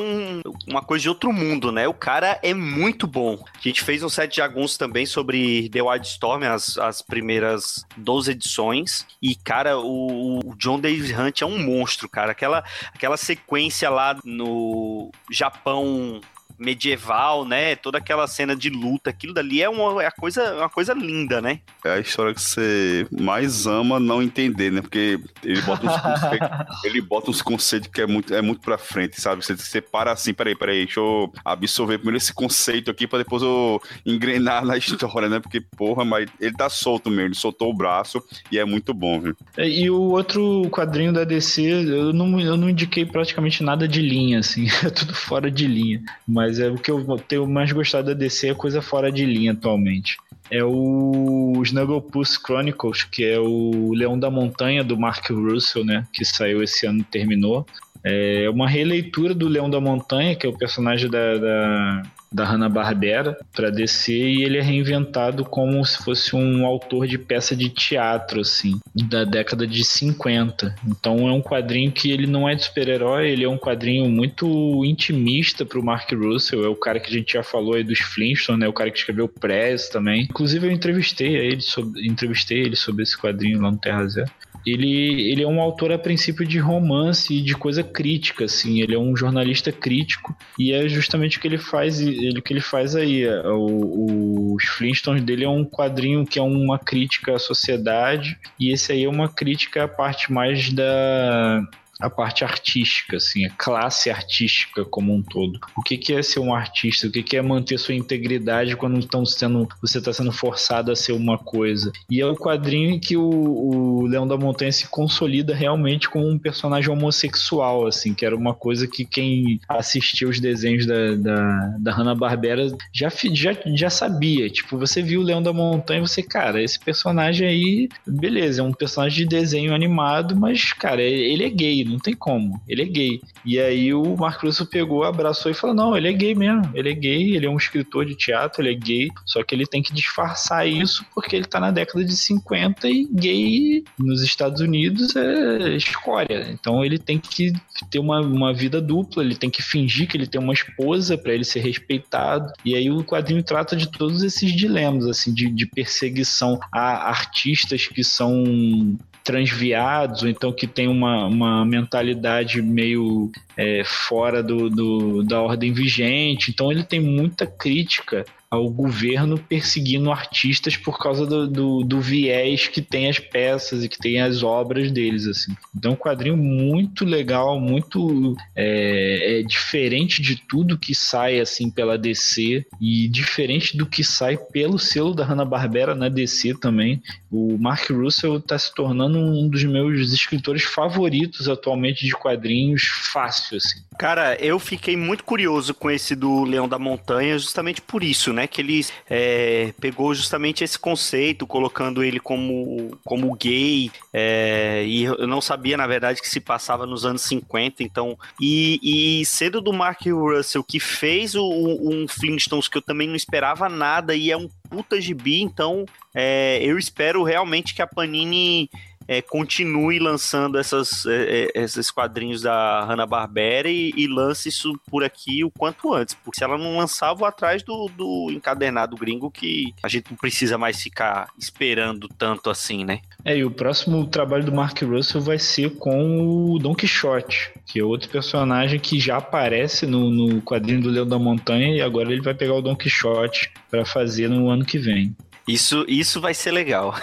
uma coisa de outro mundo, né? O cara é muito bom. A gente fez um set de jagunços também sobre The Wild Storm, as, as primeiras 12 edições. E, cara, o, o John Davis Hunt é um monstro, cara. Aquela, aquela sequência lá no Japão medieval, né? Toda aquela cena de luta, aquilo dali é uma, é coisa, uma coisa linda, né? É a história que você mais ama não entender, né? Porque ele bota uns conceitos, ele bota uns conceitos que é muito, é muito pra frente, sabe? Você, você para assim, peraí, peraí, deixa eu absorver primeiro esse conceito aqui pra depois eu engrenar na história, né? Porque, porra, mas ele tá solto mesmo, ele soltou o braço e é muito bom, viu? É, e o outro quadrinho da DC, eu não, eu não indiquei praticamente nada de linha, assim, é tudo fora de linha. Mas mas é o que eu tenho mais gostado da DC é coisa fora de linha atualmente. É o Snugglepuss Chronicles, que é o Leão da Montanha do Mark Russell, né? Que saiu esse ano e terminou. É uma releitura do Leão da Montanha, que é o personagem da, da da Hanna-Barbera para DC e ele é reinventado como se fosse um autor de peça de teatro, assim, da década de 50. Então é um quadrinho que ele não é de super-herói, ele é um quadrinho muito intimista pro Mark Russell, é o cara que a gente já falou aí dos Flintstones, né, o cara que escreveu Press também. Inclusive eu entrevistei ele sobre, entrevistei ele sobre esse quadrinho lá no Terra Zero ele, ele é um autor a princípio de romance e de coisa crítica, assim. Ele é um jornalista crítico e é justamente o que ele faz, ele, o que ele faz aí. É, o, os Flintstones dele é um quadrinho que é uma crítica à sociedade e esse aí é uma crítica à parte mais da a parte artística, assim, a classe artística como um todo. O que, que é ser um artista? O que, que é manter sua integridade quando estão sendo, você está sendo forçado a ser uma coisa? E é o quadrinho em que o, o Leão da Montanha se consolida realmente como um personagem homossexual, assim, que era uma coisa que quem assistia os desenhos da, da, da Hanna-Barbera já, já, já sabia. Tipo, você viu o Leão da Montanha e você, cara, esse personagem aí, beleza, é um personagem de desenho animado, mas, cara, ele é gay, não tem como, ele é gay. E aí o Mark Russell pegou, abraçou e falou: não, ele é gay mesmo, ele é gay, ele é um escritor de teatro, ele é gay, só que ele tem que disfarçar isso porque ele tá na década de 50 e gay nos Estados Unidos é escória. Então ele tem que ter uma, uma vida dupla, ele tem que fingir que ele tem uma esposa para ele ser respeitado. E aí o quadrinho trata de todos esses dilemas, assim, de, de perseguição a artistas que são transviados, ou então que tem uma, uma mentalidade meio é, fora do, do, da ordem vigente. Então ele tem muita crítica ao governo perseguindo artistas por causa do, do, do, viés que tem as peças e que tem as obras deles, assim. Então, é um quadrinho muito legal, muito é, é diferente de tudo que sai, assim, pela DC e diferente do que sai pelo selo da Hanna-Barbera na DC também. O Mark Russell está se tornando um dos meus escritores favoritos atualmente de quadrinhos fácil, assim. Cara, eu fiquei muito curioso com esse do Leão da Montanha, justamente por isso, né? Que ele é, pegou justamente esse conceito, colocando ele como, como gay, é, e eu não sabia, na verdade, que se passava nos anos 50, então. E, e sendo do Mark Russell, que fez o, um Flintstones que eu também não esperava nada, e é um puta gibi, então é, eu espero realmente que a Panini é, continue lançando essas, é, é, esses quadrinhos da Hanna-Barbera e, e, lance isso por aqui o quanto antes. Porque se ela não lançar, vou atrás do, do encadernado gringo que a gente não precisa mais ficar esperando tanto assim, né? É, e o próximo trabalho do Mark Russell vai ser com o Don Quixote, que é outro personagem que já aparece no, no quadrinho do Leão da Montanha e agora ele vai pegar o Don Quixote para fazer no ano que vem. Isso, isso vai ser legal.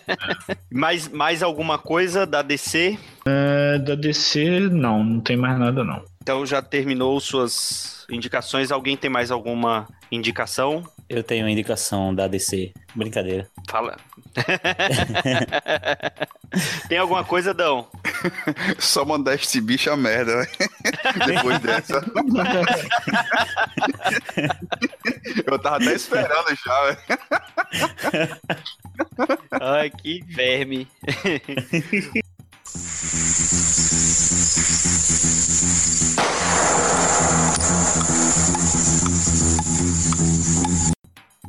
mais, mais alguma coisa da DC? É, da DC, não, não tem mais nada não. Então já terminou suas indicações. Alguém tem mais alguma indicação? Eu tenho indicação da DC. Brincadeira. Fala. Tem alguma coisa, Dão? Só mandar esse bicho a merda, né? Depois dessa. Eu tava até esperando já, Ai, que verme.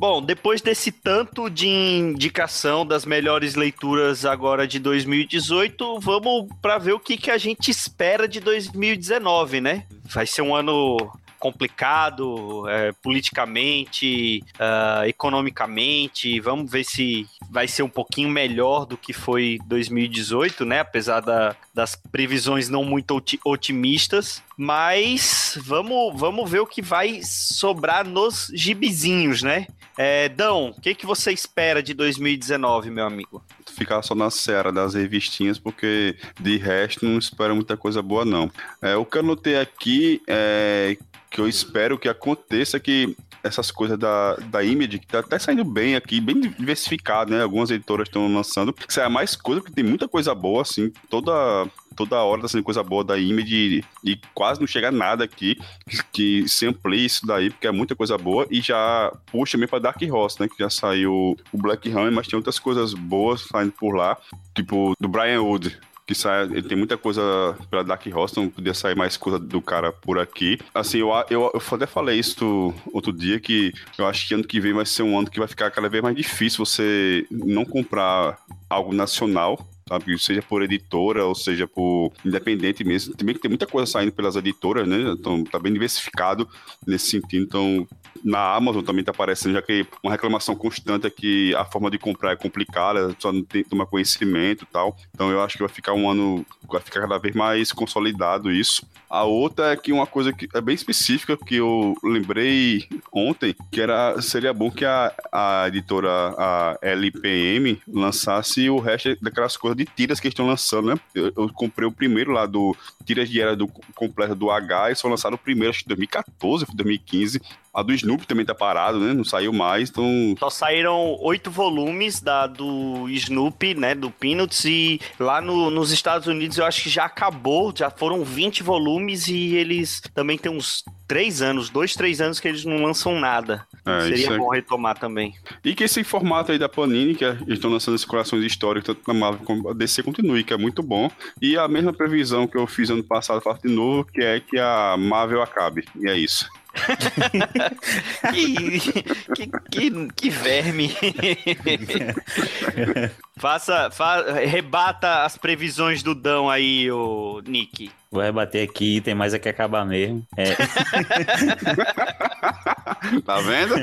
Bom, depois desse tanto de indicação das melhores leituras agora de 2018, vamos para ver o que, que a gente espera de 2019, né? Vai ser um ano complicado é, politicamente, uh, economicamente. Vamos ver se vai ser um pouquinho melhor do que foi 2018, né? Apesar da, das previsões não muito otimistas. Mas vamos, vamos ver o que vai sobrar nos gibizinhos, né? É, Dão, o que, que você espera de 2019, meu amigo? Ficar só na série das revistinhas, porque de resto não espero muita coisa boa, não. É, o que eu notei aqui é que eu espero que aconteça que essas coisas da, da Image, que tá até saindo bem aqui, bem diversificado, né? Algumas editoras estão lançando. Sai mais coisa, porque tem muita coisa boa, assim, toda toda hora tá saindo coisa boa da Image e, quase não chega nada aqui que, se amplie isso daí, porque é muita coisa boa e já puxa mesmo pra Dark Horse, né? Que já saiu o Black Hammer, mas tem outras coisas boas saindo por lá, tipo do Brian Wood, que sai, ele tem muita coisa pra Dark Horse, não podia sair mais coisa do cara por aqui. Assim, eu, eu, eu até falei isso outro dia, que eu acho que ano que vem vai ser um ano que vai ficar cada vez mais difícil você não comprar algo nacional sabe? Seja por editora ou seja por independente mesmo. Também que tem muita coisa saindo pelas editoras, né? Então tá bem diversificado nesse sentido. Então na Amazon também tá aparecendo, já que uma reclamação constante é que a forma de comprar é complicada, só não tem tomar conhecimento e tal. Então eu acho que vai ficar um ano, vai ficar cada vez mais consolidado isso. A outra é que uma coisa que é bem específica que eu lembrei ontem, que era seria bom que a, a editora a LPM lançasse o resto daquelas coisas de tiras que estão lançando, né? Eu, eu comprei o primeiro lá do tiras de era do completo do H e só lançaram o primeiro acho que 2014, 2015 A do Snoopy também tá parado, né? Não saiu mais, então. Só saíram oito volumes da do Snoopy, né? Do Peanuts, e lá no, nos Estados Unidos eu acho que já acabou, já foram 20 volumes e eles também têm uns três anos, dois, três anos que eles não lançam nada. É, Seria é- bom retomar também. E que esse formato aí da Panini, que eles estão lançando esses corações históricos, tanto na Marvel como a DC, continue, que é muito bom. E a mesma previsão que eu fiz ano passado, faço de novo, que é que a Marvel acabe. E é isso. Que, que, que, que verme. Faça, fa- rebata as previsões do Dão aí, o Nick. Vou rebater aqui, tem mais é que acabar mesmo. É, Tá vendo?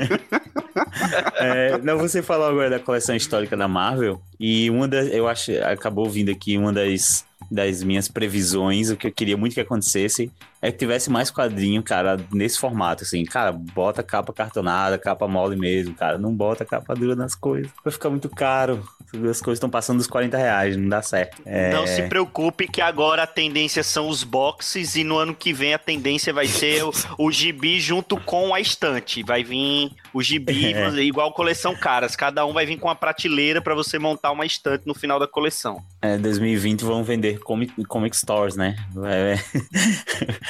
é, não, você falou agora da coleção histórica da Marvel, e uma das, eu acho, acabou vindo aqui uma das, das minhas previsões, o que eu queria muito que acontecesse, é que tivesse mais quadrinho, cara, nesse formato, assim, cara, bota capa cartonada, capa mole mesmo, cara, não bota capa dura nas coisas, vai ficar muito caro, as coisas estão passando dos 40 reais, não dá certo. É, Não se preocupe que agora a tendência são os boxes e no ano que vem a tendência vai ser o, o gibi junto com a estante. Vai vir o gibi É. igual coleção caras. Cada um vai vir com uma prateleira pra você montar uma estante no final da coleção. É, 2020 vão vender comic, comic stores, né? É,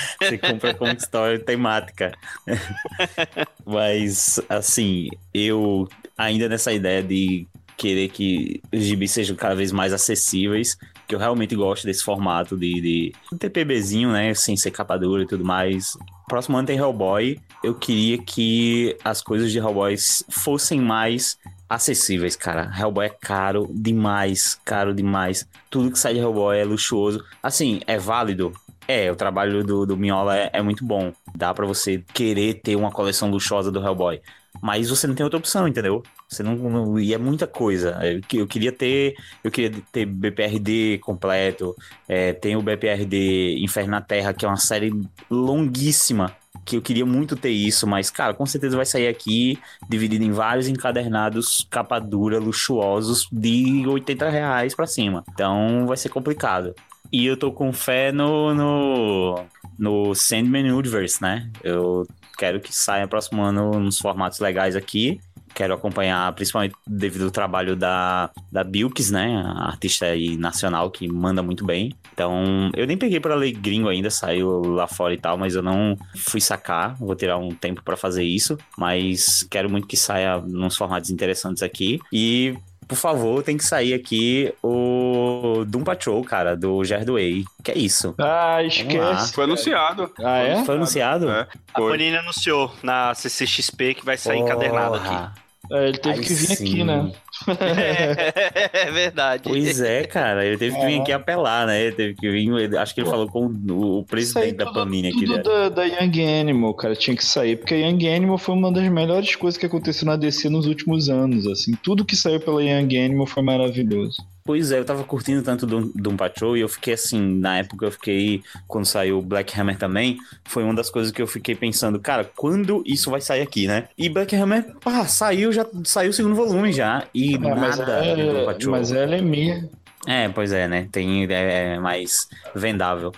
você compra comic store temática. Mas, assim, eu ainda nessa ideia de querer que os gibis sejam cada vez mais acessíveis, que eu realmente gosto desse formato de, de um TPBzinho, né? Sem ser capa dura e tudo mais. Próximo ano tem Hellboy. Eu queria que as coisas de Hellboy fossem mais acessíveis, cara. Hellboy é caro demais, caro demais. Tudo que sai de Hellboy é luxuoso. Assim, é válido. É, o trabalho do, do Minhola é, é muito bom. Dá pra você querer ter uma coleção luxuosa do Hellboy. Mas você não tem outra opção, entendeu? Você não, não- e é muita coisa. Eu, eu queria ter, eu queria ter BPRD completo. É, tem o BPRD Inferno na Terra, que é uma série longuíssima. Que eu queria muito ter isso, mas, cara, com certeza vai sair aqui dividido em vários encadernados capa dura luxuosos de 80 reais pra cima. Então vai ser complicado. E eu tô com fé no, no, no Sandman Universe, né? Eu quero que saia próximo ano nos formatos legais aqui. Quero acompanhar, principalmente devido ao trabalho da, da Bilks, né? A artista aí nacional que manda muito bem. Então, eu nem peguei pra ler gringo ainda, saiu lá fora e tal, mas eu não fui sacar. Vou tirar um tempo pra fazer isso. Mas quero muito que saia nos formatos interessantes aqui. E por favor, tem que sair aqui o Doom Patrol, cara, do Jerdway. Que é isso? Ah, esquece. Foi anunciado. Ah, é? Foi anunciado? É, A foi. Panini anunciou na CCXP que vai sair encadernado aqui. É, ele teve Aí que vir sim. aqui, né? É, verdade. Pois é, cara, ele teve que vir aqui apelar, né? Ele teve que vir, ele- acho que ele falou com o, o presidente da Panini aqui. Tudo da, da Young Animal, cara, tinha que sair, porque a Young Animal foi uma das melhores coisas que aconteceu na DC nos últimos anos, assim. Tudo que saiu pela Young Animal foi maravilhoso. Pois é, eu tava curtindo tanto do Doom Patrol e eu fiquei assim, na época eu fiquei, quando saiu Black Hammer também, foi uma das coisas que eu fiquei pensando, cara, quando isso vai sair aqui, né? E Black Hammer, pá, saiu, já saiu o segundo volume já, e É, mas, nada do Doom é, Patrol. mas ela é minha. É, pois é, né? Tem, é, é mais vendável.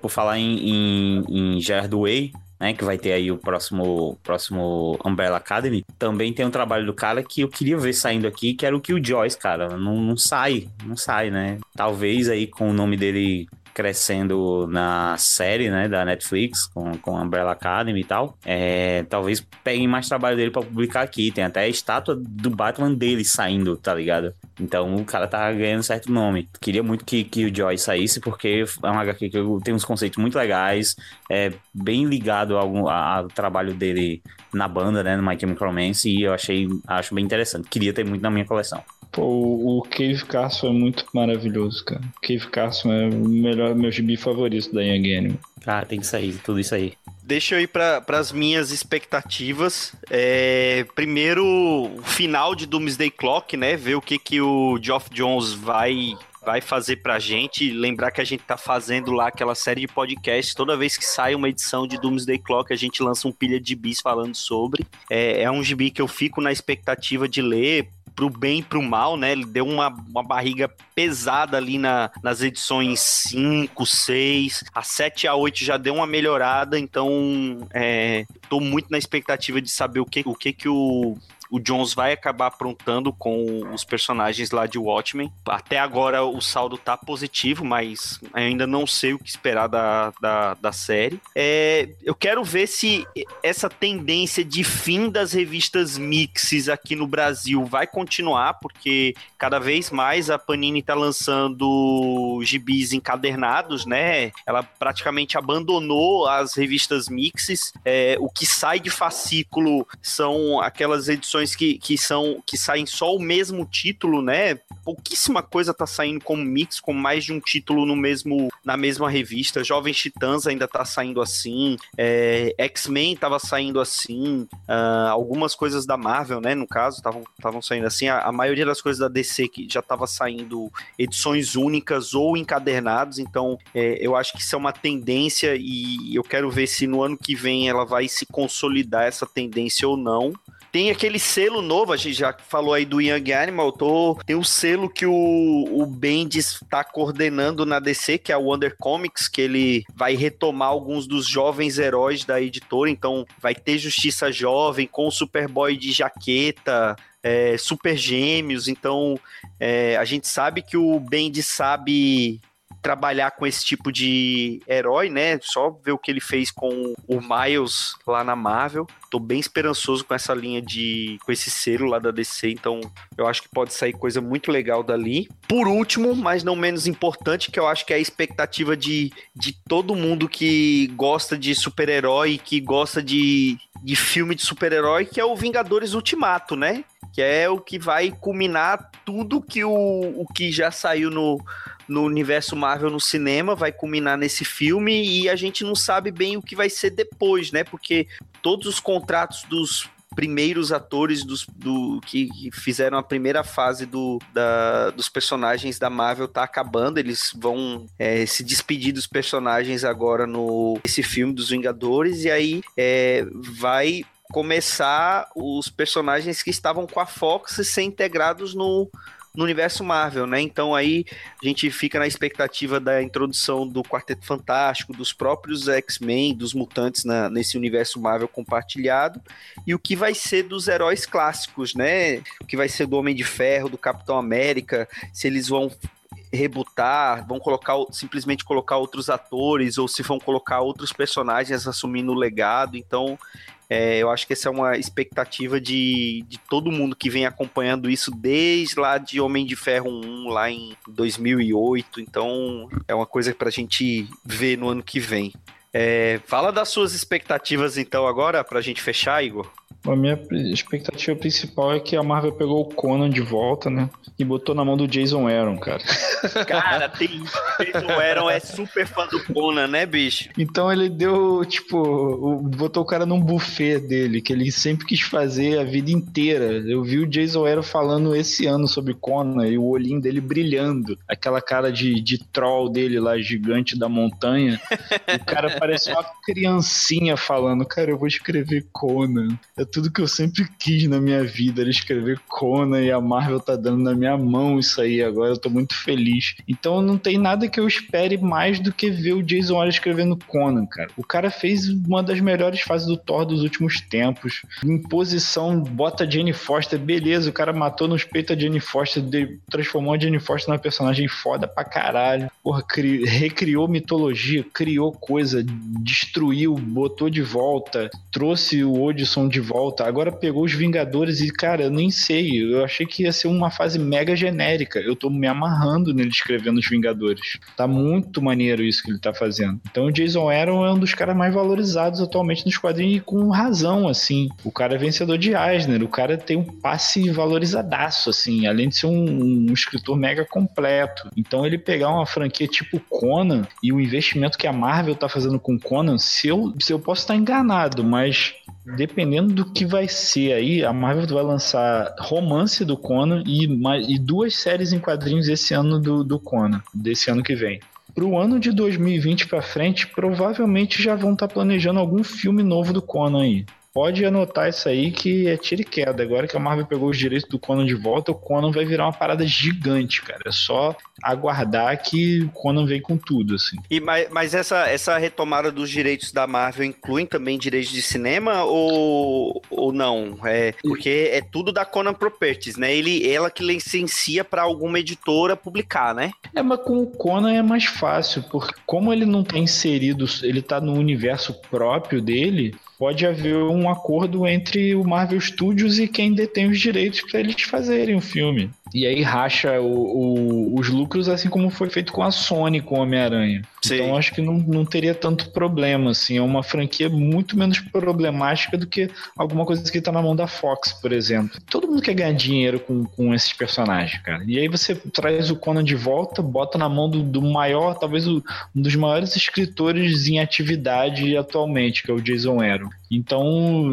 Por falar em, em, em Jerdway, né? Que vai ter aí o próximo, próximo Umbrella Academy. Também tem um trabalho do cara que eu queria ver saindo aqui, que era o Killjoys, cara. Não, não sai, não sai, né? Talvez aí com o nome dele crescendo na série, né, da Netflix, com, com Umbrella Academy e tal, é, talvez peguem mais trabalho dele pra publicar aqui. Tem até a estátua do Batman dele saindo, tá ligado? Então o cara tá ganhando certo nome. Queria muito que, que o Joy saísse, porque é uma HQ que tem uns conceitos muito legais, é bem ligado ao, ao trabalho dele na banda, né, no My Chemical Romance, e eu achei, acho bem interessante. Queria ter muito na minha coleção. Pô, o o Cave Carson é muito maravilhoso, cara. Cave Carson é o melhor, meu gibi favorito da Young Animal. Ah, tem que sair, tudo isso aí. Deixa eu ir para as minhas expectativas. É, primeiro, o final de Doomsday Clock, né? Ver o que, que o Geoff Jones vai vai fazer pra gente. Lembrar que a gente tá fazendo lá aquela série de podcasts. Toda vez que sai uma edição de Doomsday Clock, a gente lança um pilha de bis falando sobre. É, é um gibi que eu fico na expectativa de ler pro bem e pro mal, né? Ele deu uma, uma barriga pesada ali na, nas edições 5, 6, a 7 e a 8 já deu uma melhorada, então é, tô muito na expectativa de saber o que o que, que o o Jones vai acabar aprontando com os personagens lá de Watchmen. Até agora o saldo tá positivo, mas ainda não sei o que esperar da, da, da série. É, eu quero ver se essa tendência de fim das revistas mixes aqui no Brasil vai continuar, porque cada vez mais a Panini tá lançando gibis encadernados, né? Ela praticamente abandonou as revistas mixes. É, o que sai de fascículo são aquelas edições que, que são que saem só o mesmo título, né? Pouquíssima coisa tá saindo como mix, com mais de um título no mesmo na mesma revista. Jovens Titãs ainda tá saindo assim, é, X-Men tava saindo assim, uh, algumas coisas da Marvel, né? No caso, estavam saindo assim. A, a, maioria das coisas da DC que já tava saindo edições únicas ou encadernados. Então, é, eu acho que isso é uma tendência e eu quero ver se no ano que vem ela vai se consolidar essa tendência ou não. Tem aquele selo novo, a gente já falou aí do Young Animal, tô, tem um selo que o, o Bendis está coordenando na DC, que é o Wonder Comics, que ele vai retomar alguns dos jovens heróis da editora, então vai ter Justiça Jovem com o Superboy de jaqueta, é, Super Gêmeos, então é, a gente sabe que o Bendis sabe trabalhar com esse tipo de herói, né? Só ver o que ele fez com o Miles lá na Marvel. Tô bem esperançoso com essa linha de. com esse selo lá da DC, então eu acho que pode sair coisa muito legal dali. Por último, mas não menos importante, que eu acho que é a expectativa de, de todo mundo que gosta de super-herói, que gosta de, de filme de super-herói, que é o Vingadores Ultimato, né? Que é o que vai culminar tudo que o, o que já saiu no, no universo Marvel no cinema, vai culminar nesse filme e a gente não sabe bem o que vai ser depois, né? Porque todos os contratos dos primeiros atores dos, do, que, fizeram a primeira fase do, da, dos personagens da Marvel tá acabando. Eles vão é, se despedir dos personagens agora no esse filme dos Vingadores e aí é, vai começar os personagens que estavam com a Fox ser integrados no no universo Marvel, né? Então aí a gente fica na expectativa da introdução do Quarteto Fantástico, dos próprios X-Men, dos mutantes na, nesse universo Marvel compartilhado, e o que vai ser dos heróis clássicos, né? O que vai ser do Homem de Ferro, do Capitão América, se eles vão rebutar, vão colocar simplesmente colocar outros atores ou se vão colocar outros personagens assumindo o legado. Então, é, eu acho que essa é uma expectativa de, de todo mundo que vem acompanhando isso desde lá de Homem de Ferro 1, lá em 2008. Então, é uma coisa para a gente ver no ano que vem. É, fala das suas expectativas, então, agora, para a gente fechar, Igor. A minha expectativa principal é que a Marvel pegou o Conan de volta, né? E botou na mão do Jason Aaron, cara. Cara, tem. Jason Aaron é super fã do Conan, né, bicho? Então ele deu, tipo, botou o cara num buffet dele, que ele sempre quis fazer a vida inteira. Eu vi o Jason Aaron falando esse ano sobre Conan e o olhinho dele brilhando. Aquela cara de, de troll dele lá, gigante da montanha. o cara parece uma criancinha falando, cara, eu vou escrever Conan. É tudo que eu sempre quis na minha vida, era escrever Conan e a Marvel tá dando na minha mão isso aí agora, eu tô muito feliz. Então não tem nada que eu espere mais do que ver o Jason Aaron escrevendo Conan, cara. O cara fez uma das melhores fases do Thor dos últimos tempos. Em posição, bota a Jane Foster, beleza, o cara matou nos peitos a Jane Foster, transformou a Jane Foster numa personagem foda pra caralho. Porra, cri... recriou mitologia, criou coisa, destruiu, botou de volta, trouxe o Odisson de volta volta. Agora pegou os Vingadores e, cara, eu nem sei. Eu achei que ia ser uma fase mega genérica. Eu tô me amarrando nele escrevendo os Vingadores. Tá muito maneiro isso que ele tá fazendo. Então o Jason Aaron é um dos caras mais valorizados atualmente nos quadrinhos e com razão, assim. O cara é vencedor de Eisner. O cara tem um passe valorizadaço, assim. Além de ser um, um escritor mega completo. Então ele pegar uma franquia tipo Conan e o investimento que a Marvel tá fazendo com Conan, se eu, se eu posso estar enganado, mas dependendo do que vai ser aí, a Marvel vai lançar romance do Conan e, e duas séries em quadrinhos esse ano do, do Conan, desse ano que vem. Para o ano de 2020 para frente, provavelmente já vão estar tá planejando algum filme novo do Conan aí. Pode anotar isso aí que é tiro e queda. Agora que a Marvel pegou os direitos do Conan de volta, o Conan vai virar uma parada gigante, cara. É só aguardar que o Conan vem com tudo, assim. E, mas, mas essa, essa retomada dos direitos da Marvel inclui também direitos de cinema ou, ou não? É, porque é tudo da Conan Properties, né? Ele, ela que licencia para alguma editora publicar, né? É, mas com o Conan é mais fácil, porque como ele não tá inserido, ele tá no universo próprio dele, pode haver um acordo entre o Marvel Studios e quem detém os direitos para eles fazerem o filme. E aí racha o, o, os lucros, assim como foi feito com a Sony, com Homem-Aranha. Então acho que não, não teria tanto problema, assim. É uma franquia muito menos problemática do que alguma coisa que tá na mão da Fox, por exemplo. Todo mundo quer ganhar dinheiro com, com esses personagens, cara. E aí você traz o Conan de volta, bota na mão do, do maior, talvez o, um dos maiores escritores em atividade atualmente, que é o Jason Aaron. Então,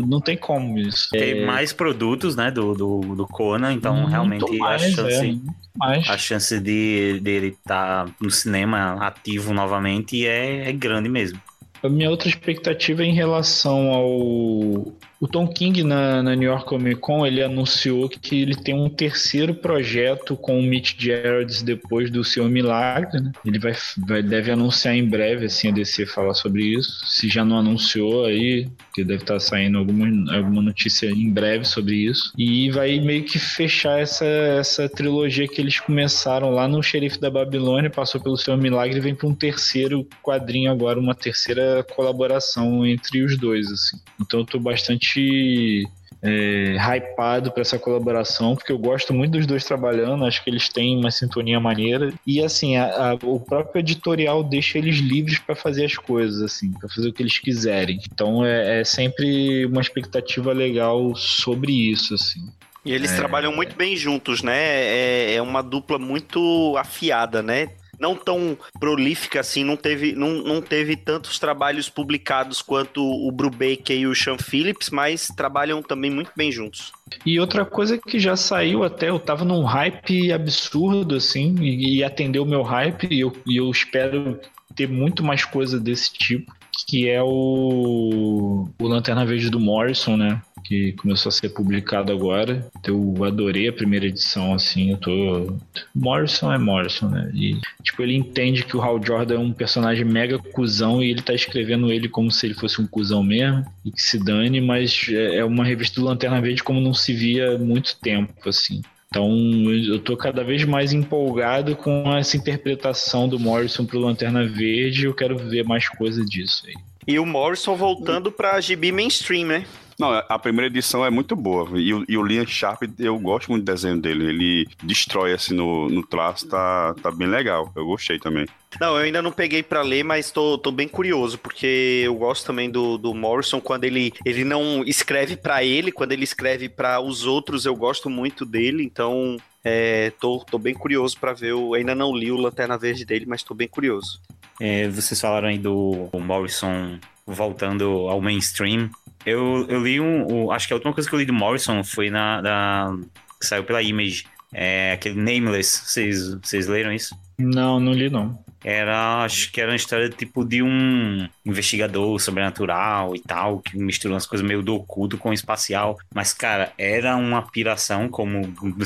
não tem como isso. Tem é... mais produtos, né, do, do, do Conan, então realmente mais, a chance, é, a chance de dele estar tá no cinema ativo novamente é, é grande mesmo. A minha outra expectativa é em relação ao o Tom King na, na, New York Comic Con ele anunciou que ele tem um terceiro projeto com o Mitch Gerards depois do Seu Milagre. Né? Ele vai, vai, deve anunciar em breve, assim, a DC falar sobre isso. Se já não anunciou aí, que deve estar saindo alguma, alguma notícia em breve sobre isso. E vai meio que fechar essa, essa trilogia que eles começaram lá no Xerife da Babilônia, passou pelo Seu Milagre e vem para um terceiro quadrinho agora, uma terceira colaboração entre os dois, assim. Então eu tô bastante bastante é, hypado para essa colaboração, porque eu gosto muito dos dois trabalhando, acho que eles têm uma sintonia maneira. E assim, a, a, o próprio editorial deixa eles livres para fazer as coisas, assim, para fazer o que eles quiserem. Então é, é, sempre uma expectativa legal sobre isso, assim. E eles é... trabalham muito bem juntos, né? É, é uma dupla muito afiada, né? Não tão prolífica assim, não teve, não, não teve tantos trabalhos publicados quanto o Brubaker e o Sean Phillips, mas trabalham também muito bem juntos. E outra coisa que já saiu até, eu tava num hype absurdo, assim, e, e atendeu o meu hype, e eu, e eu espero ter muito mais coisa desse tipo, que é o, o Lanterna Verde do Morrison, né? Que começou a ser publicado agora. Eu adorei a primeira edição, assim, eu tô... Morrison é Morrison, né? E, tipo, ele entende que o Hal Jordan é um personagem mega cuzão e ele tá escrevendo ele como se ele fosse um cuzão mesmo e que se dane, mas é, é uma revista do Lanterna Verde como não se via há muito tempo, assim. Então eu tô cada vez mais empolgado com essa interpretação do Morrison pro Lanterna Verde eu quero ver mais coisa disso aí. E o Morrison voltando pra GB mainstream, né? Não, a primeira edição é muito boa. E o, e o Liam Sharp, eu gosto muito do desenho dele. Ele destrói assim no, no traço, tá, tá bem legal. Eu gostei também. Não, eu ainda não peguei para ler, mas tô, tô bem curioso, porque eu gosto também do, do Morrison quando ele, ele não escreve para ele, quando ele escreve para os outros, eu gosto muito dele, então é, tô, tô bem curioso para ver. Eu ainda não li o Lanterna Verde dele, mas tô bem curioso. É, vocês falaram aí do Morrison voltando ao mainstream. Eu, eu li um, um, Acho que a última coisa que eu li do Morrison foi na. na que saiu pela Image. É aquele Nameless. Vocês, vocês leram isso? Não, não li não. Era, acho que era uma história tipo de um investigador sobrenatural e tal, que misturou umas coisas meio do oculto com o espacial. Mas, cara, era uma piração, como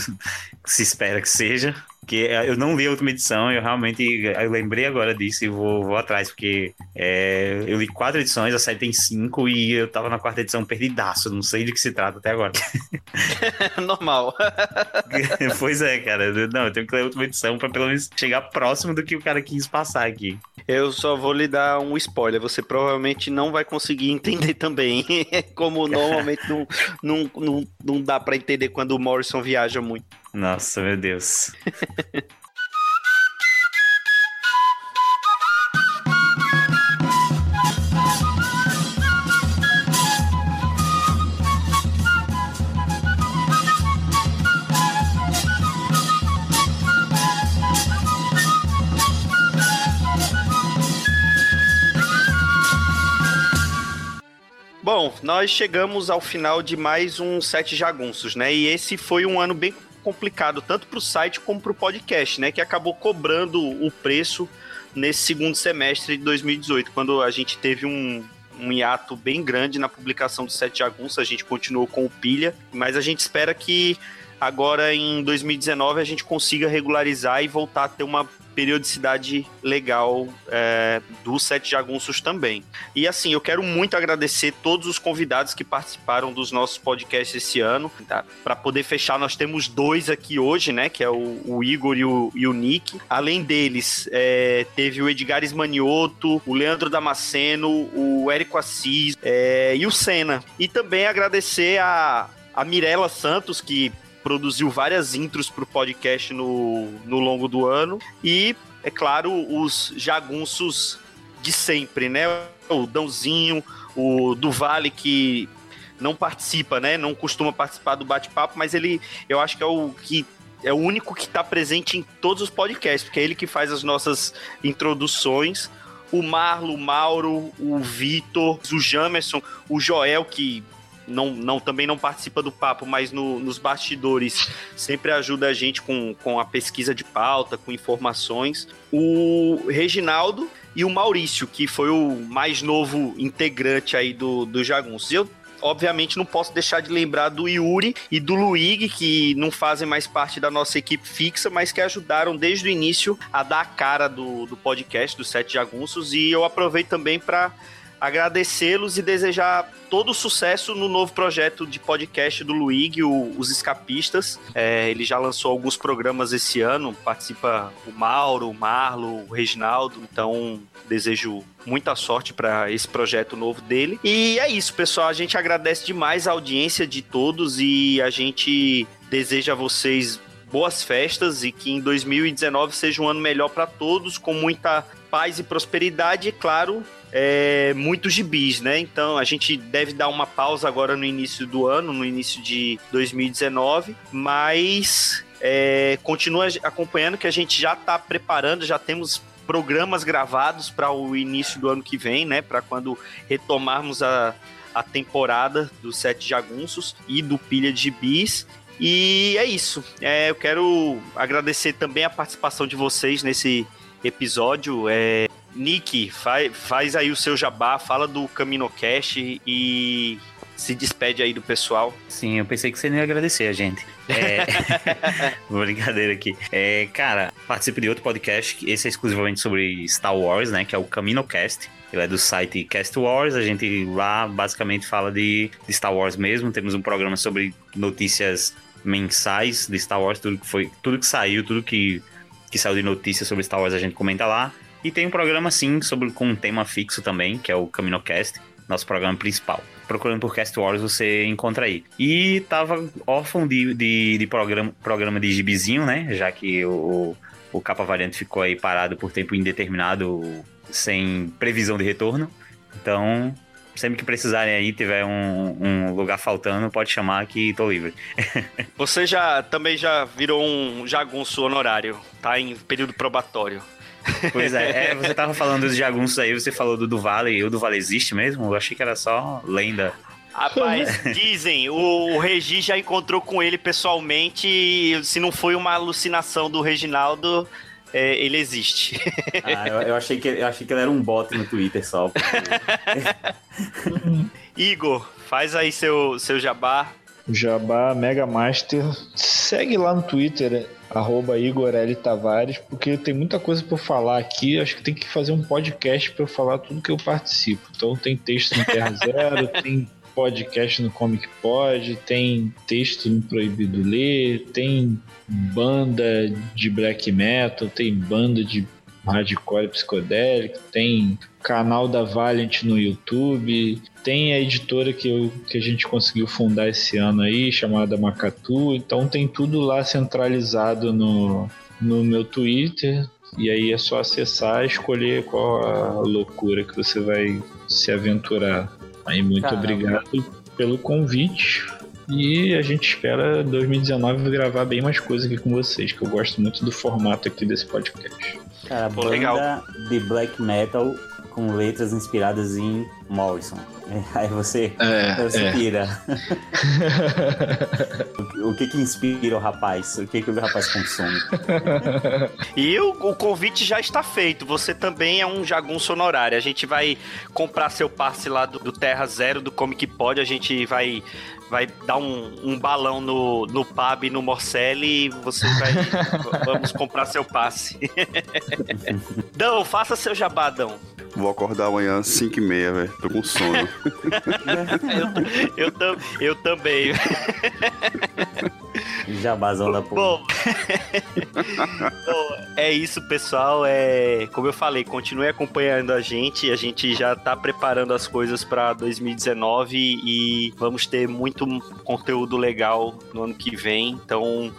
se espera que seja. Que eu não li a última edição, eu realmente eu lembrei agora disso e vou, vou atrás, porque é, eu li quatro edições, a série tem cinco e eu tava na quarta edição perdidaço, não sei de que se trata até agora. Normal. pois é, cara. Não, eu tenho que ler a última edição pra pelo menos chegar próximo do que o cara quis passar aqui. Eu só vou lhe dar um spoiler, você provavelmente não vai conseguir entender também, como normalmente não, não, não, não dá para entender quando o Morrison viaja muito. Nossa, meu Deus. Bom, nós chegamos ao final de mais um Sete Jagunços, né? E esse foi um ano bem complicado, tanto para o site como para o podcast, né? Que acabou cobrando o preço nesse segundo semestre de 2018, quando a gente teve um, um hiato bem grande na publicação do Sete Jagunços, a gente continuou com o Pilha, mas a gente espera que agora em 2019 a gente consiga regularizar e voltar a ter uma periodicidade legal é, do Sete Jagunços também. E assim, eu quero muito agradecer todos os convidados que participaram dos nossos podcasts esse ano. Tá? Para poder fechar, nós temos dois aqui hoje, né? Que é o, o Igor e o, e o, Nick. Além deles, é, teve o Edgar Esmanioto, o Leandro Damasceno, o Érico Assis é, e o Senna. E também agradecer a, a Santos, que produziu várias intros para o podcast no, no longo do ano. E, é claro, os jagunços de sempre, né? O Dãozinho, o do Vale, que não participa, né? Não costuma participar do bate-papo, mas ele, eu acho que é o que é o único que está presente em todos os podcasts, porque é ele que faz as nossas introduções. O Marlo, o Mauro, o Vitor, o Jamerson, o Joel, que não, não, também não participa do papo, mas no, nos bastidores sempre ajuda a gente com, com a pesquisa de pauta, com informações. O Reginaldo e o Maurício, que foi o mais novo integrante aí do, do Jagunços. Eu obviamente não posso deixar de lembrar do Yuri e do Luigi, que não fazem mais parte da nossa equipe fixa, mas que ajudaram desde o início a dar a cara do, do podcast, do Sete Jagunços, e eu aproveito também para agradecê-los e desejar todo sucesso no novo projeto de podcast do Luigi, o, Os Escapistas. É, ele já lançou alguns programas esse ano, participa o Mauro, o Marlo, o Reginaldo, então desejo muita sorte para esse projeto novo dele. E é isso, pessoal. A gente agradece demais a audiência de todos e a gente deseja a vocês boas festas e que em 2019 seja um ano melhor para todos, com muita paz e prosperidade e, claro, é, muitos gibis, né? Então a gente deve dar uma pausa agora no início do ano, no início de 2019, mas é, continua acompanhando que a gente já está preparando, já temos programas gravados para o início do ano que vem, né? Para quando retomarmos a, a temporada dos Sete Jagunços e do Pilha de Gibis. E é isso. É, eu quero agradecer também a participação de vocês nesse episódio. É, Nick, faz, faz aí o seu jabá, fala do CaminoCast e se despede aí do pessoal. Sim, eu pensei que você não ia agradecer a gente. É... Brincadeira aqui. É, cara, participe de outro podcast, esse é exclusivamente sobre Star Wars, né? Que é o CaminoCast. Ele é do site Cast Wars. A gente lá basicamente fala de, de Star Wars mesmo. Temos um programa sobre notícias mensais de Star Wars, tudo que foi, tudo que saiu, tudo que, que saiu de notícias sobre Star Wars a gente comenta lá. E tem um programa, sim, sobre, com um tema fixo também, que é o CaminoCast, nosso programa principal. Procurando por Cast Wars você encontra aí. E tava órfão de, de, de programa, programa de gibizinho, né? Já que o, o Capa Variante ficou aí parado por tempo indeterminado, sem previsão de retorno. Então, sempre que precisarem aí, tiver um, um, lugar faltando, pode chamar que tô livre. Você já também já virou um jagunço honorário, tá em período probatório. Pois é, é, você tava falando dos jagunços aí, você falou do Duvale, e o Duvale existe mesmo? Eu achei que era só lenda. Rapaz, dizem, o Regi já encontrou com ele pessoalmente, e se não foi uma alucinação do Reginaldo, é, ele existe. Ah, eu, eu, achei que, eu achei que ele era um bot no Twitter só. Porque... Igor, faz aí seu, seu jabá. Jabá Mega Master. Segue lá no Twitter, arroba Igor L. Tavares, porque tem muita coisa para falar aqui. Acho que tem que fazer um podcast para falar tudo que eu participo. Então tem texto no Terra Zero, tem podcast no Comic Pod, tem texto no Proibido Ler, tem banda de black metal, tem banda de hardcore psicodélico, tem canal da Valiant no YouTube, tem a editora que, eu, que a gente conseguiu fundar esse ano aí, chamada Macatu, então tem tudo lá centralizado no, no meu Twitter, e aí é só acessar e escolher qual a loucura que você vai se aventurar. Aí muito Caramba. obrigado pelo convite. E a gente espera 2019 gravar bem mais coisas aqui com vocês, que eu gosto muito do formato aqui desse podcast. Cara, Pô, banda legal. de black metal com letras inspiradas em Morrison. Aí você, É, você é. pira. o que que inspira o rapaz? O que que o rapaz consome? E o, o convite já está feito. Você também é um jagunço honorário. A gente vai comprar seu passe lá do, do Terra Zero, do Comic Pod. A gente vai, vai dar um, um balão no, no pub, no Morcelli. E você vai. vamos comprar seu passe. Dão, faça seu jabadão. Vou acordar amanhã às 5 e meia, velho. Tô com sono. Eu, eu, tam- eu também. Jabazão da porra. Bom, Bom, é isso, pessoal. É, como eu falei, continue acompanhando a gente. A gente já tá preparando as coisas para 2019 e vamos ter muito conteúdo legal no ano que vem. Então,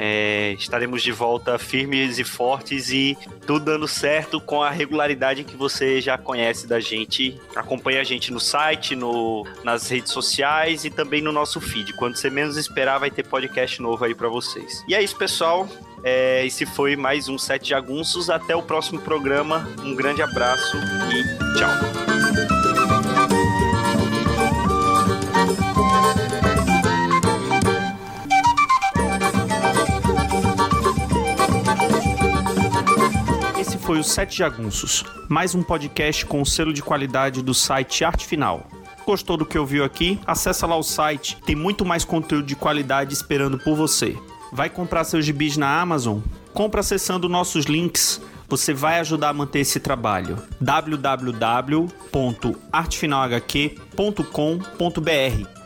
é, estaremos de volta firmes e fortes e tudo dando certo com a regularidade que você já conhece da gente. Acompanhe a gente no site, no, nas redes sociais e também no nosso feed. Quando você menos esperar, vai ter podcast novo aí pra vocês. E é isso, pessoal. É, esse foi mais um Sete Jagunços. Até o próximo programa. Um grande abraço e tchau. Foi o Sete Jagunços, mais um podcast com o selo de qualidade do site Arte Final. Gostou do que ouviu aqui? Acessa lá o site, tem muito mais conteúdo de qualidade esperando por você. Vai comprar seus gibis na Amazon? Compra acessando nossos links. Você vai ajudar a manter esse trabalho. www.artefinalhq.com.br